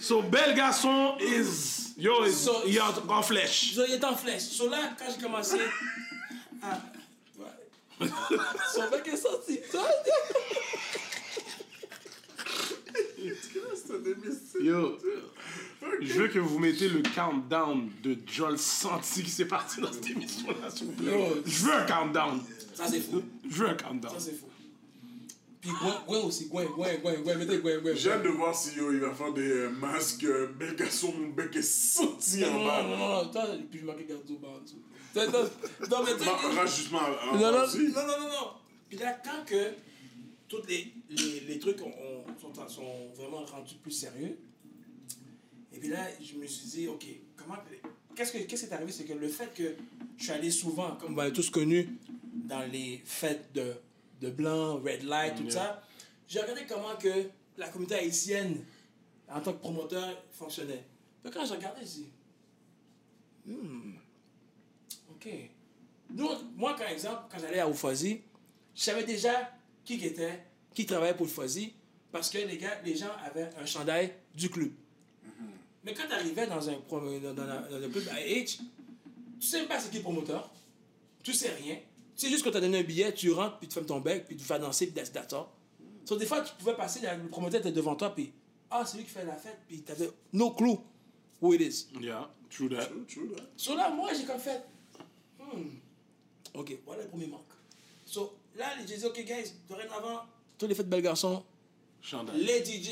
So, bel garçon is. Yo, is, So- il est en flèche. So, il est en flèche. So là, quand j'ai commencé. À- ouais. Son bec est sorti. So, Yo, je veux que vous mettez le countdown de Joel Santi qui s'est parti dans cette émission-là, s'il vous plaît. Yo. Je veux un countdown. Ça, c'est fou. Je veux un countdown. Ça, c'est fou. Puis Gwen, Gwen aussi, Gwen, Gwen, Gwen, Gwen, mettez Gwen, Gwen. J'ai hâte de voir si yo, il va faire des euh, masques. euh, bel garçon, mon bec est sorti en bas. non, non, non, non, toi, puis je marquais Gardo bas en dessous. Non, mais tu sais. Bah, Non, non, non, non, non. Puis là, quand que tous les, les, les trucs ont- ont- sont, sont vraiment rendus plus sérieux, et puis là, je me suis dit, OK, comment. Qu'est-ce que- qu'est-ce qui est arrivé? C'est que le fait que je suis allé souvent, comme vous avez tous connu, dans les fêtes de, de blanc, red light, tout ça, j'ai regardé comment que la communauté haïtienne, en tant que promoteur, fonctionnait. Puis quand j'ai dit, hmm, OK. Nous, moi, par exemple, quand j'allais à Oufoisi, je savais déjà qui était, qui travaillait pour Oufoisi, parce que les, gars, les gens avaient un chandail du club. Mais quand tu arrivais dans un, pro- dans, dans la- dans le club IH, tu sais même pas c'est qui le promoteur. Tu sais rien. Tu sais juste qu'on t'a donné un billet, tu rentres, puis tu fermes ton bec, puis tu vas danser, puis all. So, des fois, tu pouvais passer, le promoteur était devant toi, puis ah, c'est lui qui fait la fête, puis tu avais no clue who it is. Yeah, true that. True, true, là. So là, moi, j'ai comme fait, hmm, ok, voilà le premier manque. So là, j'ai dit, ok, guys, dorénavant, tous les fêtes belles garçons, Chandail. les DJ,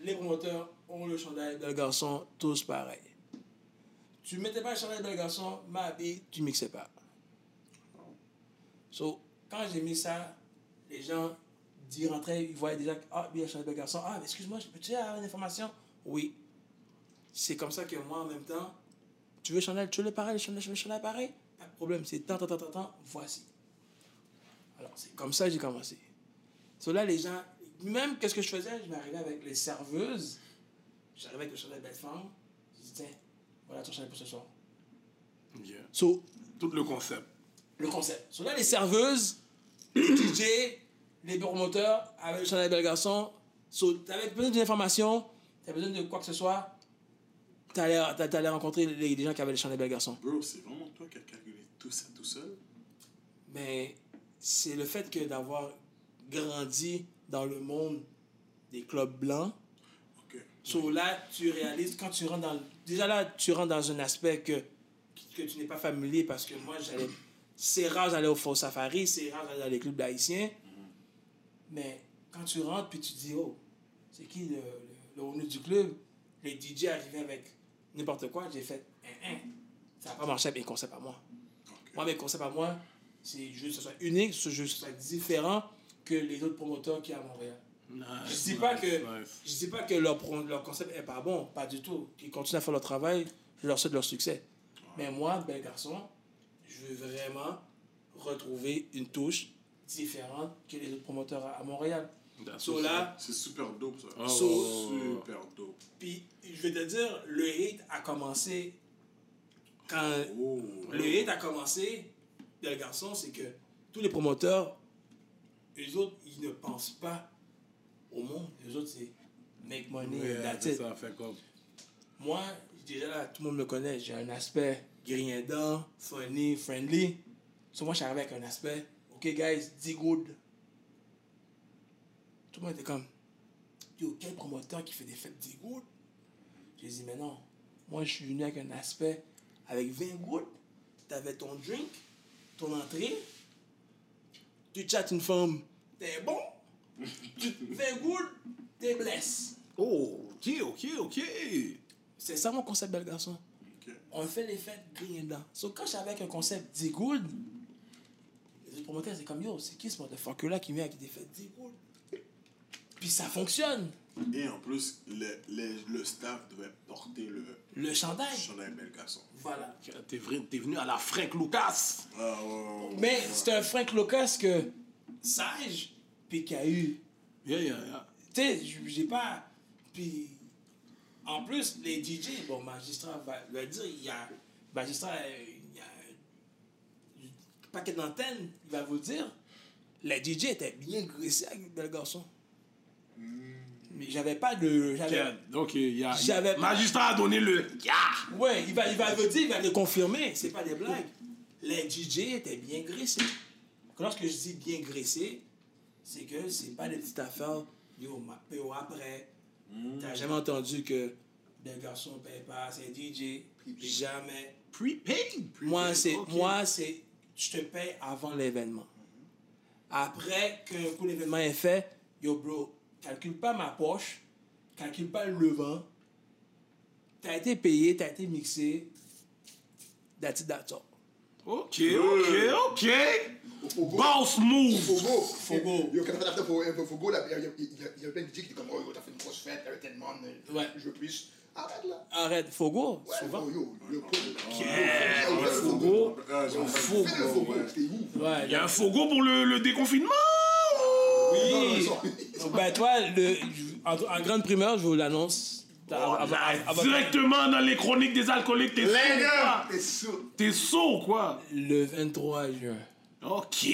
les promoteurs ont le chandail bel garçon, tous pareils. Tu mettais pas le chandail bel garçon, ma vie, tu mixais pas. So, quand j'ai mis ça, les gens d'y rentraient, ils voyaient déjà, que, ah, bien, le chandail bel garçon, ah, excuse-moi, je peux-tu avoir une information? Oui. C'est comme ça que moi, en même temps, tu veux le chandail, tu veux le pareil, le chandail, le chandail pareil? Pas de problème, c'est tant, tant, tant, tant, tant, voici. Alors, c'est comme ça que j'ai commencé. So là, les gens, même qu'est-ce que je faisais, je m'arrivais avec les serveuses, j'arrivais avec le chandail belle femme, je dis, tiens, voilà ton chandail pour ce soir. Yeah. So, Tout le concept. le concept. So là, les serveuses, les DJ, les promoteurs, avec le chandail bel garçon, so, t'avais besoin d'une information, t'avais besoin de quoi que ce soit, t'allais, t'a- t'allais rencontrer les, les gens qui avaient le chandail bel garçon. Bro, c'est vraiment toi qui as calculé tout ça tout seul? Mais c'est le fait que d'avoir grandi dans le monde des clubs blancs, Ok. So là, tu réalises, quand tu rentres dans... Déjà là, tu rentres dans un aspect que, que tu n'es pas familier parce que moi, j'allais... C'est rare d'aller au Faux Safari, c'est rare d'aller dans les clubs d'Haïtiens. Mais quand tu rentres, puis tu dis, oh, c'est qui le, le, le du club? Les DJ arrivaient avec n'importe quoi, j'ai fait, hein, hein. Ça n'a pas marché avec mes concepts à moi. Moi, mes concepts à moi, c'est juste que ce soit unique, ce soit différent que les autres promoteurs qu'il y a à Montréal. Nice, Je dis pas que nice. je dis pas que leur, leur concept est pas bon, pas du tout. Ils continuent à faire leur travail, je leur souhaite leur succès. Mais moi, bel garçon, je veux vraiment retrouver une touche différente que les autres promoteurs à, à Montréal. So C'est super dope, ça. So- ouais. Super dope. puis je vais te dire, le hate a commencé quand Oh. le hate a commencé, bel garçon, c'est que tous les promoteurs, eux autres, ils ne pensent pas au monde. Les autres, c'est make money, Ouais, that's it. ça fait comme. Moi, déjà là, tout le monde me connaît. J'ai un aspect grignardant, funny, friendly. So moi, je avec un aspect, OK, guys, dis good. Tout le monde était comme, yo, quel promoteur qui fait des fêtes dis good? J'ai dit, mais non, moi, je suis venu avec un aspect, avec 20 good. T'avais ton drink, ton entrée. Tu chattes une femme, t'es bon. tu fais good, t'es blessé. Oh, ok, ok, ok. C'est ça mon concept, bel garçon. On fait les fêtes grignardant. So, quand j'avais avec un concept dit good, les autres promoteurs, c'est comme yo, c'est qui ce motherfucker là qui vient avec des fêtes dit good? Puis ça fonctionne. Et en plus, le, le, le staff devait porter le Le chandail. chandail bel garçon. Voilà. T'es venu, t'es venu à la Frank Lucas. Ah, ouais, ouais, ouais. Mais c'est un Frank Lucas que sage, puis qui a eu. Yeah, yeah, yeah. Tu sais, j'ai pas. Puis en plus, les DJ, bon, magistrat va, va dire, il y a. Magistrat, euh, il y a un paquet d'antennes, il va vous dire, les DJ étaient bien graissés avec le garçon. Mais j'avais pas de. Donc, il y a. J'avais Magistrat a donné le. Yeah! Ouais, il va, il va le dire, il va le confirmer, c'est pas des blagues. Les DJ étaient bien graissés. Lorsque je dis bien graissés, c'est que c'est pas des petites affaires, yo, ma PO après. T'as jamais entendu que des garçons payent pas, c'est DJ, jamais. Prepaid? Moi, c'est, Ok. moi, c'est, je te paye avant l'événement. Après coup l'événement est fait, yo bro, calcule pas ma poche, calcule pas le vent. T'as été payé, t'as été mixé. That's it, that's all. Ok, ok, ok. Boss move. Fogo. Fogo. Yo, quand t'as fait pour Fogo, il y a- plein de DJ qui étaient comme, oh, yo, t'as fait une grosse fête, t'avais tellement de. Ouais. Je veux plus. Arrête là. Arrête, Fogo, Ouais, souvent. yo, yo, le Fogo. Fogo. Fogo, Ouais, Il y a un fogo pour le, le déconfinement? Oui. Ben, toi, le, en, en grande primeur, je vous l'annonce. Avant- Directement dans les chroniques des alcooliques, t'es sourd. T'es sourd, quoi. Le 23 juin. Ok.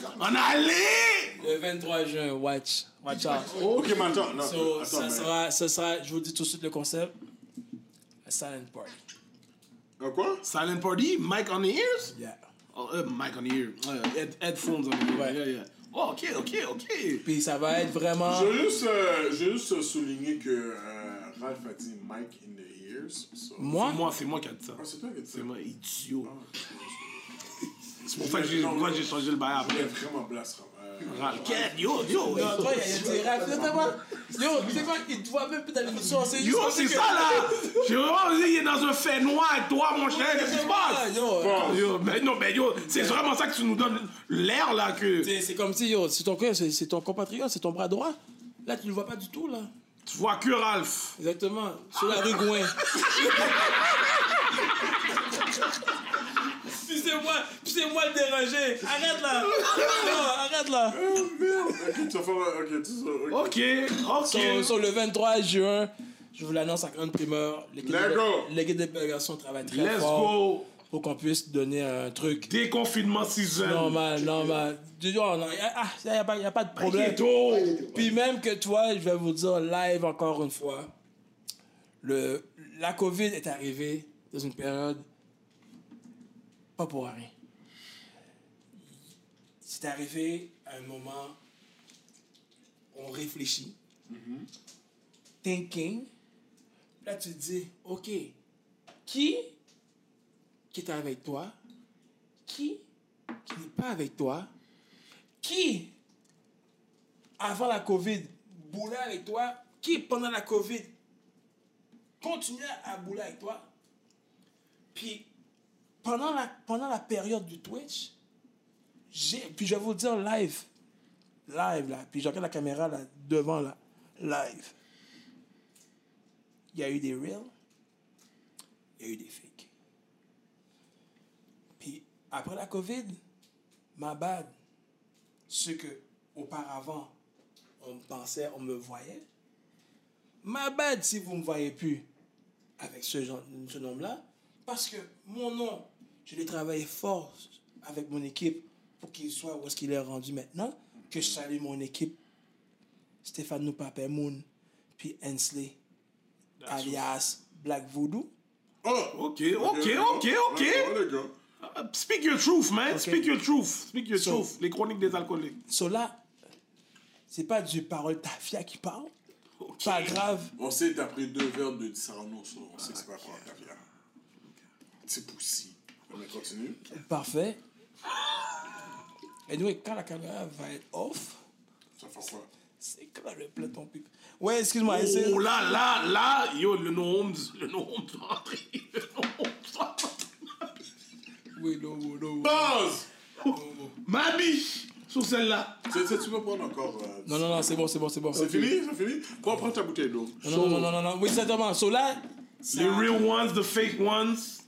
Ça. On allait. Le 23 juin, watch. Watch out. Ok, attends, non, So, attends, ça, mais- sera, ça sera, je vous dis tout de suite le concept. A silent party. Un quoi? Silent party, mic on the ears? Yeah. Oh, uh, mic on the ear. Uh, head, headphones on the ear. Ouais. Yeah, yeah. Oh, ok, ok, ok. Puis ça va être vraiment. Je veux juste, euh, je veux juste souligner que euh, Ralph a dit Mike in the ears. so- Moi, C'est moi, c'est moi qui a dit ça. Ah, c'est toi qui as dit ça? C'est moi, idiot. Ah, C'est pour ça que j'ai, changé le bail Il est après. vraiment blasphème. Ralph, yo, yo, Non, toi, il y a des rap. Yo, tu sais quoi, il te voit même plus dans l'émission. C'est Yo, c'est ça là! J'ai vraiment dit, il est dans un fait noir avec toi, mon cher, qu'est-ce qui se passe? Yo, Bon. Yo, mais non, mais yo, c'est vraiment ça que tu nous donnes l'air là que. c'est comme si, yo, c'est ton, c'est c'est ton compatriote, c'est ton bras droit. Là, tu le vois pas du tout, là. Tu vois que Ralph. Exactement. Sur la rue Gouin. puis c'est moi, le dérangé. Arrête là. Non, arrête là. Oh merde! Ok, tu vas faire. Ok, tout ça. ok. Ok, ok. Sur, sur le 23 juin, je vous l'annonce à grande primeur. L'équipe Let's go. de, l'équipe de Belgation travaille très Let's fort go. pour qu'on puisse donner un truc Déconfinement season. normal, normal. Du genre, non, ah, il n'y a, pas- y a pas de problème. Puis même que toi, je vais vous dire live encore une fois, le, la COVID est arrivée dans une période pas pour rien. C'est arrivé à un moment, on réfléchit, thinking, là tu te dis, ok, qui qui est avec toi, qui qui n'est pas avec toi, qui avant la COVID boulait avec toi, qui pendant la COVID continuait à bouler avec toi, puis pendant la, pendant la période du Twitch, puis je vais vous dire live, live là, puis je regarde la caméra là, devant là, live. Il y a eu des reels, il y a eu des fakes. Puis après la COVID, ma bad, ce que auparavant on pensait, on me voyait, ma bad si vous ne me voyez plus avec ce, ce nom-là, parce que mon nom, je l'ai travaillé fort avec mon équipe pour qu'il soit où est-ce qu'il est rendu maintenant, que je salue mon équipe, Stéphane Noupapé Moon, puis Hensley, alias Black Voodoo. Oh! Ok, ok, ok, ok. Uh, Speak your truth, man. Ok. Speak your truth. Speak your So- truth. Les chroniques des alcooliques. So là, c'est pas du parole tafia qui parle, pas grave. On sait, t'as pris deux verres de Sarno, so on sait que c'est pas la caviar. C'est poussi. On continue. Parfait. Et nous, quand la caméra va être off, Ça fait quoi? c'est quand le plat ton pipe. Ouais, excuse-moi. Oh là, là, là, yo, le no homes, le no homes va rentrer. Le no homes va rentrer. Oui, non, non. Buzz! Ma biche sur celle-là. Tu peux prendre encore. euh, Non, non, non, c'est bon, c'est bon, c'est bon. C'est fini? C'est fini? Prends, prends ta bouteille d'eau. Non, non, non, non, non. Oui, exactement. So là, Les real ones, the fake ones.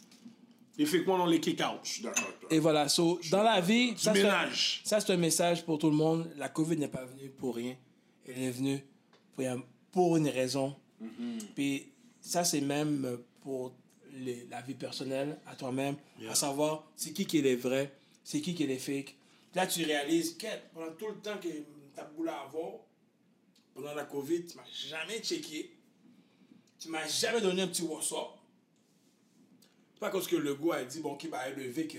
Fake ones, on les kick out. Je suis d'accord avec toi. Et voilà. So, dans la vie, ça, c'est un- ménage. ça, c'est un message pour tout le monde. La COVID n'est pas venue pour rien. Elle est venue pour, pour une raison. Puis ça, c'est même pour les- la vie personnelle, à toi-même, à savoir c'est qui qui est les vrais, c'est qui qui est les fakes. Là, tu réalises que pendant tout le temps que tu as voulu avoir, pendant la COVID, tu m'as jamais checké. Tu m'as jamais donné un petit WhatsApp. Pas parce que le gars a dit, bon, qui va élever que.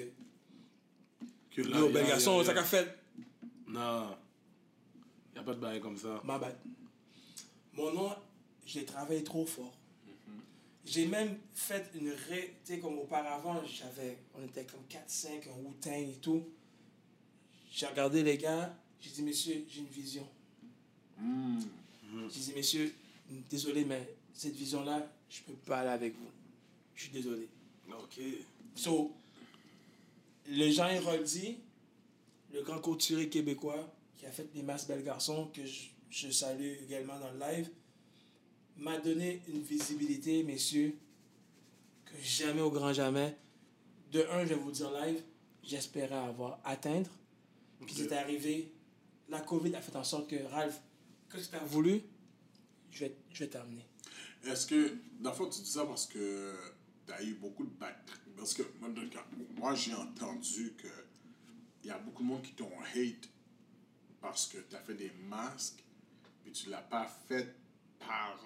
Que a- ça qu'a fait? Non. Y a pas de bail comme ça. Ma bad. Mon nom, j'ai travaillé trop fort. J'ai même fait une ré... Tu sais, comme auparavant, j'avais... On était comme 4-5, un Wu-Tang et tout. J'ai regardé les gars, j'ai dit, messieurs, j'ai une vision. J'ai dit, messieurs, désolé, mais cette vision-là, je peux pas aller avec vous. Je suis désolé. Ok. So, le Jean Héroldi, le grand couturier québécois qui a fait les masses belles garçons, que je, je salue également dans le live, m'a donné une visibilité, messieurs, que jamais au grand jamais. De un, je vais vous dire live, j'espérais avoir atteindre. Puis c'est arrivé. La COVID a fait en sorte que Ralph, qu'est-ce que tu as voulu, je vais, je vais t'amener. Est-ce que, dans le fond, tu dis ça parce que tu as eu beaucoup de back. Parce que, moi, j'ai entendu que il y a beaucoup de monde qui t'ont hate parce que tu as fait des masques, puis tu l'as pas fait par.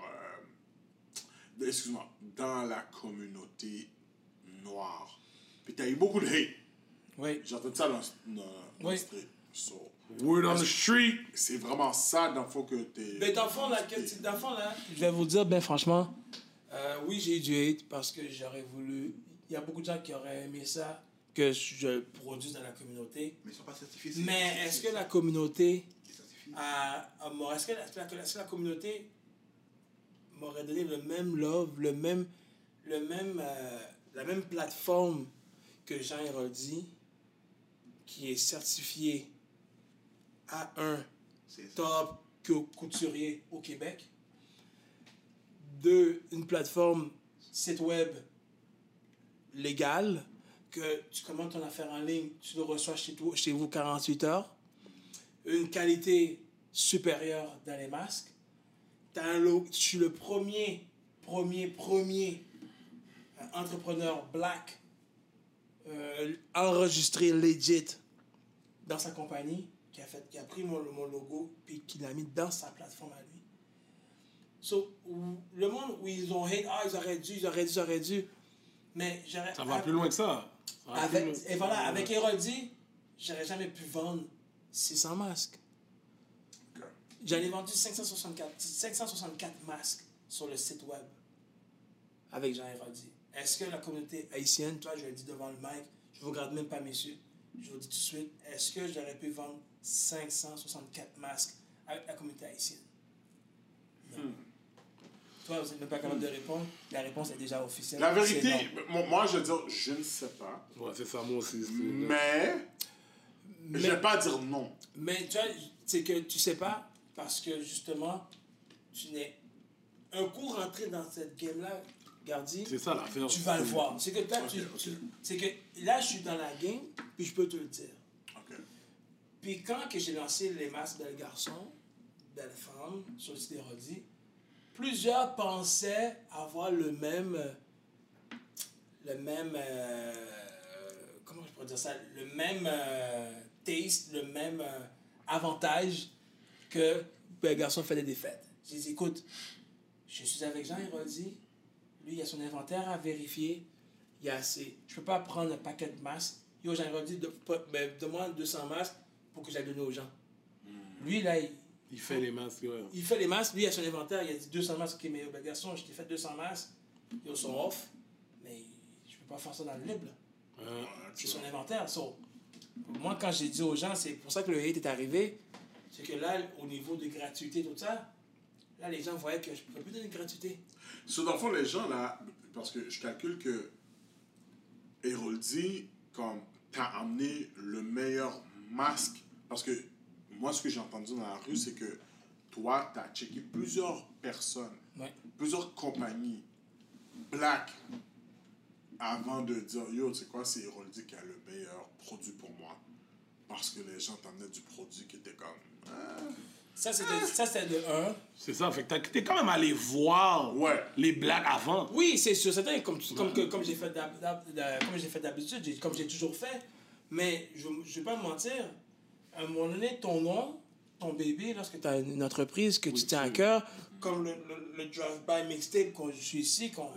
euh, excuse-moi, dans la communauté noire. Puis tu as eu beaucoup de hate. Oui. J'ai entendu ça dans, dans, dans Oui. le street. So, Word on the street. c'est vraiment ça, dans le fond, que tu Mais dans le fond, là, que- dans le fond, là, je vais vous dire, ben franchement, euh, oui, j'ai eu du hate parce que j'aurais voulu. Il y a beaucoup de gens qui auraient aimé ça, que je produise dans la communauté. Mais ils sont pas certifiés. c'est- Mais est-ce que la communauté m'aurait- est-ce que, la- que communauté m'aurait donné le même love, le même, le même, euh, la même plateforme que Jean Héroldi, qui est certifié A1 C'est ça. top couturier au Québec? Deux, une plateforme site web légale que tu commandes ton affaire en ligne, tu le reçois chez, chez vous 48 heures. Une qualité supérieure dans les masques. T'as un je suis le premier, premier, premier euh, entrepreneur black euh, enregistré legit dans sa compagnie, qui a, fait, qui a pris mon, mon logo puis qui l'a mis dans sa plateforme à lui. So, le monde où ils ont hate, ah, ils auraient dû, ils auraient dû, ils auraient dû. Mais j'aurais. Ça va plus loin que ça. Avec, loin. et voilà, avec Héroldi, j'aurais jamais pu vendre 600 masques. J'en ai vendu 564, 564 masques sur le site web avec Jean Héroldi. Est-ce que la communauté haïtienne, toi, je le dis devant le mic, je vous regarde même pas, messieurs, je vous dis tout de suite, est-ce que j'aurais pu vendre 564 masques avec la communauté haïtienne? Non. Toi, vous n'êtes pas capable de répondre. La réponse est déjà officielle. La vérité, non. moi, je veux dire, je ne sais pas. Ouais, c'est ça, moi aussi. c'est- Mais, je Mais- vais pas dire non. Mais tu vois, c'est que tu sais pas parce que justement, tu n'es un coup rentré dans cette game-là, Gardi, C'est ça l'affaire. tu vas le voir. C'est que toi, tu, Ok, ok. tu- c'est que là, je suis dans la game, puis je peux te le dire. Ok. Puis quand que j'ai lancé les masques belles garçons, belles femmes sur le site d'Hérodi, plusieurs pensaient avoir le même, le même, euh, comment je pourrais dire ça, le même euh, taste, le même euh, avantage que belles garçons fait des défaites. J'ai dit, écoute, je suis avec Jean Hérodi, lui, il a son inventaire à vérifier, il y a assez. Je peux pas prendre un paquet de masques. Yo, Jean Hérodi, de, ben, demande 200 masques pour que j'aille donner aux gens. Lui, là, il, Il fait les masques, ouais. il fait les masques, lui, il a son inventaire, il a dit 200 masques, ok, mais ben, garçon, je t'ai fait 200 masques, ils sont off, mais je peux pas faire ça dans le libre. Hein? C'est son inventaire. So, moi, quand j'ai dit aux gens, c'est pour ça que le hate est arrivé, c'est que là, au niveau de gratuité, tout ça, là, les gens voyaient que je ne pouvais plus donner de gratuité. So, dans le fond, les gens, là, parce que je calcule que Héroldi, comme, t'as amené le meilleur masque. Parce que moi, ce que j'ai entendu dans la rue, c'est que toi, t'as checké plusieurs personnes, Ouais. plusieurs compagnies, black, avant de dire, yo, tu sais quoi, c'est Héroldi qui a le meilleur produit pour moi. Parce que les gens t'amenaient du produit qui était comme. ah. Ça, c'était ça, c'était de un. C'est ça, fait que t'es quand même allé voir Ouais. les blagues avant. Oui, c'est sûr, certain, comme, comme, que- comme j'ai fait d'habitude, comme j'ai toujours fait. Mais je ne vais pas me mentir, à un moment donné, ton nom, ton bébé, lorsque tu as une entreprise que tu tiens à cœur, comme le, le, le drive-by mixtape qu'on je suis ici, qu'on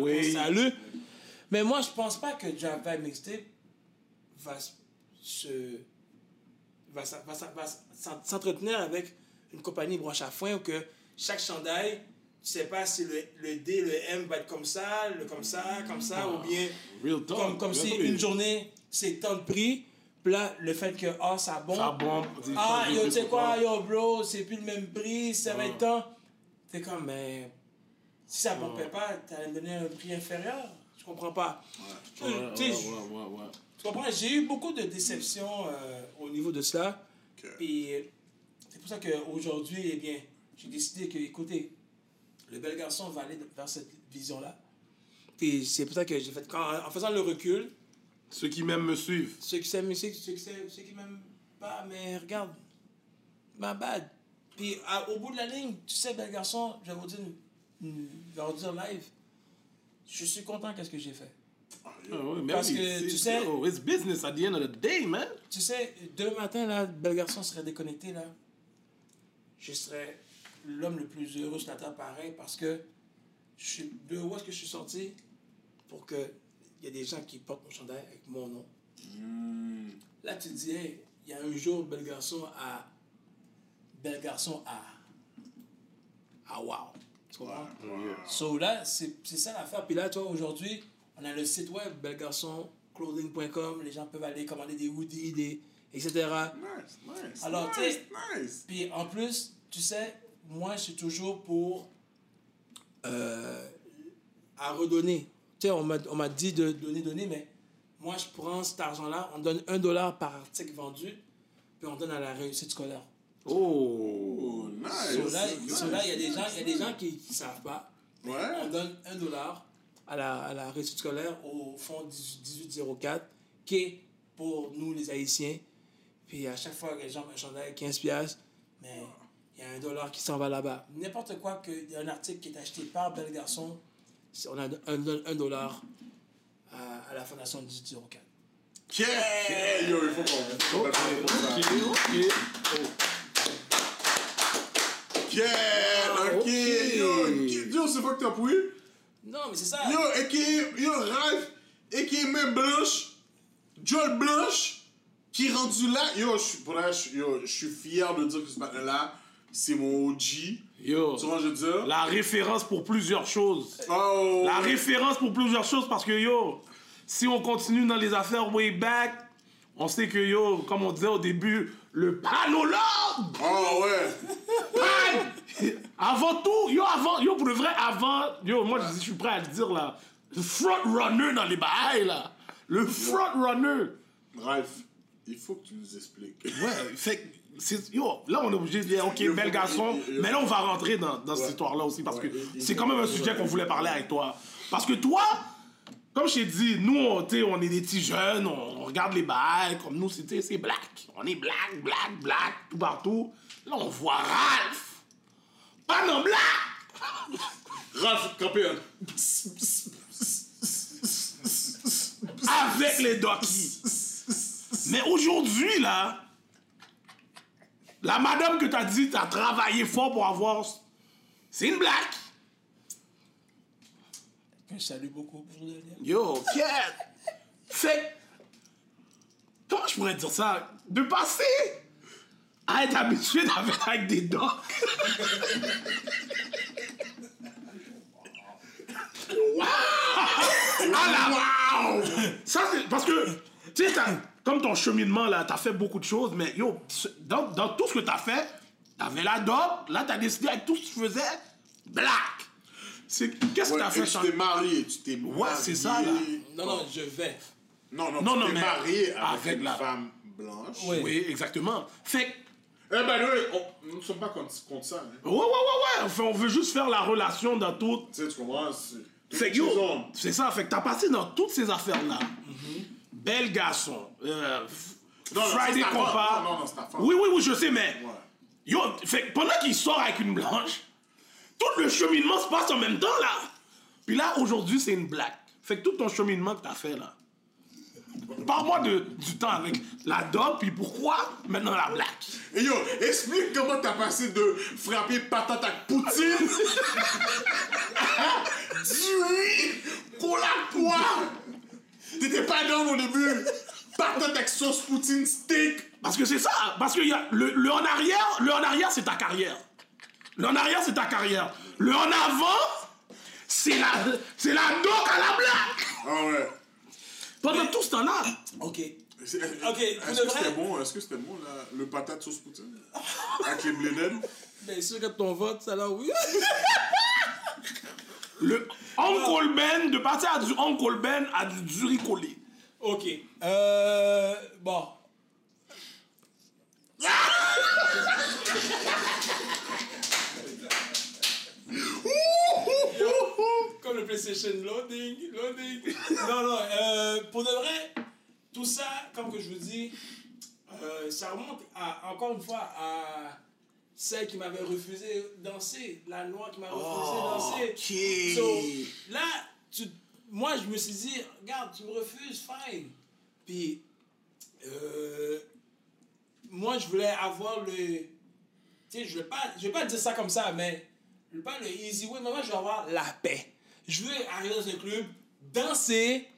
oui. salue. Mais moi, je pense pas que drive-by mixtape va se va, va, s'entretenir avec une compagnie broche à foin ou que chaque chandail, tu sais pas si le, le D, le M va être comme ça, le comme ça, comme ça, ou bien Real talk. comme, comme si une journée, c'est tant de prix, là, le fait que, ah, ça bombe. Ça bombe. Ah, yo, tu sais quoi, yo, bro, c'est plus le même prix, ça va Ouais. être tant. T'es comme, mais si ça bombait pas, t'allais me donner un prix inférieur. Je comprends pas. Tu- Ouais, ouais, ouais, ouais, ouais. comprends? J'ai eu beaucoup de déceptions euh, au niveau de cela. Ok. Puis euh, c'est pour ça qu'aujourd'hui, eh bien, j'ai décidé que, écoutez, le bel garçon va aller vers cette vision-là. Puis c'est pour ça que j'ai fait, quand, en faisant le recul, Ceux qui m'aiment me suivent. ceux qui s'aiment, ceux, ceux, ceux, ceux qui m'aiment pas, mais regarde, ma bad. Puis à- au bout de la ligne, tu sais, bel garçon, je vais vous dire une, leur dire live, je suis content qu'est-ce que j'ai fait. Ah Parce que, tu sais- yo, it's business at the end of the day, man. Tu sais, demain matin, là, bel garçon serait déconnecté, là. Je serais l'homme le plus heureux sur la terre, pareil, parce que je suis, de où est-ce que je suis sorti pour que y a des gens qui portent mon chandail avec mon nom. Là, tu te dis, hey, il y a un jour, bel garçon à. Bel garçon à. à wow. Tu comprends? So là, c'est ça l'affaire. Puis là, toi, aujourd'hui, on a le site web belgarçonclothing.com. Les gens peuvent aller commander des hoodies, des, etc. Nice, nice. Alors, nice, nice. Puis en plus, tu sais, moi, je suis toujours pour. euh, à redonner. Tu sais, on m'a dit de donner, donner, mais moi, je prends cet argent-là, on donne un dollar par article vendu, puis on donne à la réussite scolaire. Oh. Nice. So là, nice. so là, il y a des gens, y a des gens qui ne savent pas. On donne un dollar à la, à la réussite scolaire au fonds 18 1804, qui est pour nous, les Haïtiens. Puis à chaque fois que les gens me chandail 15 piastres, mais il y a un dollar qui s'en va là-bas. N'importe quoi, qu'il y a un article qui est acheté par Bel Garçon, on a un, un dollar à, à la fondation 1804. Yeah. Yo, il faut qu'on. Yeah, ok. ok. Yo, ok. Yo, c'est oui. Non, mais c'est ça. Yo, et qui, yo, Ralph, et qui est même Blanche, Joel Blanche, qui est rendu là. Yo, je suis, yo, je suis fier de dire que ce matin-là, c'est mon OG. Yo, Tu vois, je veux dire? la référence pour plusieurs choses. Oh. La référence pour plusieurs choses parce que yo, si on continue dans les affaires way back, on sait que yo, comme on disait au début, le panologue! Oh, ouais. Avant tout, yo, avant, yo, pour le vrai, avant, yo, moi, je, je suis prêt à le dire, là, le front runner dans les bails, là. Le front runner. Ralph, il faut que tu nous expliques. Ouais, fait yo, là, on est obligé de dire, ok, Yo, bel garçon, mais là, on va rentrer dans, dans Ouais. cette histoire-là aussi, parce Ouais, que c'est quand même un sujet qu'on voulait parler avec toi. Parce que toi, comme je t'ai dit, nous, on, on est des petits jeunes, on, on regarde les bails, comme nous, c'est c'est black. On est black, black, black, tout partout. Là, on voit Ralph. Pas non black! Ralph, campion. avec les Doki. Mais aujourd'hui, là, la madame que t'as dit, t'as travaillé fort pour avoir, c'est une blague. Je salue beaucoup pour. Yo, quête. Fait comment je pourrais dire ça? De passer à être habitué d'être avec des dogs. Ah là, wow! Ça, c'est parce que, tu sais, comme ton cheminement, là, t'as fait beaucoup de choses, mais yo, dans, dans tout ce que t'as fait, t'avais la dog, là, t'as décidé avec tout ce que tu faisais, black. C'est, qu'est-ce que Ouais, t'as et fait, tu t'es marié, tu t'es marié. c'est ça, là. Non, non, je vais. Non, non, Non, tu non, t'es mais marié avec, avec une la- femme blanche. Oui. Oui, exactement. Fait que, Eh ben, oui, on- nous ne sommes pas contre, contre ça. Hein. ouais, ouais, ouais, ouais, enfin, on veut juste faire la relation dans tout. Tu sais, tu comprends? c'est- Fait que Ils yo, ont- c'est ça, fait que t'as passé dans toutes ces affaires-là. Bel garçon. euh, Non, Friday. Non. Oui, oui, oui, je sais, mais. Ouais. Yo, fait pendant qu'il sort avec une blanche, tout le cheminement se passe en même temps, là. Puis là, aujourd'hui, c'est une blague. Fait que tout ton cheminement que t'as fait, là. Parle-moi du temps avec la dog, puis pourquoi maintenant la blague? Et yo, explique comment t'as passé de frapper patate avec poutine du riz pour la poire. T'étais pas dans au début. Patate avec sauce poutine steak. Parce que c'est ça, parce que y a le, le en arrière, le en arrière, c'est ta carrière. Le en arrière, c'est ta carrière. Le en avant, c'est la, c'est la doc à la blague. Ah ouais. Pendant tout ce temps-là, Ok. C'est- Ok, pour Est-ce de que vrai? c'était bon? Est-ce que c'était bon, là, le patate sauce poutine? Avec les blé d'aide? Bien sûr que ton vote, ça là, oui. le Uncle Ben, de partir à du Uncle Ben à du Duricolé. ok. Euh. Bon. Comme le PlayStation loading, loading. Non, non, euh, pour de vrai, tout ça, comme que je vous dis, euh, ça remonte à, encore une fois à celle qui m'avait refusé danser, la noire qui m'avait Oh, refusé danser. So, là, tu, moi, je me suis dit, regarde, tu me refuses, fine. Puis, euh, moi, je voulais avoir le. Tu sais, je vais pas, je vais pas dire ça comme ça, mais je veux pas le easy way, mais moi, je veux avoir la paix. Je veux arriver dans un club, danser,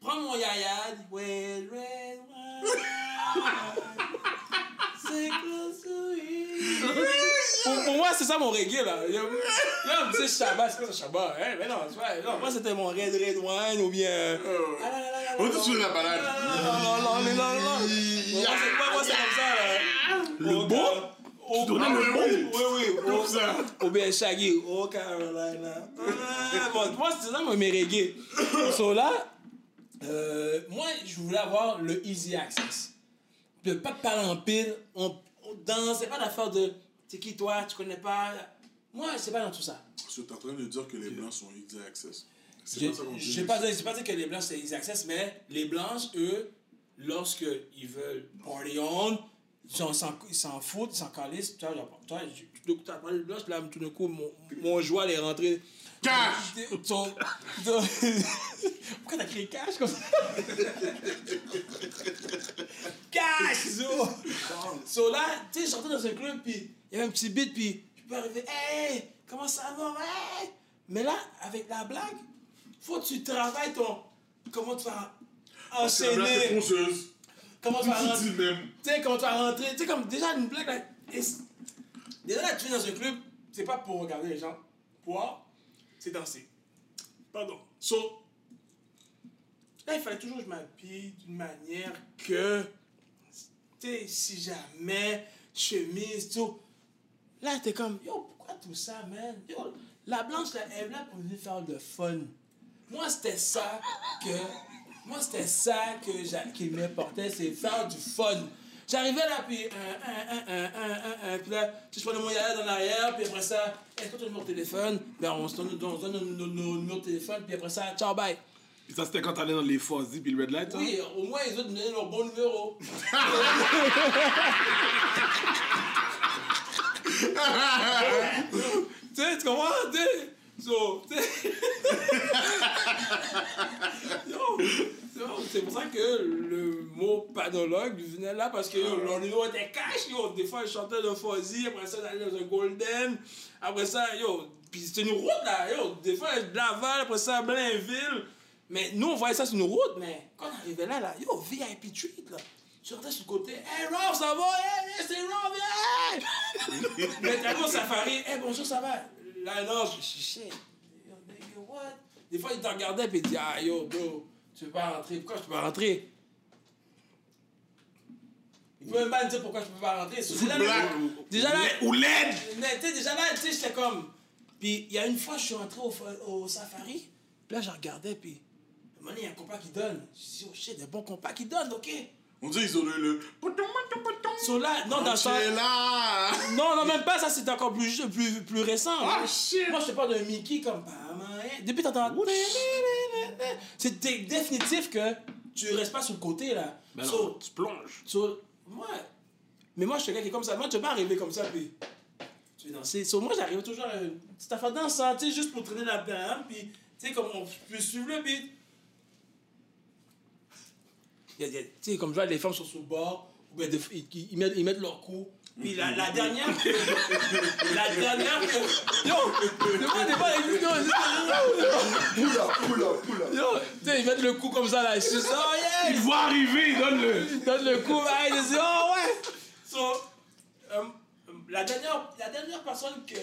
prendre mon yayad. Well, well, well, c'est close to you. Pour, pour moi, c'est ça mon reggae, là. Yo, yo, tu sais, Shabbat, c'est quoi ça, Shabbat? Hein? Mais non, tu non, moi, c'était mon Red Red Wine ou bien. Ah, là, là, là, On est sur la balade. non, non, non, non, non. Moi, c'est pas comme ça. là. Le Au- beau? au- donnais le beau? oui, oui. Comme ça. Ou bien Shaggy, oh Carolina. Ah, bon, moi, c'est ça, mes reggae. So là, euh, moi, je voulais avoir le easy access. De pas parler en pile, on, on danse, c'est pas l'affaire de c'est qui toi, tu connais pas. Moi, c'est pas dans tout ça. Tu es en train de dire que les blancs sont easy access. C'est J'ai pas ça qu'on dit. j'ai pas, pas dit que les blancs c'est easy access, mais les blanches, eux, lorsque ils veulent party on, ils s'en- s'en ils s'en foutent, ils s'en calissent. Tu vois, genre, tu je- t'as parlé de blanche, puis là, tout d'un coup, mon, mon joie est rentré. Cash! Son- Pourquoi t'as crié cash comme ça? cash! So, so là, tu sais, je dans un club, puis il y avait un petit beat, puis je peux arriver, hey, comment ça va, hey? Mais là, avec la blague, faut que tu travailles ton. Comment tu vas blague enchaîner? Comment tu vas rentrer? Tu sais, comment tu vas rentrer? Tu sais, comme déjà une blague là. Déjà là, tu es dans un club, c'est pas pour regarder les gens. Pour, c'est danser. Pardon. So, là, il fallait toujours que je m'habille d'une manière que. Tu sais, si jamais, chemise, tout. Là, t'es comme, yo, pourquoi tout ça, man? Yo, la blanche, là, elle est là pour venir faire le fun. Moi, c'était ça que. Moi, c'était ça que j'a- qui m'importait, c'est faire du fun. J'arrivais là, puis un, un, un, un, un, puis là, je prenais mon yaya dans l'arrière, puis après ça, est-ce que tu as le numéro de téléphone? Ben, on se donne, nos, nos- nos numéros de téléphone, puis après ça, ciao, bye. Puis ça, c'était quand t'allais dans les Fuzzy puis le Red Light, hein? Oui, au moins, ils ont donné leur bon numéro. tu sais, tu comprends? Tu sais, so, tu sais. Yo, c'est pour ça que le mot panologue venait là parce que yo, leur numéro était cash. Yo, des fois, ils chantaient de Fuzzy, après ça, ils allaient dans un Golden. Après ça, yo, puis c'était une route là. Yo, des fois, Laval, après ça, Blainville. Mais nous, on voyait ça sur une route, mais quand on arrivait là, là, yo, VIP treat là. Je rentrais sur le côté, hey Rob, ça va? Hey, hey, c'est Rob, hey! mais tellement safari, hey, bonjour, ça va? Là, non, je shit. Yo, nigga, what? Des fois, il te regardait et il dit, ah, yo, bro, tu veux pas rentrer? Pourquoi je peux pas rentrer? Il peut même pas me dire pourquoi je peux pas rentrer. So, déjà, là, déjà là, Ou LED! mais tu sais, déjà là, tu sais, j'étais comme. Puis il y a une fois, je suis rentré au, au safari. Puis là, je regardais, puis. À un moment donné, il y a un compas qui donne. Je dis, oh shit, des bons compas qui donnent, ok? On dit ils ont le. le... So là, non, dans ça. Là! Non, non, même pas, ça c'est encore plus, plus, plus récent. Ah, shit! Moi, je te parle d'un Mickey comme. Depuis, t'entends. C'est dé- définitif que tu restes pas sur le côté, là. Ben So, non, tu plonges. So, mais moi, je suis quelqu'un qui est comme ça. Moi, tu peux pas arriver comme ça, puis tu veux danser. So, moi, j'arrive toujours à une petite affaire dansante, tu sais, juste pour traîner la dame, puis, tu sais, comme on peut suivre le beat. Tu sais, comme je vois, les femmes sont sur le bord, ou bien ils, ils- ils mettent, ils mettent leur cou. Puis la, la dernière, la dernière, que- yo, des fois, les vidéos, Poula, poula, poula. yo, tu sais, ils mettent le cou comme ça, là, je suis ça, oh yeah! Il voit arriver, il donne le. Il donne le coup, là, il dit oh ouais! So, euh, la, dernière, la dernière personne que.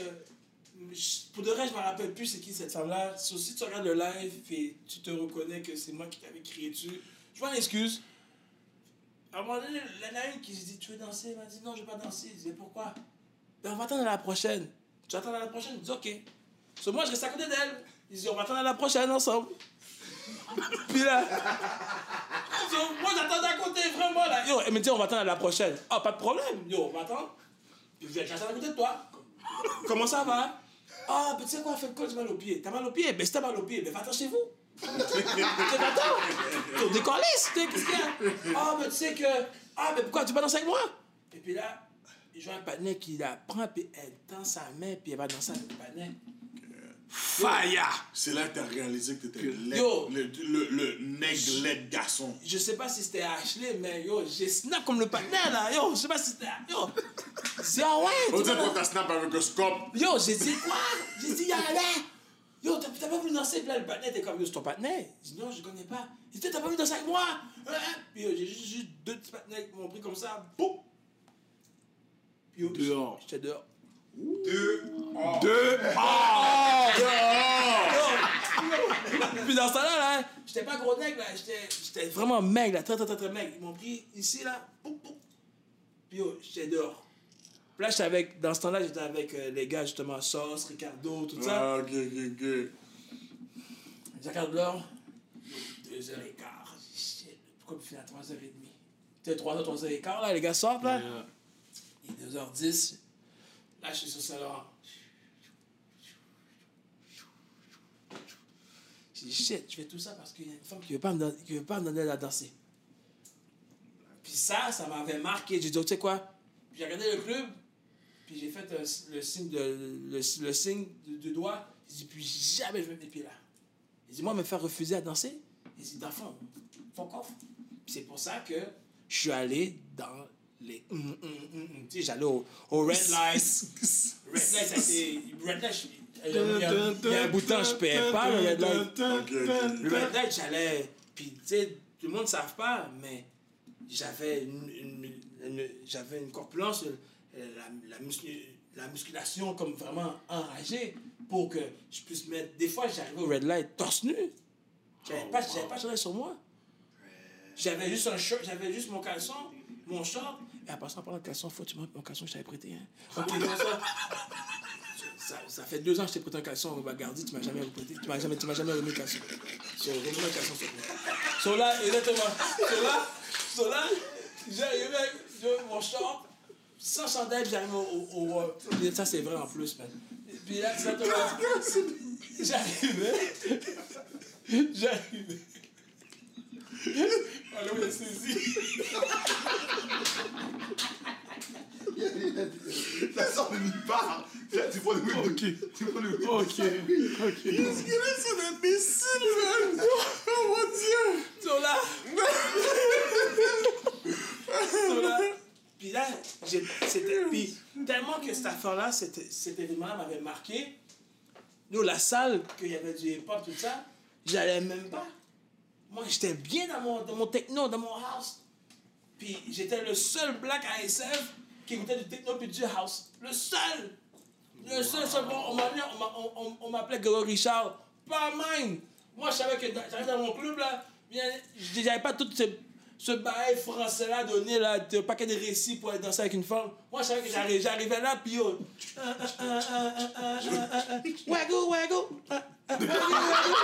Pour de vrai, je me rappelle plus c'est qui cette femme-là. So, si tu regardes le live et tu te reconnais que c'est moi qui t'avais crié dessus, je m'en excuse. À un moment donné, il y a une qui se dit Tu veux danser? Elle m'a dit Non, je vais pas danser. Je dis pourquoi? Ben, on va attendre à la prochaine. Tu attends à la prochaine? Je dis Ok. So, moi, je reste à côté d'elle. Il dit On va attendre à la prochaine ensemble. Puis là. So, moi, j'attendais à côté, vraiment, là. Yo, elle me dit, on va attendre à la prochaine. Ah, pas de problème. Yo, on va attendre. Puis j'attends à côté de toi. Comment ça va? Ah, ben tu sais quoi, fais quoi, tu mal au pied. T'as mal au pied? Ben si t'as mal au pied, ben va-t'en chez vous. Tu t'attends? Yo, décolliste, qu'est-ce qu'il y a? Ah, ben tu sais que. Ah, ben pourquoi tu vas danser avec moi? Et puis là, je vois un patinet qui la prend, puis elle tend sa main, puis elle va danser avec le patinet. Fire! C'est là que t'as réalisé que t'étais. Le, le, le nègre laid garçon. Je sais pas si c'était Ashley, mais yo, j'ai snap comme le patinet, là. Yo, je sais pas si c'était. Yo! C'est ah ouais! On dirait qu'on t'a snap avec un scope. Yo, j'ai dit quoi? J'ai dit, y'a là! Yo, t'as pas voulu danser? Puis là, le patinet était comme, yo, c'est ton dit, non, je connais pas. Il dit, t'as pas voulu danser avec moi? Hein? Puis yo, j'ai juste, deux petits patinets qui m'ont pris comme ça, boum! Puis yo, Dehors. J'étais dehors. Deux. Deux. Puis dans ce temps-là, là, j'étais pas gros nègre, là, j'étais, j'étais vraiment maigre, là, très, très, très, très maigre. Ils m'ont pris ici, là, boum, boum. Puis yo, j'étais dehors. Puis là, j'étais avec, dans ce temps-là, j'étais avec euh, les gars, justement, Sauce, Ricardo, tout ça. Ah, ok, ok, ok. Je regarde l'heure, 2h15. Shit, pourquoi tu finis à 3h30? Tu sais, 3h, 3h15, là, les gars sortent, là? Yeah. Il est 2h10. Là, je suis sur salon. J'ai dit, shit, je fais tout ça parce qu'il y a une femme qui ne veut, pas me don- qui veut pas me donner la danser. Puis ça, ça m'avait marqué. J'ai dit, oh, tu sais quoi? J'ai regardé le club, puis j'ai fait euh, le signe de, le, le signe de, de doigt. J'ai dit, puis jamais je vais mettre mes pieds là. J'ai dit, moi, me faire refuser à danser? J'ai dit, dans le fond, c'est pour ça que je suis allé dans les. hum, hum, hum. Tu sais, j'allais au, au Red Light. Red Light, ça c'est. Red Light, il y a- il il un bout de temps, je payais pas le Red Light. Le Red Light, j'allais. Puis, tu sais, tout le monde ne savent pas, mais j'avais une, une- une- j'avais une corpulence, la, la, muscu- la musculation comme vraiment enragée pour que je puisse mettre. Des fois, j'arrivais au Red Light torse nu. J'avais pas, j'avais pas de sur moi. J'avais juste un shirt, j'avais juste mon caleçon, mon short. Et en passant par le caleçon, faut que tu montres mon caleçon que je t'avais prêté. Hein. Ok, comme ça. Ça, ça fait deux ans que je t'ai prêté un caleçon au Bagardi, tu m'as jamais prêté, tu m'as jamais, tu m'as jamais remis le caleçon. So, remets-moi le caleçon, te plaît. So là, exactement. So là, so là, j'arrivais mon short, sans chandail, puis j'arrivais au, au, au- puis Ça, c'est vrai en plus, man. Et Puis là, exactement. J'arrivais. J'arrivais. Ah là, il a saisi. Ça sort de nulle part. Là, tu vois le Ok. Tu vois le Ok. Ok. C'est un imbécile, man. Oh mon dieu. So là. Puis là, j'ai- c'était. Puis tellement que cette affaire-là, cet, événement-là m'avait marqué. Nous, la salle, qu'il y avait du hip-hop, tout ça, j'allais même pas. Moi, j'étais bien dans mon, dans mon techno, dans mon house. Puis j'étais le seul black ASF qui écoutait du techno puis du house. Le seul! Le seul, seul. Bon, on m'appelait, on on- on- m'appelait Richard. Pas mine! Moi, je savais que dans- j'arrivais dans mon club, là, j'avais pas tout ce, ce bail français-là donné, là, un paquet de récits pour aller danser avec une femme. Moi, je savais que j'arrivais là, puis oh. yo. Wagou, wagou. Wagou, wagou.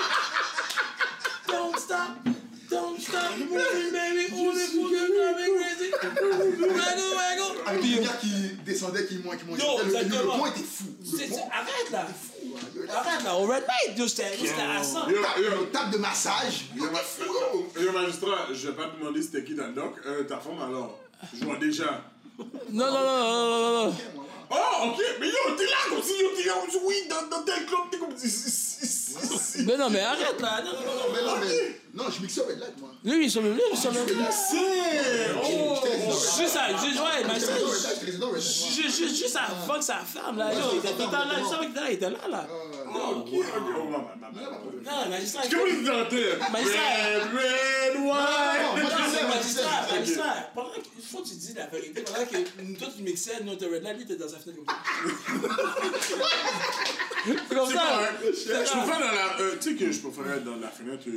Don't stop. Don't stop moving, baby. Crazy. Waggle, waggle. Avec le gars qui descendait, qui montait, qui montait. Yo, Le- le, le était fou. Le arrête là. fou. hein. Arrête là, au Red yo, c'était c'était à 100. Yo, Ta- yo, Le table de massage. yo, magistrat, je vais pas te demander c'était qui dans le doc. Euh, ta femme alors? Je vois déjà. Non, non, non, non, non, non, non. Oh, ok, mais yo, t'es là comme si yo, t'es là, oui, dans, dans tel club, t'es comme si. Mais non, mais arrête là. Non, non, non, non. Mais non, mais. Non, je mixais avec l'acte, moi. Oui, oui, sur le live, sur le live. Juste ça, juste, ouais, mais c'est. Juste, juste, juste, ça, fuck sa là. Il était là, je savais qu'il était là, il était là, là. Non, magistrat. Comment il était Red, white. Magistrat, magistrat. Pendant qu'il faut que tu dis la vérité, pendant que toi tu mixais, nous, t'es red, là, lui, t'es dans sa fenêtre comme ça. Comme ça. Je préfère dans la. Tu sais que je préférais dans la fenêtre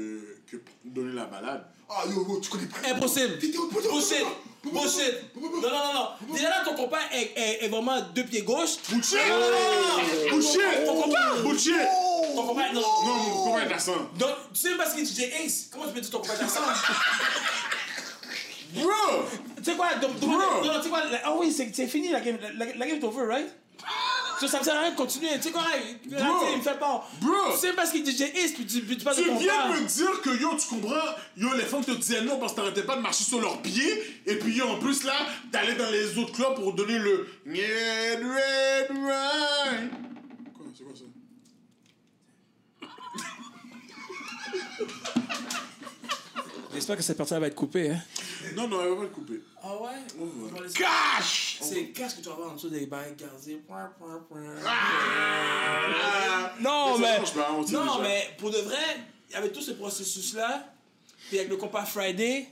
que donner la balade. Ah, yo, yo, tu connais pas. Impossible. Bullshit. Bullshit. Non, non, non, non. Déjà là, ton copain est, est, est vraiment deux pieds gauche. Bullshit. Bullshit Ton copain. Bullshit Ton copain, non. Non, mon copain est à 100. Donc, tu sais parce qu'il dit Ace. Comment tu peux dire ton copain est à 100? Bro Tu sais quoi? Donc, non, tu sais quoi? Ah oui, c'est fini, la game, la, la, la game est over, right? Tu Ça, me sert à rien de continuer. Tu sais quoi? Il, me fait pas. Bro. Tu sais parce qu'il DJ East, puis tu, puis tu parles de Tu viens compas. me dire que yo, tu comprends, yo, les femmes te disaient non parce que t'arrêtais pas de marcher sur leurs pieds, et puis yo, en plus là, t'allais dans les autres clubs pour donner le Red, red, wine. Quoi, c'est quoi ça? J'espère que cette partie va être coupée, hein. Non, non, elle va pas le couper. Ah ouais? ouais. Cash! C'est qu'est-ce que tu vas avoir en dessous des bails gardés? Point, point, point. Ah! Non, Mais Non, pour de vrai, il y avait tout ce processus-là. Puis avec le compas Friday.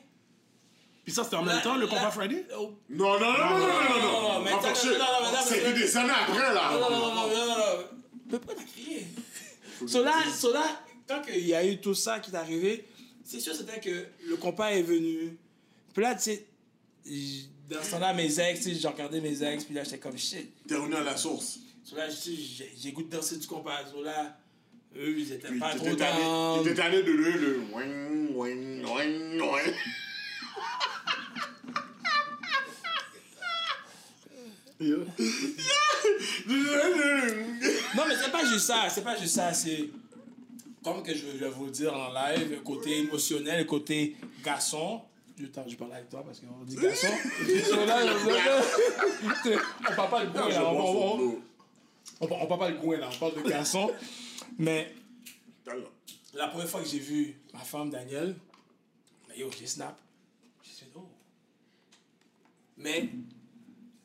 Puis ça, c'était en même temps, le combat Friday? Oh, Non, non, non, non, non, non, non, non, non, mais Pas attends, forcé. non, non, non, non, C'était non, des années après, là. Non, non, non, non, non, non, non. Mais pourquoi t'as crié? So là, so là, quand il y a eu tout ça qui est arrivé, c'est sûr c'était que le compas est venu. Puis là, tu sais, dans ce temps-là, mes ex, tu sais, j'ai regardé mes ex, puis là, j'étais comme shit. T'es revenu à la source. So là, j'ai goût de danser du compas. So là, eux, ils étaient Puis pas trop dans. t'étais tanné de le, le, ouin, ouin, ouin, ouin. Non, mais c'est pas juste ça, c'est pas juste ça, c'est. Comme que je vais vous le dire en live, côté émotionnel, côté garçon. Temps, je parle avec toi parce qu'on dit garçon. Là, je- on parle pas de coin là, on, on, parle pas de coin là, on parle de garçon. Mais la première fois que j'ai vu ma femme Danielle, mais yo, j'ai snap. J'ai dit, oh. Mais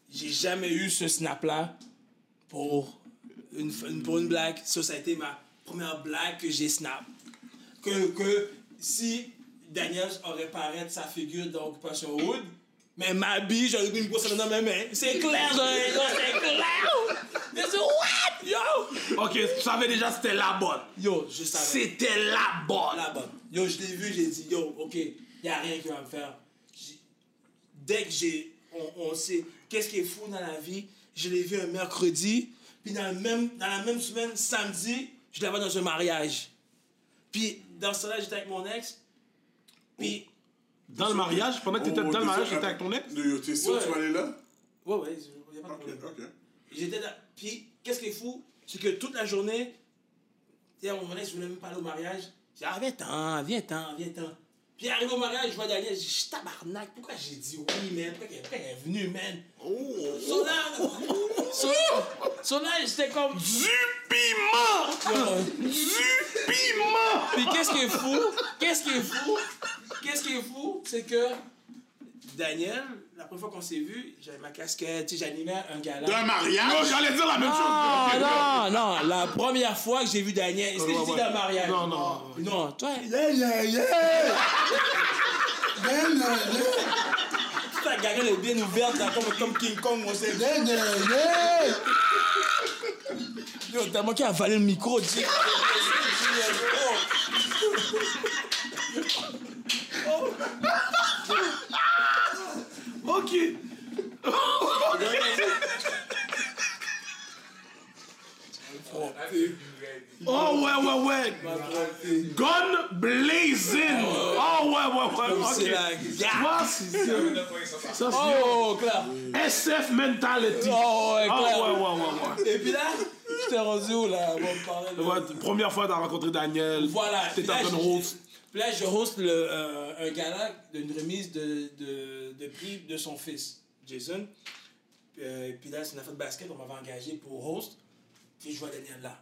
j'ai jamais eu ce snap-là pour une, une- pour une blague. Ça, ça a été ma première blague que j'ai snap. Que, que si Daniel aurait paraître sa figure dans Occupation Wood, mais ma bille, j'aurais mis une grosse dans mes mains. C'est clair, j'aurais c'est clair! Mais c'est what? Yo! Ok, tu savais déjà c'était la bonne. Yo, je savais. C'était la bonne. la bonne. Yo, je l'ai vu, j'ai dit, yo, ok, y a rien qui va me faire. J'ai- Dès que j'ai, on, on sait, qu'est-ce qui est fou dans la vie, je l'ai vu un mercredi, puis dans, le même, dans la même semaine, samedi, je l'avais dans un mariage. Puis dans ce temps-là, j'étais avec mon ex, puis, Dans le mariage, pendant que t'étais oh, dans le mariage, déjà, t'étais avec ton ex? T'es sûr tu vas aller là? ouais, ouais, y a pas de Ok, problème. ok. J'étais là. Puis, qu'est-ce qui est fou, c'est que toute la journée, tu sais, mon ex voulait même pas aller au mariage. J'ai dit, ah, viens-t'en, viens-t'en, viens-t'en. Puis, arrivé au mariage, je vois Daniel, je dis, tabarnak, pourquoi j'ai dit oui, man? Pourquoi pourquoi elle est venue, man? Oh! So là, so, so là, j'étais comme. Du piment! Du piment! Puis, qu'est-ce qui est fou? Qu'est-ce qui est fou? Qu'est-ce qui est fou? C'est que Daniel, la première fois qu'on s'est vu, j'avais ma casquette, j'animais un gala. D'un Oh, mariage? j'allais dire la même chose. Non, non, non, la première fois que j'ai vu Daniel, est-ce que Ouais, j'ai dit d'un mariage? Non, non. Non, toi, Yeah, yeah, yeah! Yeah, yeah, ta gargale est bien ouverte, là, comme, comme King Kong, on sait. yeah, yeah, yeah! Yo, t'as manqué à avaler le micro, dis. Ok. Oh ouais, ouais, ouais. Gun blazing. Oh ouais, ouais, ouais. Ok. vois, c'est ça. Ça, Oh, clair. SF mentality. Oh, ouais, Ah ouais, ouais, ouais, ouais. Et puis là, j'étais rendu où, là? Première fois, t'as rencontré Daniel. Voilà. T'étais en train de je-. Puis là, je host le, euh, un gala d'une remise de, de, de prix de son fils, Jason. Puis, euh, puis là, c'est une affaire de basket, on m'avait engagé pour host. Puis je vois Daniel là.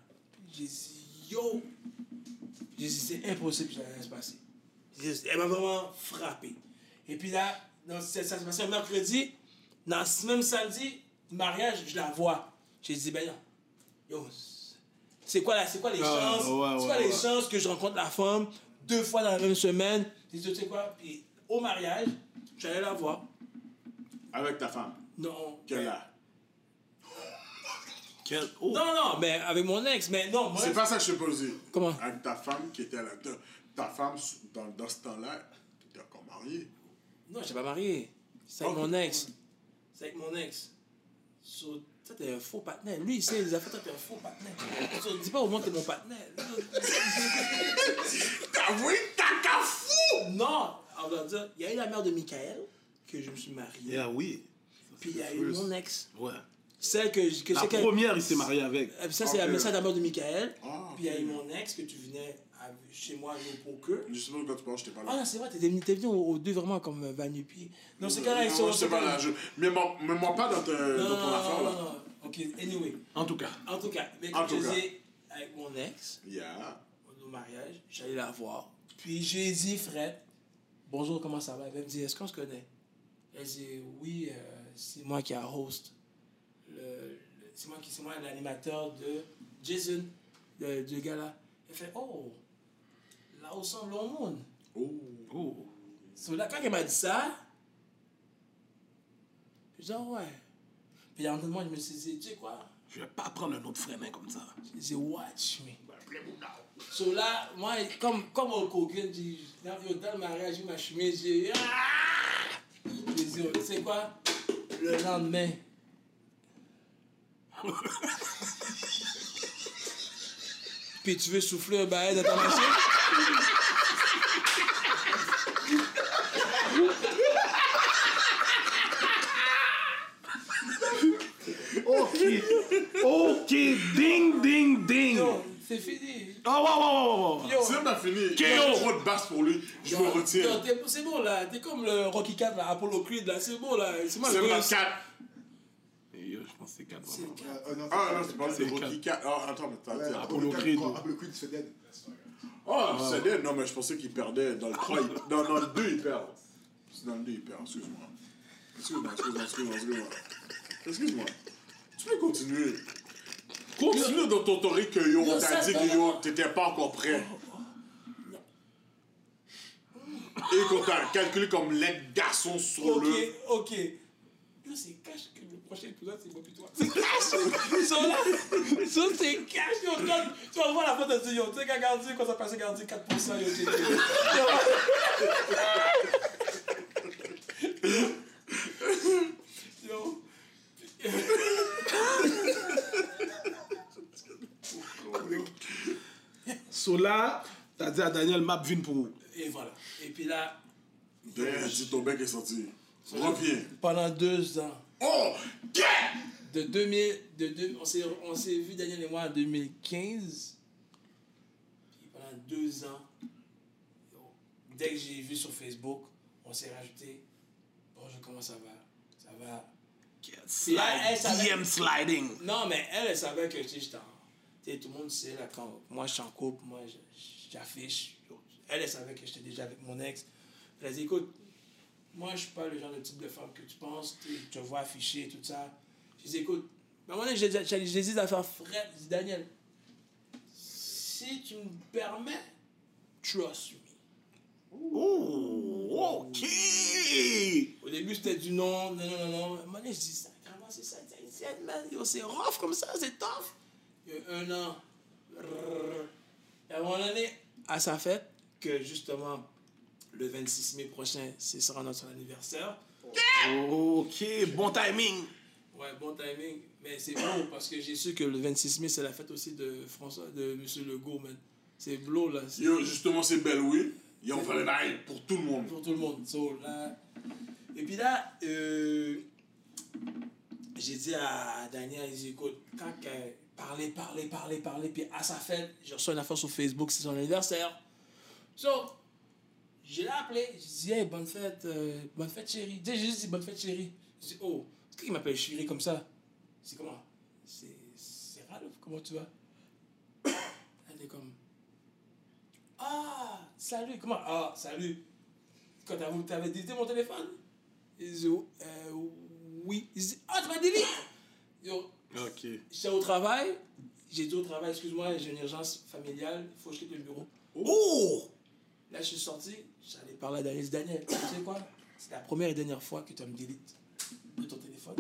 Puis j'ai dit, yo! J'ai dit, c'est impossible que ça allait se passer. Dit, Elle m'a vraiment frappé. Et puis là, ça ça s'est passé un mercredi. Dans ce même samedi, mariage, je la vois. J'ai dit, ben non. Yo, c'est quoi, là, c'est quoi les Ah, chances? ouais, c'est ouais, quoi les chances que je rencontre la femme? Deux fois dans la même semaine? Tu sais quoi? Puis au mariage, j'allais la voir. Avec ta femme? Non. Quelle là? Quel... Oh. Non, non, mais avec mon ex, mais non, moi. C'est pas ça que je te posais. Comment? Avec ta femme qui était là. Ta, ta femme, dans, dans ce temps-là, t'étais encore marié. Non, je pas marié. C'est avec mon ex. C'est avec mon ex. So, toi, t'es un faux partenaire. Lui, il sait les affaires, toi, t'es un faux partenaire. Dis pas au monde que t'es mon partenaire. T'as vu ta qu'à fou! Non, on va dire, il y a eu la mère de Michael, que je me suis marié. Yeah, oui. Puis il y a eu mon ex. Ouais. Celle que, que La première, il s'est marié avec. Euh, Ça, c'est la message d'amour de Michael. Ah, Puis il y a eu mon ex que tu venais chez moi. Je sais pas quand tu parles, je t'ai pas là. Ah c'est vrai, venu, t'es venu aux, deux vraiment comme euh, Van Nupi. Dans ce cas-là, ils Non, sont. je pas là. Je... Mais moi, pas dans, te- Non, dans non, ton non, affaire non, là. non. Ok, anyway. En tout cas. En tout cas, mais comme je disais, avec mon ex, Yeah. au mariage, j'allais la voir. Puis je lui ai dit, Fred, bonjour, comment ça va? Elle me dit, est-ce qu'on se connaît? Elle dit, oui, euh, c'est moi qui a host. C'est moi qui c'est moi l'animateur de Jason, de, du gala. Elle fait, oh, là où semble le monde. Oh. Oh. So, là, quand elle m'a dit ça, je dis, ah ouais. Puis en moi, je me suis dit, tu sais quoi? Je vais pas prendre un autre frein comme ça. Je dis, watch me. So là, moi, comme, comme au Hogan, j'ai- dans, le mariage, j'ai ma chemise, j'ai ah! J'ai dit, oh, tu sais quoi? Le lendemain. Puis tu veux souffler un bail dans ta machine? Ok. Ok. Ding, ding, ding. C'est fini. Oh, wow, wow, wow, wow. Yo, C'est même fini. A trop de basse pour lui. Je me yo, retire. t'es- C'est bon là, t'es comme le Rocky 4, là, Apollo Creed là, c'est bon là. C'est moi C'est le boss. 4. C'est 4 C'est vraiment. quatre. Euh, euh, non, Ah non, c'est pas C'est le Rocky 4. Ah, attends, mais t'as. Apollo Creed, Apollo Creed se dead. Oh, c'est dead. Non, mais je pensais qu'il perdait. Dans le 3, il... dans, dans le 2, il perd. Dans le 2, il perd. Excuse-moi. Excuse-moi, excuse-moi, excuse-moi, excuse-moi. Excuse-moi. Tu peux continuer. Continue dans ton théorie que yo, on t'a dit que yo, t'étais pas encore prêt. Et qu'on t'a calculé comme l'aide garçon sur Ok, le. ok. Yo, c'est cash que le prochain épisode, c'est moi puis toi. C'est cash! Ils sont là! Ils sont, c'est cash! Yo, regarde, tu vas voir la photo de yo, tu sais, quand Gardi, quand ça passait Gardi 4%, yo, j'ai Yo. So là, t'as dit à Daniel, map vine pour vous. Et voilà. Et puis là, Damn, dis ton bec est sorti. Reviens. pendant deux ans, Oh! Yeah! de 2000, de deux- on s'est on s'est vu Daniel et moi en 2015. Puis pendant deux ans, dès que j'ai vu sur Facebook, on s'est rajouté. Bonjour, comment ça va? Ça va? Slide, elle savait- DM sliding. Non, mais elle, elle savait que j'étais en. tu sais, tout le monde sait, là, quand moi je suis en couple, moi j'affiche. Elle, elle savait que j'étais déjà avec mon ex. Elle a dit, écoute, moi je suis pas le genre de type de femme que tu penses, tu te vois afficher, tout ça. Je dis, écoute, à un moment donné, j'ai dit d'affaires frère, je dis, Daniel, si tu me permets, trust me. Oh, ok. Au début, c'était du non, non, non, non, non. À un moment donné, je dis, ça, comment c'est ça, c'est- rough comme ça, c'est tough. Il y a un an. Et à un moment donné, à sa fête, que justement, le 26 mai prochain, ce sera notre anniversaire. Ok, bon timing. Ouais, bon timing. Mais c'est beau parce que j'ai su que le 26 mai, c'est la fête aussi de François, de M. Legault, man. C'est beau, là. Yo, justement, c'est belle, oui. Et on fait le bail pour tout le monde. pour tout le monde. So, là, et puis là, euh, j'ai dit à Daniel, il dit, écoute, quand euh, parler, parler, parler, parler, puis à sa fête, j'ai reçu une affaire sur Facebook, c'est son anniversaire. So, je l'ai appelé, j'ai dit, hey, bonne fête, euh, bonne fête chérie. Tu J'ai juste dit, bonne fête chérie. Je dis, oh, qui m'appelle chérie comme ça? C'est comment? C'est c'est Ralph, comment tu vas? Elle est comme, ah, salut, comment? Ah, salut. Quand t'avais t'avais délité mon téléphone? Il dit, euh, oui. Il dit, ah, tu m'as délité? Yo, Ok. j'étais au travail. J'ai dit au travail, excuse-moi, j'ai une urgence familiale, il faut que je quitte le bureau. Oh! Là, je suis sorti, j'allais parler à Daniel. Tu sais quoi? C'est la première et dernière fois que tu me délites de ton téléphone.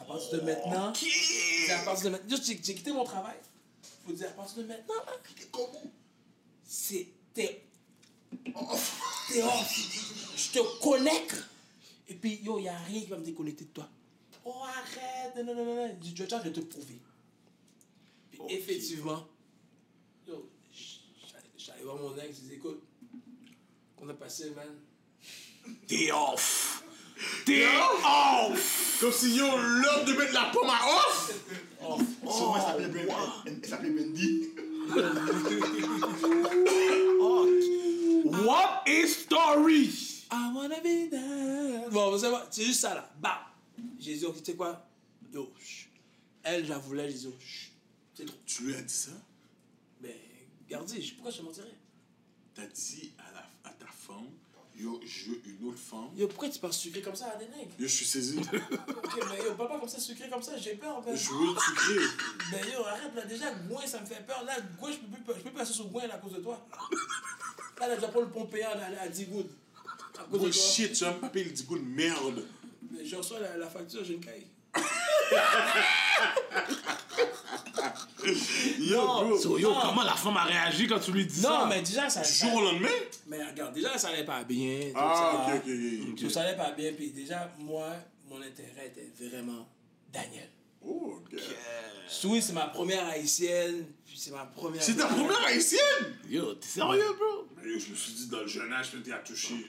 À partir de maintenant, Ok. c'est à partir de maintenant. J'ai quitté mon travail. Faut dire, à partir de maintenant, là, c'est. T'es. T'es off. Je te connecte. Et puis, yo, y a rien qui va me déconnecter de toi. Oh, arrête. Non, non, non, non. Je vais je vais te prouver. Puis, effectivement, yo, j'allais- voir mon ex, je dis, écoute, qu'on a passé, man. T'es off. T'es off! Comme si yo, l'heure de mettre la pomme à off! Sûrement, elle s'appelait Ben- elle- s'appelait Bendy. What a story! I wanna be there. Bon, c'est c'est juste ça là. Dit, ok, tu sais quoi? Yo. Elle, j'en voulais, oh, chut. C'est trop. Tu lui as dit ça? Ben, regardez, pourquoi je te mentirais? T'as dit femme, yo, je veux une autre femme. Yo, pourquoi tu parles sucré comme ça à des nègres? Yo, je suis saisi. Ok, mais yo, parle pas comme ça, sucré comme ça, j'ai peur, ben. Je veux. Ben yo, arrête là, déjà, Gouin, ça me fait peur. Là, Gouin, je peux plus, je peux plus passer sur Gouin à cause de toi. Là, là, prendre le pompéen à, à 10 gouttes. À cause de toi. Bullshit, tu vas me payer le digo de merde. Mais je reçois la, la facture, j'ai une caille. Yo, bro. So, yo, Non. comment la femme a réagi quand tu lui dis ça? Non, mais déjà, ça. Du jour au lendemain? Mais regarde, déjà, ça allait pas bien. Ah, ça. ok, ok, ok. Tout ça allait pas bien, puis déjà, moi, mon intérêt était vraiment Daniel. Oh, ok. Oui, c'est ma première haïtienne, puis c'est ma première. C'est ta première haïtienne? Yo, t'es sérieux, bro? Mais yo, je me suis dit, dans le jeune âge, tu à toucher.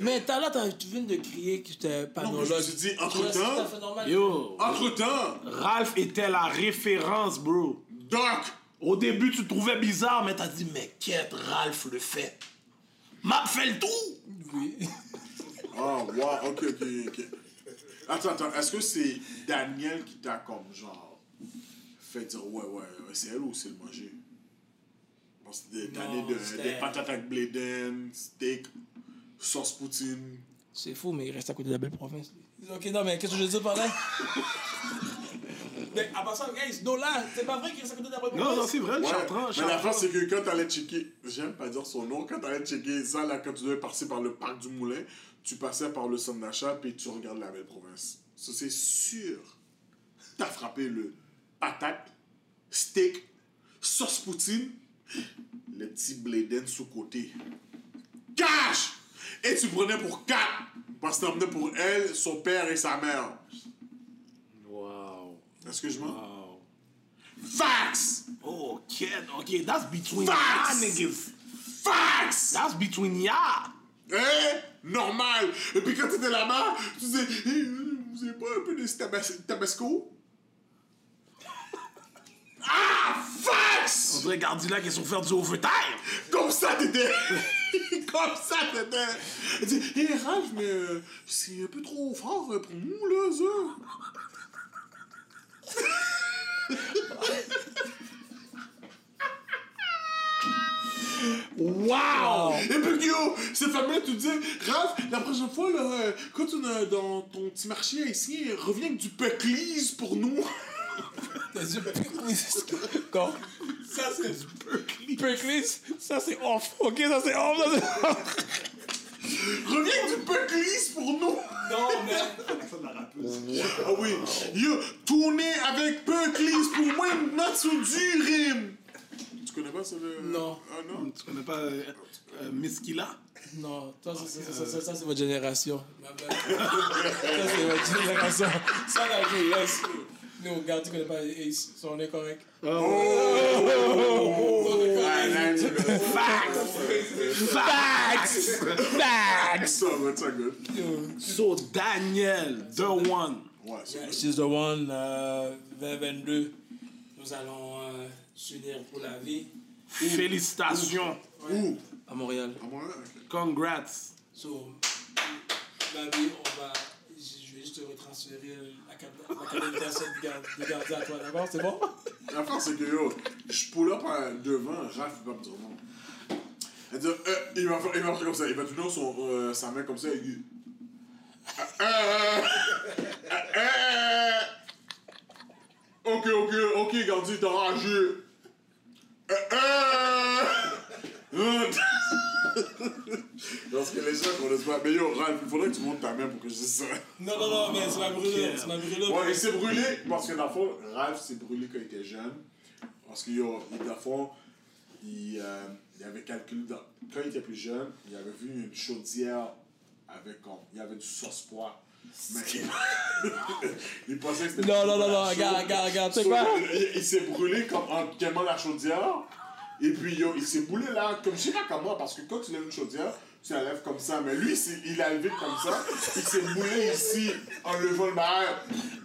Mais tout à l'heure, t'as- tu viens de crier que j'étais pas Non, mais dans je me suis dit, entre-temps-. Yo, Entre-temps, Ralph était la référence, bro. Doc, Au début, tu trouvais bizarre, mais t'as dit, mais qu'est-ce Ralph le fait? M'a fait le tout! Oui. Oh, wow, ok, ok, ok. Attends, attends, est-ce que c'est Daniel qui t'a comme genre fait dire ouais, ouais, ouais, c'est elle ou c'est le manger? Bon, c'était des Non, de, des patates avec blé d'Inde, steak, sauce poutine. C'est fou, mais il reste à côté de la belle province. lui. Ok, non, mais qu'est-ce que je veux dire par là? mais à part ça, guys, non, là, c'est pas vrai qu'il reste à côté de la belle province. Non, non, c'est vrai, Ouais, j'entends, mais la face, c'est que quand t'allais checker, j'aime pas dire son nom, quand t'allais checker ça, là, quand tu devais passer par le parc du Moulin, tu passais par le centre d'achat, puis tu regardes la belle province. Ça, c'est sûr. T'as frappé le patate, steak, sauce poutine, le petit bléden sous-côté. Cash! Et tu prenais pour quatre, parce que t'emmenais pour elle, son père et sa mère. Wow. Est-ce que je mens? Wow. Fax! Oh, kid, okay, that's between Facts! y'all niggas. Fax! That's between y'all. Hein? Normal. Et puis quand t'étais là-bas, tu disais, Eh, vous avez pas un peu de tabas- tabasco? ah, On fax! dirait Gardilac qui sont faire du overtime. Comme ça t'étais. Comme ça. Elle dit, hé Ralph, mais euh, c'est un peu trop fort euh, pour nous, là, ça. Wow! Et puis, yo, cette femme-là, tu disais, Ralph, la prochaine fois, là, euh, quand tu es dans ton petit marché haïtien, reviens avec du peclise pour nous. T'as dit Perclis. Quand? Ça, c'est du Perclis. Perclis, ça, c'est off. Ok, ça, c'est off. Ça, c'est off. Reviens avec du peclise pour nous. Non, mais. La rappeuse. Ah oui, yo, tourner avec Perclise pour moi, mettre sur du rime. Tu connais pas ça, le... Non. Ah non? Tu connais pas euh, euh, Miss Killa? Non, toi, ça, ça, ça, ça, ça, c'est votre génération. Ma belle. ça, c'est votre génération. Ça, là, je laisse. Nous, regarde, tu connais pas Ace. On est correct. Ah, là, tu connais. Facts! Facts! Ça va, ça good. So, Daniel, the one. Ouais, c'est She's the one, euh, 2022. Nous allons euh, s'unir pour la vie Félicitations. Où? à Montréal. À moi, ok. Congrats. So, ma vie, on va. Je vais juste te retransférer la carte la carte d'invitation de garder à toi, d'accord? C'est bon? C'est que yo, je pull up devant, Raph, il va me dire dit, euh, il va faire, comme ça, il va tenir son, euh, sa main comme ça, et il. Euh, euh, euh, ok, ok, ok, Gandhi, t'as ragé. Euh. Parce que les gens connaissent pas. Mais yo, Ralph, il faudrait que tu montes ta main pour que je dise ça. Non, non, non, mais ça m'a brûlé. Ça m'a brûlé. Ouais, il s'est brûlé parce que dans le fond, Ralph s'est brûlé quand il était jeune. Parce que yo, il- dans le fond, il, euh, il avait calculé, dans- quand il était plus jeune, il avait vu une chaudière avec comme, il y avait du sauce pois. Mais il, pensait que c'était Non, non, non, non, regarde, regarde, regarde, tu sais quoi? Il, il s'est brûlé comme en quémant la chaudière. Et puis yo, il s'est brûlé là, comme je sais pas comment, parce que quand tu lèves une chaudière, tu la lèves comme ça. Mais lui, il a levé comme ça, il s'est moulé ici en levant le.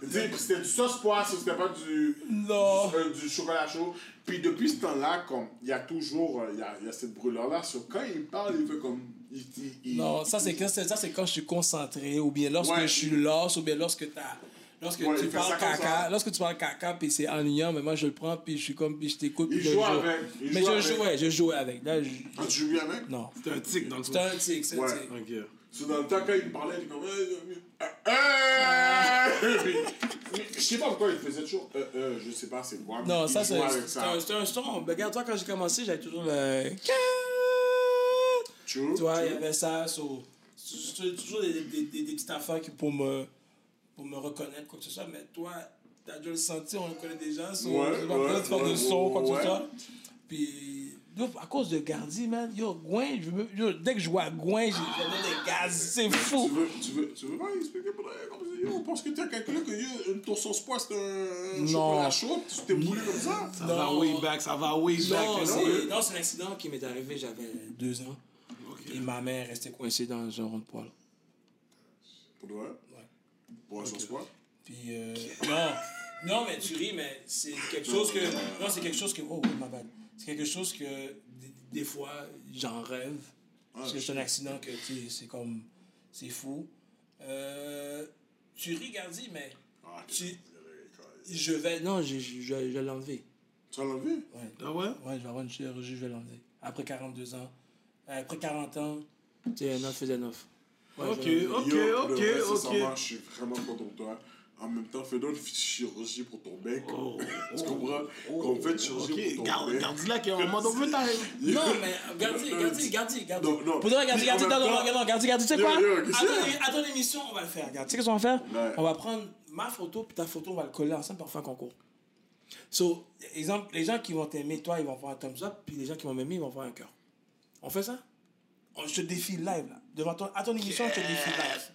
Tu puis C'était du sauce poisson, c'était pas du, Non. du, euh, du chocolat chaud. Puis depuis ce temps-là, comme il y a toujours euh, il y a, il y a cette brûlure-là. Sur quand il parle, il fait comme. Il, il- il- Non, ça c'est quand, ça, c'est quand je suis concentré, ou bien lorsque Ouais. je suis lost, ou bien lorsque t'as. Lorsque Ouais, tu parles caca, lorsque tu parles caca, puis c'est ennuyant, mais moi je le prends, puis je suis comme, puis je t'écoute, Il joue avec, il mais joue je avec. jouais, je jouais avec. Là, je- Ah, tu joues bien avec? non. C'est un tic dans le C'est un tic, c'est un Ouais. tic. Ok. C'est dans le temps quand il me parlait, il était comme. Euh, euh, euh, Je sais pas pourquoi il faisait toujours. Euh, euh, je sais pas c'est mais Non, ça c'est un, un son. Ben, Regarde-toi, quand j'ai commencé, j'avais toujours le. True, Tu vois, il y avait ça. so- toujours des, des, des, des petites affaires qui pour me, pour me reconnaître, quoi que ce soit. Mais toi, t'as déjà le senti, on le connaît déjà. So, Ouais, pas ouais, faire ouais, de son, quoi que ouais. ce soit. Puis, yo, à cause de Gardi, man, yo, Gouin, je me- yo, dès que je vois Gouin, j'ai- j'avais des gaz. C'est Tu fou. veux, tu veux, tu veux pas expliquer pour comme ça? Yo, parce que t'as calculé que yo, ton sauce poisson c'est un Non. chocolat chaud, tu t'es moulé comme ça? Ça va Non. way back, ça va way back. Non, c'est non, c'est un accident qui m'est arrivé, j'avais deux ans. Et ma mère restait coincée dans un rond de poil. Pour de vrai? Pour un sauce poisson? Puis, euh, non, non, mais tu ris, mais c'est quelque chose que. Non, c'est quelque chose que. Oh, ma bad. C'est quelque chose que des, des fois, j'en rêve. Parce que c'est un accident que, tu sais, c'est comme. C'est fou. Euh, tu ris, Gardi, mais. Ah, Tu- Je vais. Non, je, je, je, vais l'enlever. Tu as enlevé? Ouais. Ah ouais? Ouais, je vais avoir une chirurgie, je vais l'enlever. Après 42 ans. Après 40 ans, tu sais, 9 faisait 9. Ok, ok, Yo, ok, de vrai, ok. sincèrement, je suis vraiment content pour toi. En même temps, fais donc une chirurgie pour ton bec. Oh, tu comprends? Qu'on fait une chirurgie Ok, pour ton garde, bec. garde là qui est en mode. Non, mais Gardi, Gardi, Gardi. Non. Pour de Mais Gardi, en non, même non, non, non, Gardi, Gardi, tu sais quoi? À ton- émission, on va le faire. Regarde, tu sais qu'est-ce qu'on va faire? On va prendre ma photo puis ta photo, on va le coller ensemble pour faire un concours. So, exemple, les gens qui vont t'aimer, toi, ils vont faire un thumbs up, puis les gens qui vont m'aimer, ils vont faire un cœur. On fait ça? On- je te défie live, là. Devant ton, à ton émission, je te défie live.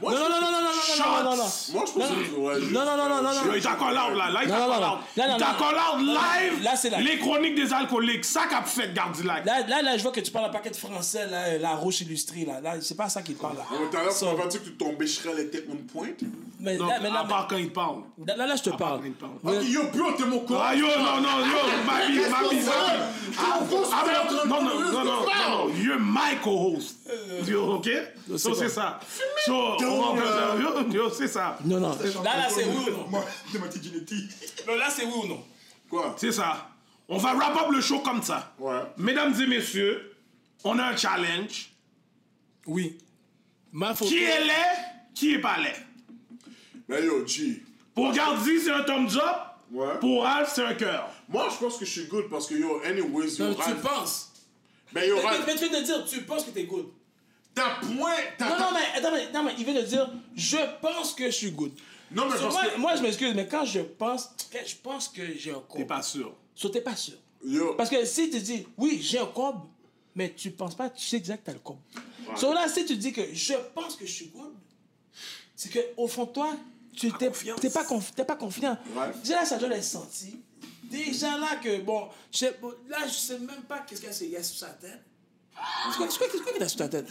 Moi, Non, non, non, non, non, non, non, non, non, non. que- Moi, je pense que. ouais, Non, non, non, non, non, non. Yo, il t'a call out là, là il Non, t'a non, call non, out. non, non, Il t'a non. call out Non, live. là, c'est live. Les chroniques des alcooliques, ça qu'a fait Gardi là. Là, là, là, je vois que tu parles un paquet de français, là, la roche illustrée, là. Là, c'est pas ça qu'il parle, là. Tout à l'heure, tu m'as dit que tu tombais Shrel était on point? Mais Non, là, mais là, à part quand il parle. là, là, là, je te parle. Ok, yo, bro, t'es mon corps! Ah yo, non, non, yo, ma vie, ma vie, ma vie. Ah, ah, non, non, non, non, non, non, non, you're my co-host. Yo, ok? So, c'est ça. So, on va yo, yo, c'est ça. Non, non. Là, là, c'est oui ou non? Moi, de ma petite génétique. Non, là, c'est oui ou non? Quoi? C'est ça. On va wrap up le show comme ça. Ouais. Mesdames et messieurs, on a un challenge. Oui. Ma photo. Qui est laid, qui est pas laid? Mais yo, G. Pour Gardi, c'est un thumbs up. Ouais. Pour Alf, c'est un cœur. Moi, je pense que je suis good parce que yo, anyways, yo, Non, tu Ralph- penses. Ben yo, Mais, Ralph, mais tu viens de dire, tu penses que t'es good. T'as point. t'as- Non, non, mais, attends, mais, non, mais il vient de dire, je pense que je suis good. Non, mais So, parce moi, que. moi, je m'excuse, mais quand je pense, quand je pense que j'ai un T'es comble. pas sûr. So, t'es pas sûr. Yo, Parce que si tu dis, oui, j'ai un comble, mais tu penses pas, tu sais exact que t'as le comble. So là, si tu dis que je pense que je suis good, c'est que au fond de toi, tu t'es t'es pas, conf- t'es pas confiant. Ouais. Déjà là, ça doit être senti. Déjà là que, bon, je sais- bon, là, je sais même pas qu'est-ce qu'il y a sous sa tête. Qu'il y a sous ta tête?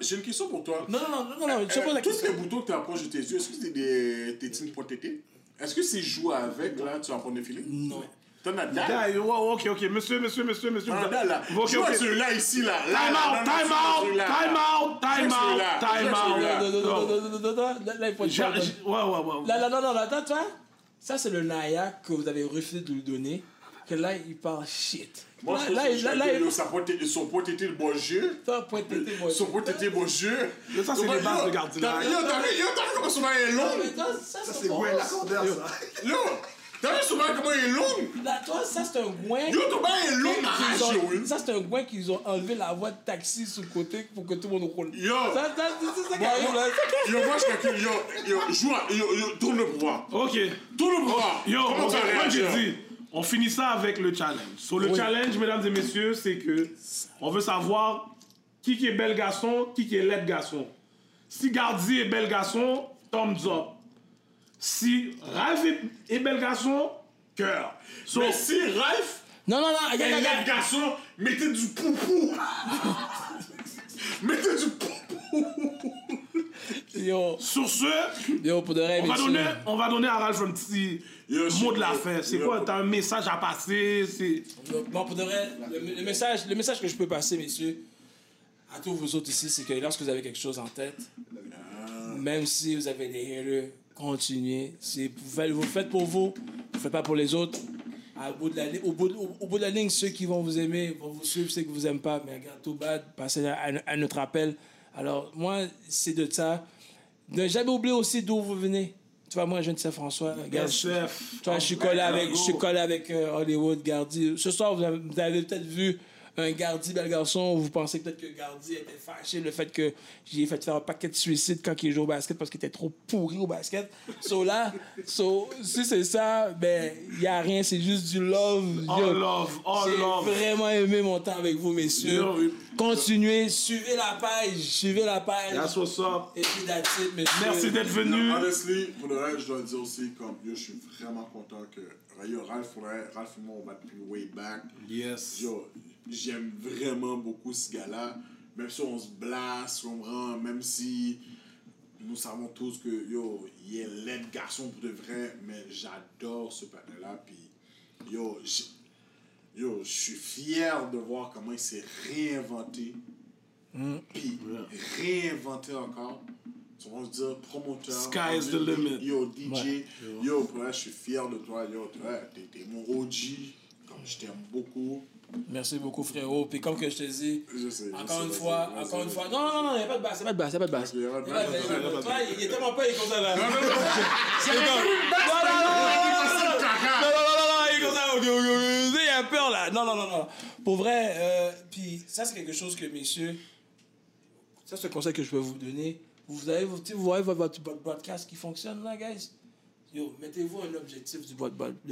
J'ai une question pour toi. Non, non, non, non, non, je pose la Euh, Tous question. les boutons que tu approches de tes yeux, est-ce que c'est des tétines pour tétés? Est-ce que c'est jouer avec, là, tu vas prendre des filets? Non. T'en as dalle? Ok, ok, monsieur, monsieur, monsieur, monsieur. T'en as dalle, là. Ok, Je vois celui-là ici, là. Là, Time out, time je out, time out, time Je out, time je out. là, là, il faut Ouais, ouais, ouais. Là, là, non, non, là, attends, toi, ça c'est le Naya que vous avez refusé de lui donner, que là, il parle shit. Moi, là, là, là, là, yo, ça peut être- son pote était le bon jeu. Toi, point tété, moi. Son pote était bon jeu. Ça, c'est les bases de Gardila. Yo, t'as vu yo, t'as vu comment son main est long? Ça, Ça, c'est bon. ouais, l'accordeur, ça. Yo, t'as vu son main comment il est long? Là, toi, ça c'est un goin. Yo, ton main est long. Ça c'est un goin qu'ils ont enlevé la voie de taxi sur le côté pour que tout le monde roule. Yo. Ça, ça, c'est ça qui arrive là. Yo, moi, je calcule, yo, yo, joue, yo, yo, tourne le pouvoir. Ok. Tourne le pouvoir. Yo, Comment tu vas réagir? On finit ça avec le challenge. So, le Oui. challenge, mesdames et messieurs, c'est que on veut savoir qui qui est bel garçon, qui qui est laid garçon. Si Gardi est bel garçon, thumbs up. Si Ralph est, est bel garçon, cœur. So, Mais si Ralph Non, non, non, regarde, est laid garçon, mettez du poupou. Mettez du pompon. Yo, Sur ce, yo, pour de vrai, on va, donner, on va donner à Ralph un petit Yo, mot de la fin. C'est quoi? T'as un message à passer c'est... Bon, pour de vrai, le, le message, le message que je peux passer, messieurs, à tous vous autres ici, c'est que lorsque vous avez quelque chose en tête, même si vous avez des haters, continuez. C'est, vous, faites, pour vous, vous faites pas pour les autres. À bout de la, li- au, bout de, au, au bout de la ligne, ceux qui vont vous aimer vont vous suivre, ceux qui vous aiment pas, mais regarde, tout bad, passez à, à- à notre appel. Alors, moi, c'est de ça. Ne jamais oublier aussi d'où vous venez. Tu vois, moi, je de Saint-François. Regarde, je- SF. vois, je suis collé avec, je suis collé avec euh, Hollywood, Gardi. Ce soir, vous avez, vous avez peut-être vu un Gardi, bel garçon. Vous pensez peut-être que Gardi était fâché le fait que j'ai fait faire un paquet de suicides quand il joue au basket parce qu'il était trop pourri au basket. So là, so, si c'est ça, ben, il n'y a rien, c'est juste du love. All Yo, love, all J'ai love. vraiment aimé mon temps avec vous, messieurs. Yo, oui. Continuez, suivez la page, suivez la page. That's what's up. Et puis, that's it, messieurs. Merci d'être venu. Non, honestly, pour le reste, je dois dire aussi, comme, yo, je suis vraiment content que, yo, Ralph, Ralph et moi, on va depuis way back. Yes. Yo, j'aime vraiment beaucoup ce gars-là. Même si on se blasse, on rend, même si nous savons tous que, yo, il est laid garçon pour de vrai, mais j'adore ce patin-là. Puis, yo, yo, je suis fier de voir comment il s'est réinventé. Puis, réinventé encore. Vas se dire promoteur. Sky is the limit. Yo, DJ. Yo, je suis fier de toi. Yo, t'es mon OG. Comme je t'aime beaucoup. Merci beaucoup, frérot. Puis comme que je te dis, encore une fois, encore une fois. Non, non, non, il n'y a pas de basse, il n'y a pas de basse, il est tellement pas, il est comme ça là. Non, non, non. Non, non, Non, non, non. Pour vrai, euh, ça, c'est quelque chose que, messieurs, ça, c'est le conseil que je peux vous donner. Vous votre broadcast qui fonctionne là, guys? Mettez-vous un objectif de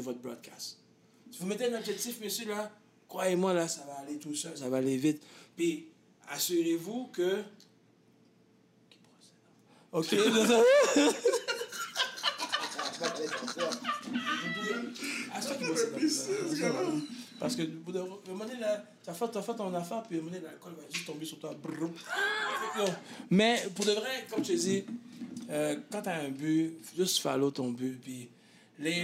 votre broadcast. Si vous mettez un objectif, messieurs, là, croyez-moi, là, ça va aller tout seul, ça va aller vite. Puis, assurez-vous que. Ok. Ah. Parce que, là, t'as fait, t'as fait ton affaire, puis l'alcool va juste tomber sur toi. Mais, pour de vrai, comme je te dis, euh, quand t'as un but, juste follow ton but, puis les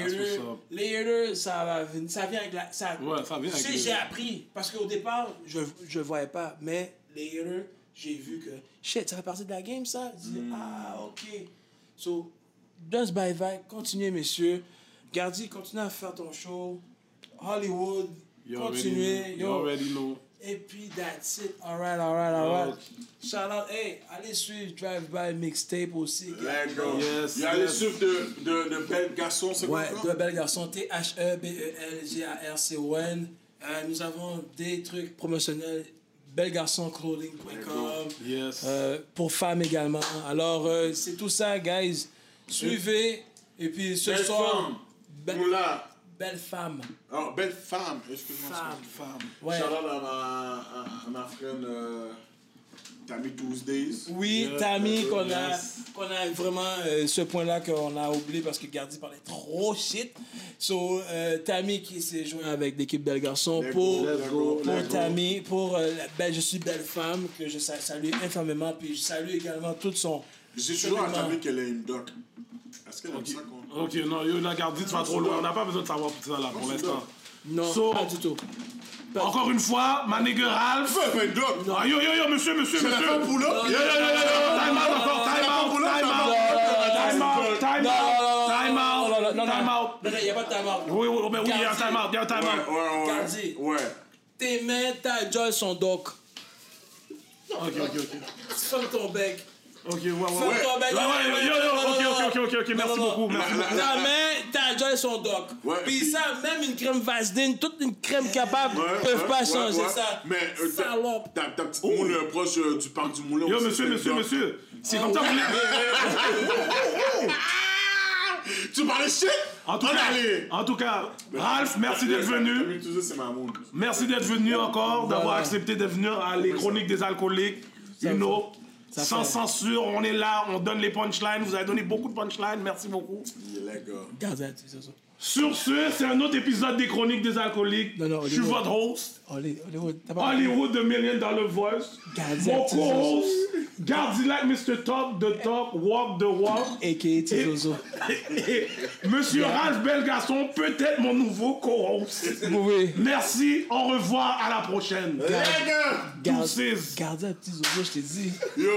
haters, ça va ça vient avec la, ça, Ouais, ça vient tu avec sais, j'ai appris, parce qu'au départ, je, je voyais pas, mais les haters, j'ai vu que, shit, ça fait partie de la game, ça? Je dis, ah, ok. So, just bye bye, continuez, messieurs. Gardi, continuez à faire ton show. Hollywood, You continuez. You Yo. already know. Et puis, that's it. Alright, alright, alright. Ok. Shout out, hey, allez suivre Drive By Mixtape aussi. Let's go. Yes, Il y a les yes. suivre de, de, de belles garçons, c'est quoi Ouais, encore? deux belles garçons. E T-H-E-B-E-L-G-A-R-C-O-N. Euh, nous avons des trucs promotionnels. Bellegarçonclothing.com. Yes. Euh, pour femmes également. Alors, euh, c'est tout ça, guys. Suivez. Et puis ce Belle soir, femme. be- Moula. Belle femme. Oh, belle femme. Excuse-moi. Femme. Femme. Ouais. À ma, à, ma friend euh, Tammy Tuesdays. Oui, Tammy, yes, qu'on a, qu'on a vraiment euh, ce point-là qu'on a oublié parce que Gardi parlait trop shit. So, euh, Tammy qui s'est joint avec l'équipe Belle Garçon pour, go, pour. Tammy, pour belle, je suis belle femme, que je sa- salue infamément, puis je salue également tout son. Dis toujours. Tammy qu'elle est une doc. Est-ce qu'elle aime ça. Ok, non, yo, la garde, tu vas trop loin. On n'a pas besoin de savoir tout ça là pour l'instant. Non, So- pas du tout. Encore une fois, ma nigga Ralph. Fais une doc! Ah, yo, yo, yo, monsieur, monsieur, C'est la monsieur. femme pour là? Yo, yo, yo, yo, yo. Time out encore, time out, time out. Time out, time Non, out, non, time non, non, non, out, non, time non. out. Non, non, il n'y a pas de time out. Oui, oui, mais oui, il y a un time out, il y a un time out. ouais, ouais. Gardi. Ouais. Tes mains, ta joy sont doc. Ok, ok, ok. Ferme ton bec. Ok, ouais, ouais, ouais. Ouais, ouais, yo, yo, ok, ok, ok, merci non, non. beaucoup, merci beaucoup. la- Ta main, ta joy sont doc. Ouais, Puis ça, même une crème Vaseline, toute une crème capable, Ouais, peuvent ouais, pas ouais, changer ouais. ça. Mais euh, ta, Salope. ta, ta petite moule euh, proche euh, du parc du Moulin. Yo, aussi, monsieur, monsieur, une monsieur. C'est comme ça, vous voulez. Tu parlais shit? En tout On cas, allait. en tout cas, Ralph, merci d'être venu. Tammy Tuesdays, c'est ma moule. Merci d'être venu encore, d'avoir accepté de venir à les chroniques des alcooliques. You know, ça sans fait. censure, on est là, on donne les punchlines. Vous avez donné beaucoup de punchlines, merci beaucoup. Yeah, les gars. Garde ça, c'est ça. Sur ce, c'est un autre épisode des Chroniques des Alcooliques. Non, non, Je suis votre host, Holly- Hollywood, t'as pas Hollywood de Million Dollar Voice. Gardien Mon co-host, Gardi like Mr. Talk the Talk, Walk the Walk. A.K.A. Tizozo. Monsieur Ralph Belgasson, peut-être mon nouveau co-host. Vous pouvez. Merci, au revoir, à la prochaine. Gardien Tizozo, je t'ai dit. Yo!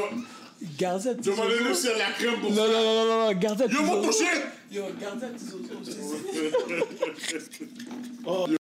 Gardien Je vais Tizozo. m'en aller sur la crème pour Non, non, non, non, non, non, gardien Yo, mon Tizozo. Yo, gardien Tizozo, je t'ai dit.